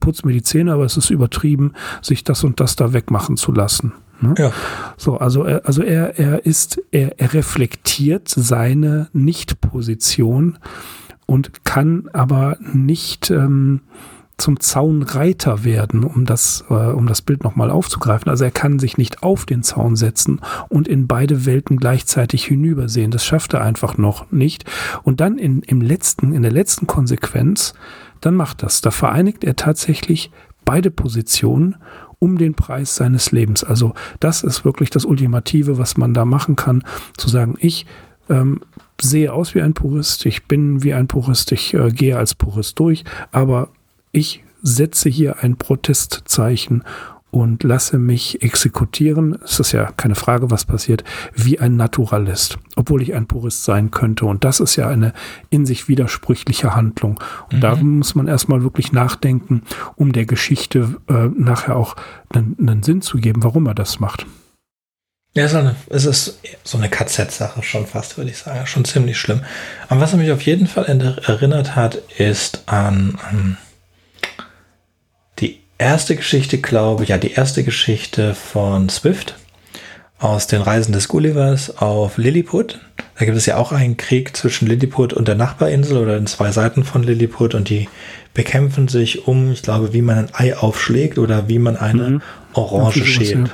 putze mir die Zähne, aber es ist übertrieben, sich das und das da wegmachen zu lassen. Ne? Ja. So, also er, also er, er ist, er, er reflektiert seine Nicht-Position und kann aber nicht ähm, zum Zaunreiter werden, um das, äh, um das Bild nochmal aufzugreifen. Also er kann sich nicht auf den Zaun setzen und in beide Welten gleichzeitig hinübersehen. Das schafft er einfach noch nicht. Und dann in, im letzten, in der letzten Konsequenz, dann macht das. Da vereinigt er tatsächlich beide Positionen um den Preis seines Lebens. Also das ist wirklich das Ultimative, was man da machen kann, zu sagen, ich ähm, sehe aus wie ein Purist, ich bin wie ein Purist, ich äh, gehe als Purist durch, aber ich setze hier ein Protestzeichen und lasse mich exekutieren. Es ist ja keine Frage, was passiert, wie ein Naturalist, obwohl ich ein Purist sein könnte. Und das ist ja eine in sich widersprüchliche Handlung. Und mhm. da muss man erstmal wirklich nachdenken, um der Geschichte äh, nachher auch einen, einen Sinn zu geben, warum er das macht. Ja, es ist, eine, es ist so eine KZ-Sache schon fast, würde ich sagen. Schon ziemlich schlimm. Aber was er mich auf jeden Fall erinnert hat, ist an die erste Geschichte, glaube ich, ja, die erste Geschichte von Swift aus den Reisen des Gullivers auf Lilliput. Da gibt es ja auch einen Krieg zwischen Lilliput und der Nachbarinsel oder den zwei Seiten von Lilliput und die bekämpfen sich um, ich glaube, wie man ein Ei aufschlägt oder wie man eine mhm. Orange schält.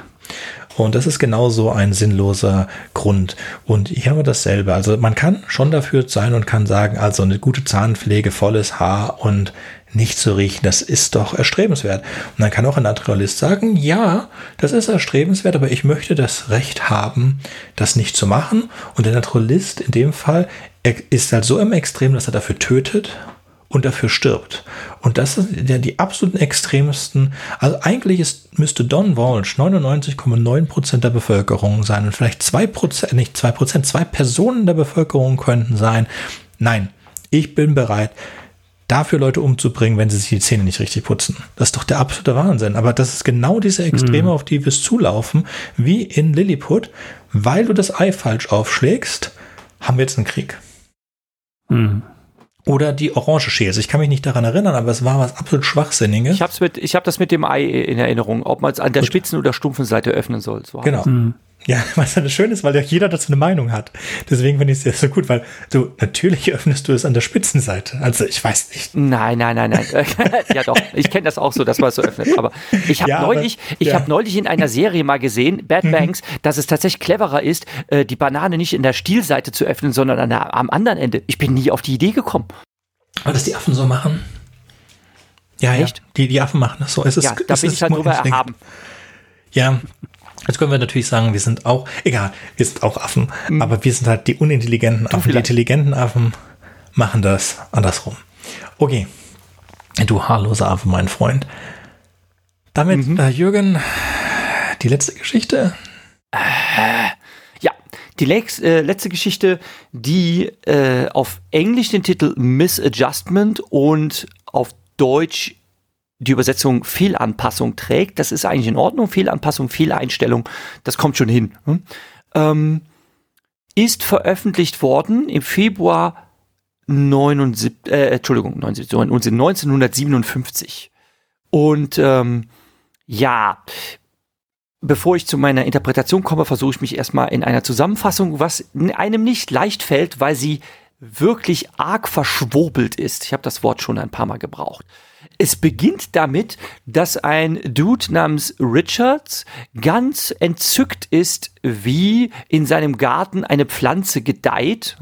Und das ist genauso ein sinnloser Grund. Und hier haben wir dasselbe. Also man kann schon dafür sein und kann sagen, also eine gute Zahnpflege, volles Haar und nicht zu riechen, das ist doch erstrebenswert. Und dann kann auch ein Naturalist sagen, ja, das ist erstrebenswert, aber ich möchte das Recht haben, das nicht zu machen. Und der Naturalist in dem Fall ist halt so im Extrem, dass er dafür tötet und dafür stirbt. Und das sind ja die absoluten extremsten. Also eigentlich ist, müsste Don Walsh 99,9% der Bevölkerung sein und vielleicht 2%, nicht 2%, zwei Personen der Bevölkerung könnten sein. Nein, ich bin bereit, dafür Leute umzubringen, wenn sie sich die Zähne nicht richtig putzen. Das ist doch der absolute Wahnsinn. Aber das ist genau diese Extreme, mhm. auf die wir es zulaufen, wie in Lilliput. Weil du das Ei falsch aufschlägst, haben wir jetzt einen Krieg. Mhm. Oder die Orange Schäls. Ich kann mich nicht daran erinnern, aber es war was absolut Schwachsinniges. Ich habe mit, ich hab das mit dem Ei in Erinnerung, ob man es an der Gut. spitzen oder stumpfen Seite öffnen soll. So genau. Mhm. Ja, was dann schön ist, weil ja jeder dazu eine Meinung hat. Deswegen finde ich es ja so gut, weil du natürlich öffnest du es an der Spitzenseite. Also ich weiß nicht. Nein, nein, nein, nein. ja doch, ich kenne das auch so, dass man es so öffnet. Aber ich habe ja, neulich, aber, ich ja. habe neulich in einer Serie mal gesehen, Bad mhm. Banks, dass es tatsächlich cleverer ist, äh, die Banane nicht in der Stielseite zu öffnen, sondern an der, am anderen Ende. Ich bin nie auf die Idee gekommen. Aber dass die Affen so machen. Ja, Echt? ja. Die, die Affen machen das so. Es ist, ja, da bin ich halt drüber erhaben. Ja, Jetzt können wir natürlich sagen, wir sind auch, egal, wir sind auch Affen, mhm. aber wir sind halt die unintelligenten Affen. Die intelligenten Affen machen das andersrum. Okay, du haarloser Affe, mein Freund. Damit, mhm. äh, Jürgen, die letzte Geschichte. Äh, ja, die lex, äh, letzte Geschichte, die äh, auf Englisch den Titel Misadjustment und auf Deutsch die Übersetzung Fehlanpassung trägt. Das ist eigentlich in Ordnung. Fehlanpassung, Fehleinstellung, das kommt schon hin. Hm? Ähm, ist veröffentlicht worden im Februar 79, äh, Entschuldigung, 1957. Und ähm, ja, bevor ich zu meiner Interpretation komme, versuche ich mich erstmal in einer Zusammenfassung, was einem nicht leicht fällt, weil sie wirklich arg verschwurbelt ist. Ich habe das Wort schon ein paar Mal gebraucht. Es beginnt damit, dass ein Dude namens Richards ganz entzückt ist, wie in seinem Garten eine Pflanze gedeiht.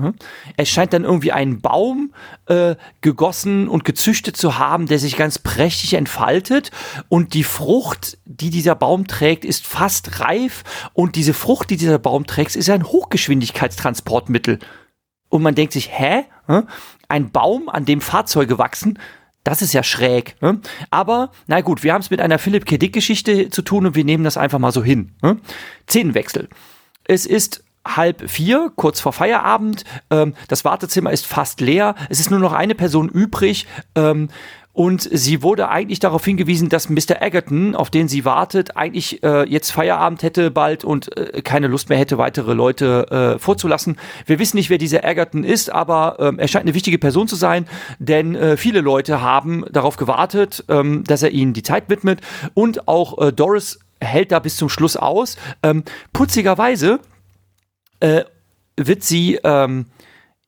Er scheint dann irgendwie einen Baum äh, gegossen und gezüchtet zu haben, der sich ganz prächtig entfaltet. Und die Frucht, die dieser Baum trägt, ist fast reif. Und diese Frucht, die dieser Baum trägt, ist ein Hochgeschwindigkeitstransportmittel. Und man denkt sich, hä? Ein Baum, an dem Fahrzeuge wachsen? Das ist ja schräg. Ne? Aber, na gut, wir haben es mit einer Philipp K. Dick-Geschichte zu tun und wir nehmen das einfach mal so hin. Ne? Szenenwechsel. Es ist halb vier, kurz vor Feierabend. Ähm, das Wartezimmer ist fast leer. Es ist nur noch eine Person übrig. Ähm, und sie wurde eigentlich darauf hingewiesen, dass Mr. Egerton, auf den sie wartet, eigentlich äh, jetzt Feierabend hätte bald und äh, keine Lust mehr hätte, weitere Leute äh, vorzulassen. Wir wissen nicht, wer dieser Egerton ist, aber ähm, er scheint eine wichtige Person zu sein, denn äh, viele Leute haben darauf gewartet, ähm, dass er ihnen die Zeit widmet. Und auch äh, Doris hält da bis zum Schluss aus. Ähm, putzigerweise äh, wird sie ähm,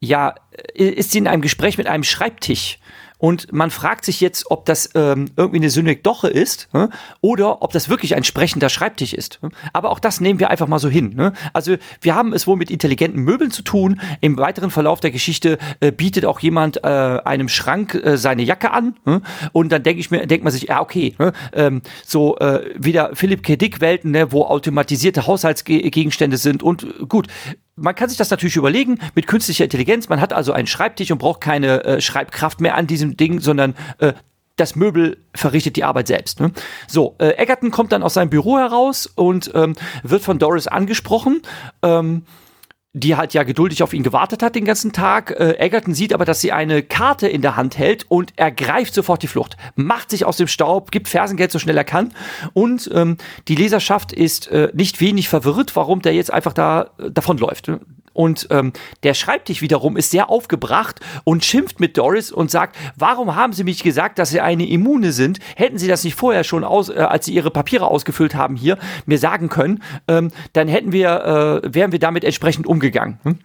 ja, äh, ist sie in einem Gespräch mit einem Schreibtisch und man fragt sich jetzt, ob das ähm, irgendwie eine Synekdoche ist äh, oder ob das wirklich ein sprechender Schreibtisch ist. Aber auch das nehmen wir einfach mal so hin. Ne? Also wir haben es wohl mit intelligenten Möbeln zu tun. Im weiteren Verlauf der Geschichte äh, bietet auch jemand äh, einem Schrank äh, seine Jacke an. Äh? Und dann denke ich mir, denkt man sich, ja okay, ne? ähm, so äh, wieder Philipp K. Dick Welten, ne, wo automatisierte Haushaltsgegenstände sind und gut, man kann sich das natürlich überlegen mit künstlicher Intelligenz. Man hat also einen Schreibtisch und braucht keine äh, Schreibkraft mehr an diesem Ding, sondern äh, das Möbel verrichtet die Arbeit selbst. Ne? So, äh, Egerton kommt dann aus seinem Büro heraus und ähm, wird von Doris angesprochen. Ähm, die halt ja geduldig auf ihn gewartet hat den ganzen Tag. Äh, Egerton sieht aber, dass sie eine Karte in der Hand hält und ergreift sofort die Flucht, macht sich aus dem Staub, gibt Fersengeld so schnell er kann und ähm, die Leserschaft ist äh, nicht wenig verwirrt, warum der jetzt einfach da äh, davonläuft. Und ähm, der Schreibtisch wiederum ist sehr aufgebracht und schimpft mit Doris und sagt, warum haben Sie mich gesagt, dass Sie eine Immune sind? Hätten Sie das nicht vorher schon aus, äh, als Sie Ihre Papiere ausgefüllt haben hier, mir sagen können, ähm, dann hätten wir, äh, wären wir damit entsprechend umgegangen. Hm?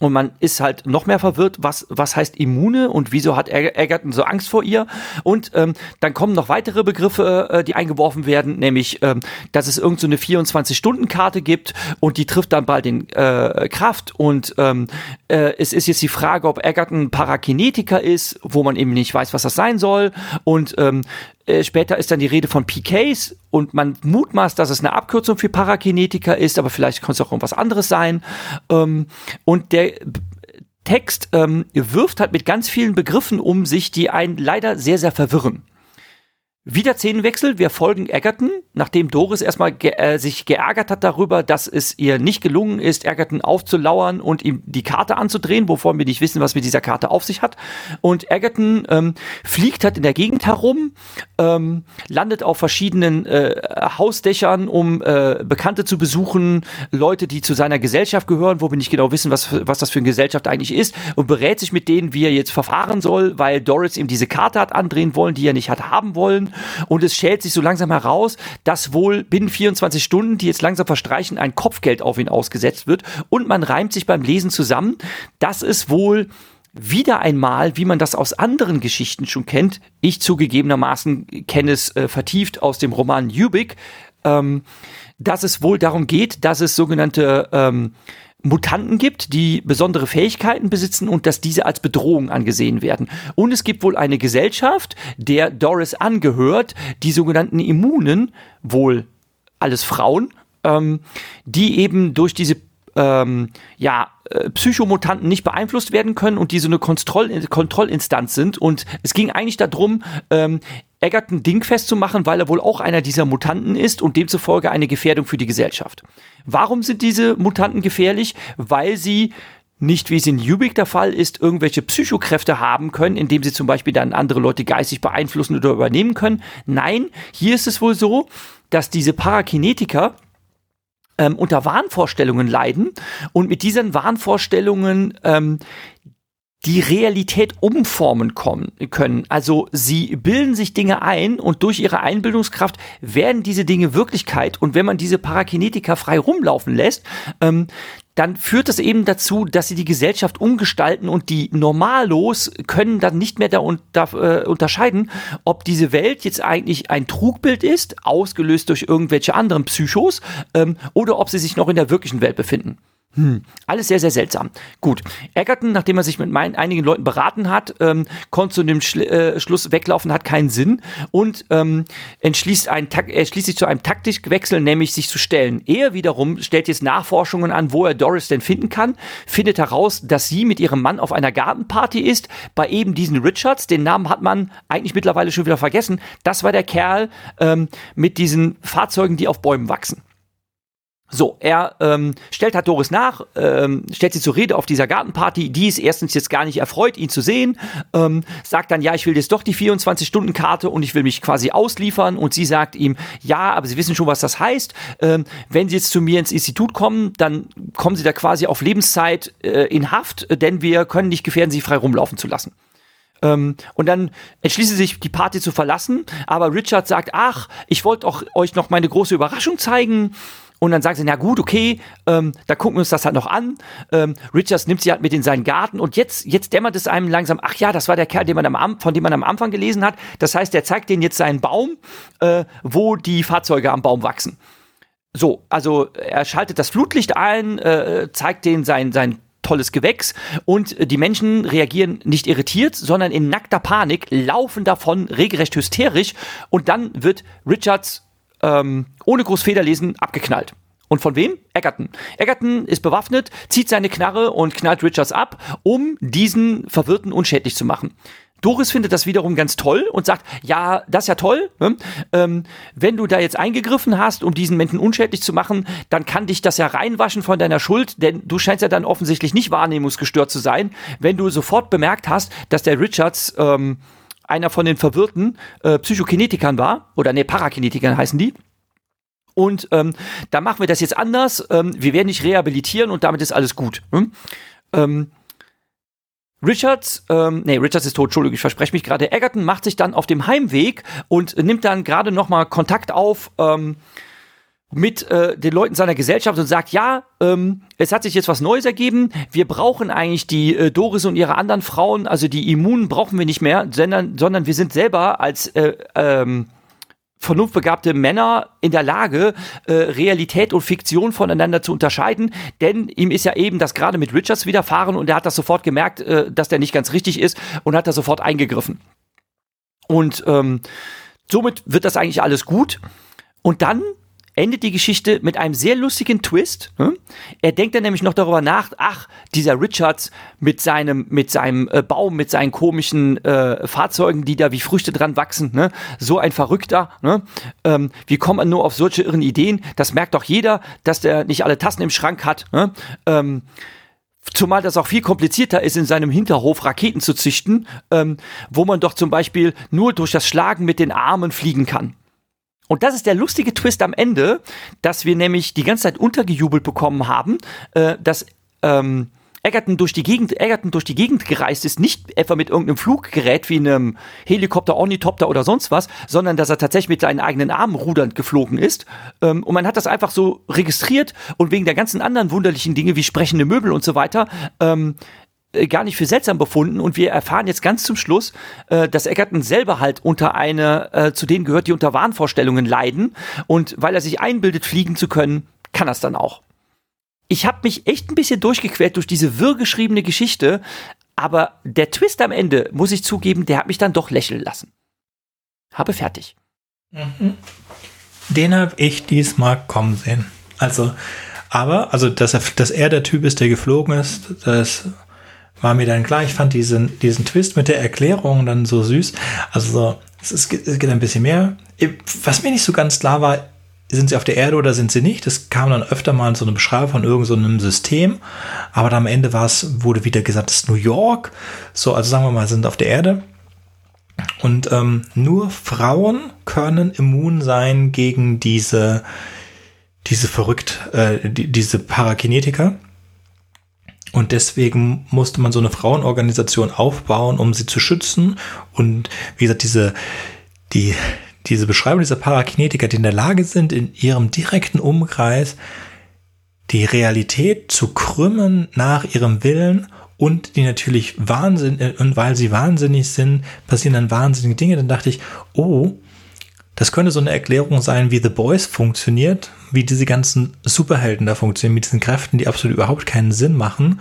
Und man ist halt noch mehr verwirrt, was, was heißt Immune und wieso hat Egerton so Angst vor ihr. Und ähm, dann kommen noch weitere Begriffe, äh, die eingeworfen werden, nämlich, ähm, dass es irgendeine so 24-Stunden-Karte gibt und die trifft dann bald den äh, Kraft. Und ähm, äh, es ist jetzt die Frage, ob Egerton Parakinetiker ist, wo man eben nicht weiß, was das sein soll. Und ähm, äh, später ist dann die Rede von PKs und man mutmaßt, dass es eine Abkürzung für Parakinetiker ist, aber vielleicht kann es auch irgendwas anderes sein. Ähm, und der Text ähm, wirft halt mit ganz vielen Begriffen um sich, die einen leider sehr, sehr verwirren. Wieder Szenenwechsel, wir folgen Egerton, nachdem Doris erstmal ge äh, sich geärgert hat darüber, dass es ihr nicht gelungen ist, Egerton aufzulauern und ihm die Karte anzudrehen, wovon wir nicht wissen, was mit dieser Karte auf sich hat. Und Egerton ähm, fliegt halt in der Gegend herum, ähm, landet auf verschiedenen äh, Hausdächern, um äh, Bekannte zu besuchen, Leute, die zu seiner Gesellschaft gehören, wo wir nicht genau wissen, was, was das für eine Gesellschaft eigentlich ist, und berät sich mit denen, wie er jetzt verfahren soll, weil Doris ihm diese Karte hat andrehen wollen, die er nicht hat haben wollen. Und es schält sich so langsam heraus, dass wohl binnen 24 Stunden, die jetzt langsam verstreichen, ein Kopfgeld auf ihn ausgesetzt wird. Und man reimt sich beim Lesen zusammen, dass es wohl wieder einmal, wie man das aus anderen Geschichten schon kennt, ich zugegebenermaßen kenne es äh, vertieft aus dem Roman Ubik, ähm, dass es wohl darum geht, dass es sogenannte ähm, Mutanten gibt, die besondere Fähigkeiten besitzen und dass diese als Bedrohung angesehen werden. Und es gibt wohl eine Gesellschaft, der Doris angehört, die sogenannten Immunen, wohl alles Frauen, ähm, die eben durch diese ähm, ja, äh, Psychomutanten nicht beeinflusst werden können und die so eine Kontroll Kontrollinstanz sind. Und es ging eigentlich darum, ähm, Egerton Ding festzumachen, weil er wohl auch einer dieser Mutanten ist und demzufolge eine Gefährdung für die Gesellschaft. Warum sind diese Mutanten gefährlich? Weil sie nicht, wie es in Ubik der Fall ist, irgendwelche Psychokräfte haben können, indem sie zum Beispiel dann andere Leute geistig beeinflussen oder übernehmen können. Nein, hier ist es wohl so, dass diese Parakinetiker ähm, unter Wahnvorstellungen leiden und mit diesen Wahnvorstellungen ähm, die Realität umformen kommen, können. Also sie bilden sich Dinge ein und durch ihre Einbildungskraft werden diese Dinge Wirklichkeit. Und wenn man diese Parakinetiker frei rumlaufen lässt, ähm, dann führt es eben dazu, dass sie die Gesellschaft umgestalten und die Normalos können dann nicht mehr da, unter, äh, unterscheiden, ob diese Welt jetzt eigentlich ein Trugbild ist, ausgelöst durch irgendwelche anderen Psychos, ähm, oder ob sie sich noch in der wirklichen Welt befinden. Hm, alles sehr, sehr seltsam. Gut. Egerton, nachdem er sich mit meinen, einigen Leuten beraten hat, ähm, konnte zu dem Schli äh, Schluss weglaufen, hat keinen Sinn und ähm, entschließt, ein, entschließt sich zu einem Taktikwechsel, nämlich sich zu stellen. Er wiederum stellt jetzt Nachforschungen an, wo er Doris denn finden kann, findet heraus, dass sie mit ihrem Mann auf einer Gartenparty ist, bei eben diesen Richards. Den Namen hat man eigentlich mittlerweile schon wieder vergessen. Das war der Kerl ähm, mit diesen Fahrzeugen, die auf Bäumen wachsen. So, er ähm, stellt halt Doris nach, ähm, stellt sie zur Rede auf dieser Gartenparty. Die ist erstens jetzt gar nicht erfreut, ihn zu sehen. Ähm, sagt dann, ja, ich will jetzt doch die 24-Stunden-Karte und ich will mich quasi ausliefern. Und sie sagt ihm, ja, aber Sie wissen schon, was das heißt. Ähm, wenn Sie jetzt zu mir ins Institut kommen, dann kommen Sie da quasi auf Lebenszeit äh, in Haft, denn wir können nicht gefährden, Sie frei rumlaufen zu lassen. Ähm, und dann entschließen sie sich, die Party zu verlassen. Aber Richard sagt, ach, ich wollte euch noch meine große Überraschung zeigen. Und dann sagen sie, na gut, okay, ähm, da gucken wir uns das halt noch an. Ähm, Richards nimmt sie halt mit in seinen Garten und jetzt, jetzt dämmert es einem langsam, ach ja, das war der Kerl, den man am, von dem man am Anfang gelesen hat. Das heißt, er zeigt denen jetzt seinen Baum, äh, wo die Fahrzeuge am Baum wachsen. So, also er schaltet das Flutlicht ein, äh, zeigt denen sein, sein tolles Gewächs und die Menschen reagieren nicht irritiert, sondern in nackter Panik, laufen davon regelrecht hysterisch und dann wird Richards ähm, ohne groß Federlesen abgeknallt. Und von wem? Egerton. Egerton ist bewaffnet, zieht seine Knarre und knallt Richards ab, um diesen Verwirrten unschädlich zu machen. Doris findet das wiederum ganz toll und sagt, ja, das ist ja toll. Ne? Ähm, wenn du da jetzt eingegriffen hast, um diesen Menschen unschädlich zu machen, dann kann dich das ja reinwaschen von deiner Schuld, denn du scheinst ja dann offensichtlich nicht wahrnehmungsgestört zu sein, wenn du sofort bemerkt hast, dass der Richards ähm, einer von den verwirrten äh, Psychokinetikern war, oder nee, Parakinetikern heißen die. Und ähm, da machen wir das jetzt anders. Ähm, wir werden dich rehabilitieren und damit ist alles gut. Hm? Ähm, Richards, ähm, nee, Richards ist tot, Entschuldigung, ich verspreche mich gerade. Egerton macht sich dann auf dem Heimweg und nimmt dann gerade nochmal Kontakt auf ähm, mit äh, den Leuten seiner Gesellschaft und sagt, ja, ähm, es hat sich jetzt was Neues ergeben. Wir brauchen eigentlich die äh, Doris und ihre anderen Frauen, also die Immunen brauchen wir nicht mehr, sondern, sondern wir sind selber als äh, ähm, vernunftbegabte Männer in der Lage, äh, Realität und Fiktion voneinander zu unterscheiden, denn ihm ist ja eben das gerade mit Richards widerfahren und er hat das sofort gemerkt, äh, dass der nicht ganz richtig ist und hat da sofort eingegriffen. Und ähm, somit wird das eigentlich alles gut. Und dann endet die Geschichte mit einem sehr lustigen Twist. Hm? Er denkt dann nämlich noch darüber nach, ach, dieser Richards mit seinem, mit seinem äh, Baum, mit seinen komischen äh, Fahrzeugen, die da wie Früchte dran wachsen, ne? so ein Verrückter. Ne? Ähm, wie kommt man nur auf solche irren Ideen? Das merkt doch jeder, dass der nicht alle Tassen im Schrank hat. Ne? Ähm, Zumal das auch viel komplizierter ist, in seinem Hinterhof Raketen zu züchten, ähm, wo man doch zum Beispiel nur durch das Schlagen mit den Armen fliegen kann. Und das ist der lustige Twist am Ende, dass wir nämlich die ganze Zeit untergejubelt bekommen haben, äh, dass ähm, Egerton durch die Gegend, Egerton durch die Gegend gereist ist, nicht etwa mit irgendeinem Fluggerät wie einem Helikopter, Ornithopter oder sonst was, sondern dass er tatsächlich mit seinen eigenen Armen rudernd geflogen ist. Ähm, und man hat das einfach so registriert und wegen der ganzen anderen wunderlichen Dinge wie sprechende Möbel und so weiter ähm, äh, gar nicht für seltsam befunden und wir erfahren jetzt ganz zum Schluss, äh, dass Eckerton selber halt unter eine, äh, zu denen gehört, die unter Wahnvorstellungen leiden und weil er sich einbildet, fliegen zu können, kann er es dann auch. Ich habe mich echt ein bisschen durchgequert durch diese wirr geschriebene Geschichte, aber der Twist am Ende, muss ich zugeben, der hat mich dann doch lächeln lassen. Habe fertig. Mhm. Den habe ich diesmal kommen sehen. Also, aber, also, dass er, dass er der Typ ist, der geflogen ist, das war mir dann klar. Ich fand diesen, diesen Twist mit der Erklärung dann so süß. Also es, ist, es geht ein bisschen mehr. Was mir nicht so ganz klar war, sind sie auf der Erde oder sind sie nicht? Das kam dann öfter mal so eine Beschreibung von irgendeinem so System. Aber dann am Ende war es, wurde wieder gesagt, es ist New York. So, also sagen wir mal, sind auf der Erde. Und ähm, nur Frauen können immun sein gegen diese, diese verrückt, äh, die, diese Parakinetiker. Und deswegen musste man so eine Frauenorganisation aufbauen, um sie zu schützen. Und wie gesagt, diese, die, diese Beschreibung dieser Parakinetiker, die in der Lage sind, in ihrem direkten Umkreis die Realität zu krümmen nach ihrem Willen und die natürlich Wahnsinn, und weil sie wahnsinnig sind, passieren dann wahnsinnige Dinge. Dann dachte ich, oh, das könnte so eine Erklärung sein, wie The Boys funktioniert, wie diese ganzen Superhelden da funktionieren, mit diesen Kräften, die absolut überhaupt keinen Sinn machen.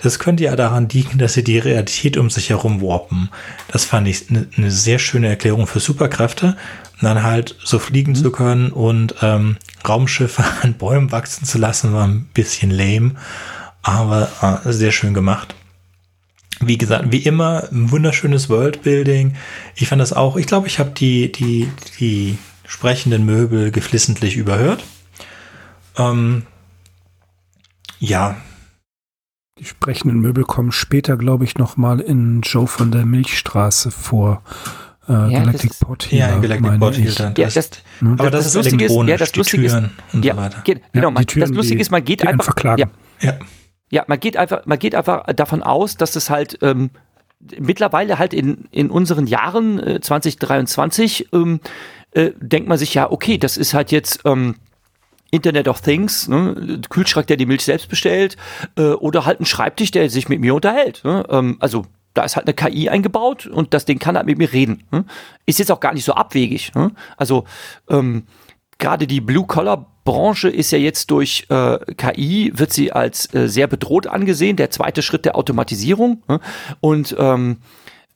Das könnte ja daran liegen, dass sie die Realität um sich herum warpen. Das fand ich eine, eine sehr schöne Erklärung für Superkräfte. Und dann halt so fliegen mhm. zu können und ähm, Raumschiffe an Bäumen wachsen zu lassen, war ein bisschen lame, aber äh, sehr schön gemacht wie gesagt, wie immer, ein wunderschönes Worldbuilding. Ich fand das auch, ich glaube, ich habe die, die, die sprechenden Möbel geflissentlich überhört. Ähm, ja. Die sprechenden Möbel kommen später, glaube ich, nochmal in Joe von der Milchstraße vor. Äh, ja, Galactic Port Ja, Galactic Port Ja, das, das, hm? aber das, das, das Lustige ist, ja, das Lustige ist, und ja, so weiter. Geht, genau, ja, man, Türen, das Lustige ist, man geht einfach, ja, ja. Ja, man geht einfach, man geht einfach davon aus, dass es halt ähm, mittlerweile halt in, in unseren Jahren äh, 2023 ähm, äh, denkt man sich ja, okay, das ist halt jetzt ähm, Internet of Things, ne? Kühlschrank, der die Milch selbst bestellt, äh, oder halt ein Schreibtisch, der sich mit mir unterhält. Ne? Ähm, also da ist halt eine KI eingebaut und das Ding kann halt mit mir reden. Ne? Ist jetzt auch gar nicht so abwegig. Ne? Also ähm, gerade die Blue-Collar-Branche ist ja jetzt durch äh, KI, wird sie als äh, sehr bedroht angesehen, der zweite Schritt der Automatisierung. Ne? Und ähm,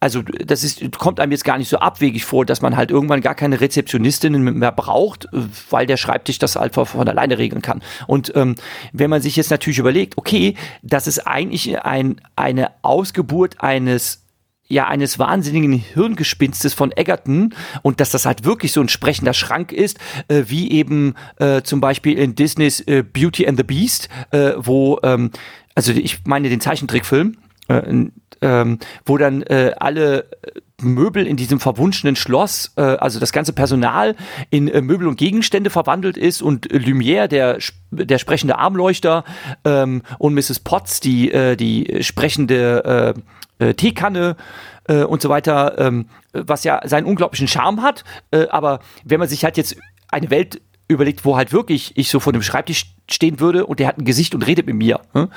also das ist, kommt einem jetzt gar nicht so abwegig vor, dass man halt irgendwann gar keine Rezeptionistinnen mehr braucht, weil der Schreibtisch das einfach von alleine regeln kann. Und ähm, wenn man sich jetzt natürlich überlegt, okay, das ist eigentlich ein, eine Ausgeburt eines ja eines wahnsinnigen Hirngespinstes von Egerton und dass das halt wirklich so ein sprechender Schrank ist, äh, wie eben äh, zum Beispiel in Disneys äh, Beauty and the Beast, äh, wo ähm, also ich meine den Zeichentrickfilm, äh, ähm, wo dann äh, alle Möbel in diesem verwunschenen Schloss, äh, also das ganze Personal in äh, Möbel und Gegenstände verwandelt ist und Lumière, der, der sprechende Armleuchter ähm, und Mrs. Potts, die, äh, die sprechende äh, Teekanne äh, und so weiter, ähm, was ja seinen unglaublichen Charme hat. Äh, aber wenn man sich halt jetzt eine Welt überlegt, wo halt wirklich ich so vor dem Schreibtisch stehen würde und der hat ein Gesicht und redet mit mir, hm?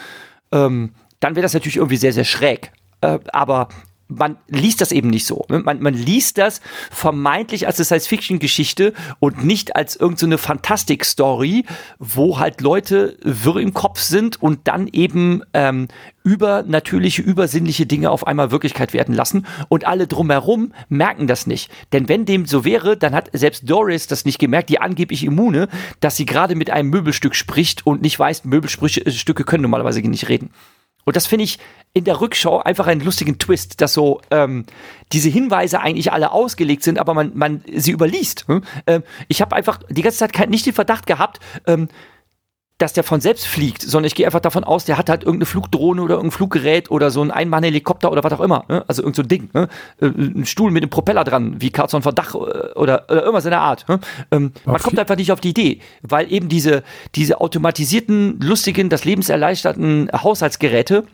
ähm, dann wäre das natürlich irgendwie sehr, sehr schräg. Äh, aber man liest das eben nicht so. Ne? Man, man liest das vermeintlich als eine Science-Fiction-Geschichte und nicht als irgendeine so Fantastik-Story, wo halt Leute wirr im Kopf sind und dann eben ähm, übernatürliche, übersinnliche Dinge auf einmal Wirklichkeit werden lassen und alle drumherum merken das nicht. Denn wenn dem so wäre, dann hat selbst Doris das nicht gemerkt, die angeblich Immune, dass sie gerade mit einem Möbelstück spricht und nicht weiß, Möbelstücke können normalerweise nicht reden. Und das finde ich in der Rückschau einfach einen lustigen Twist, dass so ähm, diese Hinweise eigentlich alle ausgelegt sind, aber man, man sie überliest. Hm? Ähm, ich habe einfach die ganze Zeit kein, nicht den Verdacht gehabt, ähm, dass der von selbst fliegt, sondern ich gehe einfach davon aus, der hat halt irgendeine Flugdrohne oder irgendein Fluggerät oder so ein Einmannhelikopter oder was auch immer. Ne? Also irgendein so Ding. Ne? Äh, ein Stuhl mit einem Propeller dran, wie Carlson Verdach äh, oder, oder irgendwas in der Art. Ne? Ähm, man kommt einfach nicht auf die Idee, weil eben diese, diese automatisierten, lustigen, das lebenserleichterten Haushaltsgeräte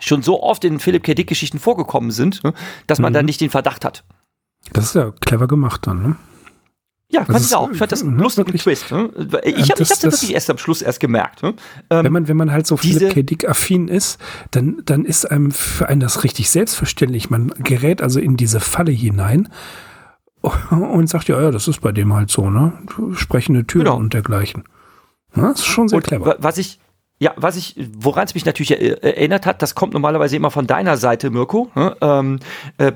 schon so oft in Philipp K. Dick-Geschichten vorgekommen sind, ne? dass man mhm. dann nicht den Verdacht hat. Das ist ja clever gemacht dann, ne? Ja, fand ich auch. Ich fand das einen lustigen Twist. Ne? Ich habe das, das wirklich erst am Schluss erst gemerkt. Ne? Ähm, wenn man wenn man halt so Philipp K. Dick affin ist, dann dann ist einem für einen das richtig selbstverständlich. Man gerät also in diese Falle hinein und sagt ja, ja, das ist bei dem halt so, ne? Sprechende Türen genau. und dergleichen. Ja, das ist schon sehr und clever. Was ich ja, was ich, woran es mich natürlich erinnert hat, das kommt normalerweise immer von deiner Seite, Mirko. Ne? Ähm, äh,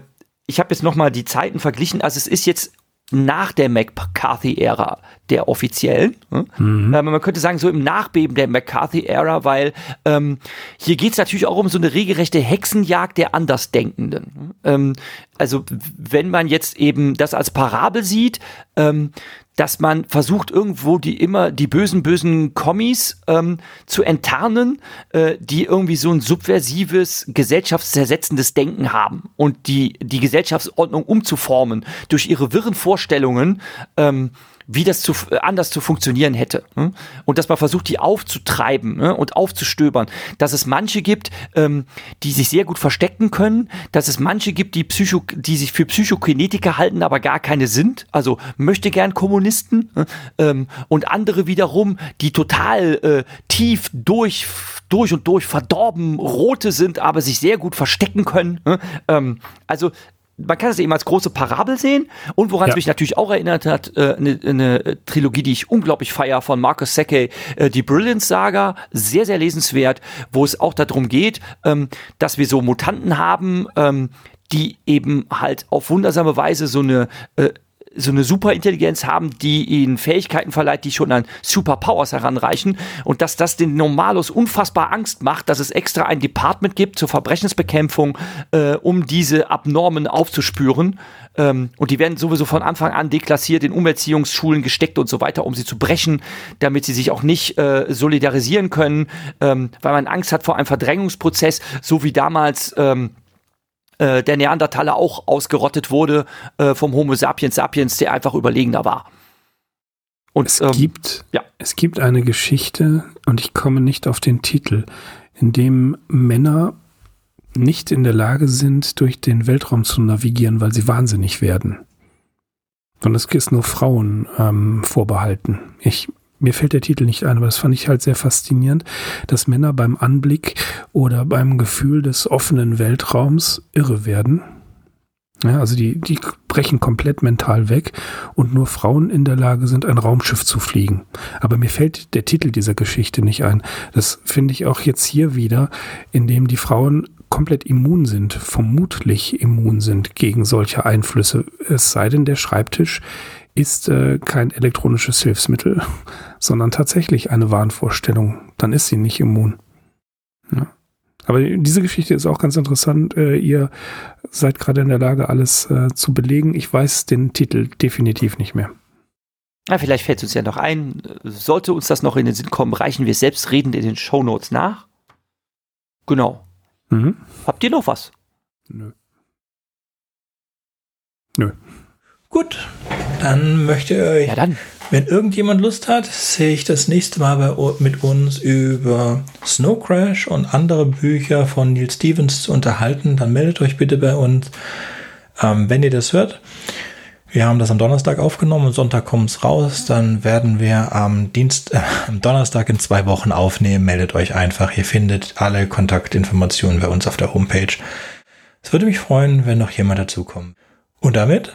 ich habe jetzt noch mal die Zeiten verglichen. Also es ist jetzt nach der McCarthy-Ära der offiziellen. Ne? Mhm. Ähm, man könnte sagen, so im Nachbeben der McCarthy-Ära, weil ähm, hier geht es natürlich auch um so eine regelrechte Hexenjagd der Andersdenkenden. Ähm, also wenn man jetzt eben das als Parabel sieht, ähm, dass man versucht irgendwo die immer die bösen bösen Kommis ähm, zu enttarnen, äh, die irgendwie so ein subversives gesellschaftszersetzendes Denken haben und die die Gesellschaftsordnung umzuformen durch ihre wirren Vorstellungen. Ähm, wie das zu, äh, anders zu funktionieren hätte. Hm? Und dass man versucht, die aufzutreiben ne? und aufzustöbern. Dass es manche gibt, ähm, die sich sehr gut verstecken können, dass es manche gibt, die, Psycho die sich für Psychokinetiker halten, aber gar keine sind, also möchte gern Kommunisten ne? ähm, und andere wiederum, die total äh, tief durch durch und durch verdorben rote sind, aber sich sehr gut verstecken können. Ne? Ähm, also man kann es eben als große Parabel sehen und woran ja. es mich natürlich auch erinnert hat, äh, eine, eine Trilogie, die ich unglaublich feier von Marcus Seckey, äh, die Brilliance Saga, sehr, sehr lesenswert, wo es auch darum geht, ähm, dass wir so Mutanten haben, ähm, die eben halt auf wundersame Weise so eine äh, so eine Superintelligenz haben, die ihnen Fähigkeiten verleiht, die schon an Superpowers heranreichen und dass das den Normalos unfassbar Angst macht, dass es extra ein Department gibt zur Verbrechensbekämpfung, äh, um diese Abnormen aufzuspüren. Ähm, und die werden sowieso von Anfang an deklassiert, in Umerziehungsschulen gesteckt und so weiter, um sie zu brechen, damit sie sich auch nicht äh, solidarisieren können, ähm, weil man Angst hat vor einem Verdrängungsprozess, so wie damals ähm, äh, der Neandertaler auch ausgerottet wurde äh, vom Homo sapiens sapiens, der einfach überlegener war. Und, es, ähm, gibt, ja. es gibt eine Geschichte, und ich komme nicht auf den Titel, in dem Männer nicht in der Lage sind, durch den Weltraum zu navigieren, weil sie wahnsinnig werden. Und es ist nur Frauen ähm, vorbehalten. Ich mir fällt der Titel nicht ein, aber das fand ich halt sehr faszinierend, dass Männer beim Anblick oder beim Gefühl des offenen Weltraums irre werden. Ja, also die, die brechen komplett mental weg und nur Frauen in der Lage sind, ein Raumschiff zu fliegen. Aber mir fällt der Titel dieser Geschichte nicht ein. Das finde ich auch jetzt hier wieder, indem die Frauen komplett immun sind, vermutlich immun sind gegen solche Einflüsse. Es sei denn, der Schreibtisch ist äh, kein elektronisches Hilfsmittel, sondern tatsächlich eine Wahnvorstellung. Dann ist sie nicht immun. Ja. Aber diese Geschichte ist auch ganz interessant. Äh, ihr seid gerade in der Lage, alles äh, zu belegen. Ich weiß den Titel definitiv nicht mehr. Ja, vielleicht fällt es uns ja noch ein. Sollte uns das noch in den Sinn kommen, reichen wir selbstredend in den Shownotes nach. Genau. Mhm. Habt ihr noch was? Nö. Nö. Gut, dann möchte ich euch, ja, dann. wenn irgendjemand Lust hat, sehe ich das nächste Mal bei, mit uns über Snow Crash und andere Bücher von Neil Stevens zu unterhalten, dann meldet euch bitte bei uns, ähm, wenn ihr das hört. Wir haben das am Donnerstag aufgenommen und Sonntag kommt es raus. Dann werden wir am Dienst, äh, am Donnerstag in zwei Wochen aufnehmen. Meldet euch einfach. Ihr findet alle Kontaktinformationen bei uns auf der Homepage. Es würde mich freuen, wenn noch jemand dazukommt. Und damit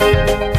Thank you.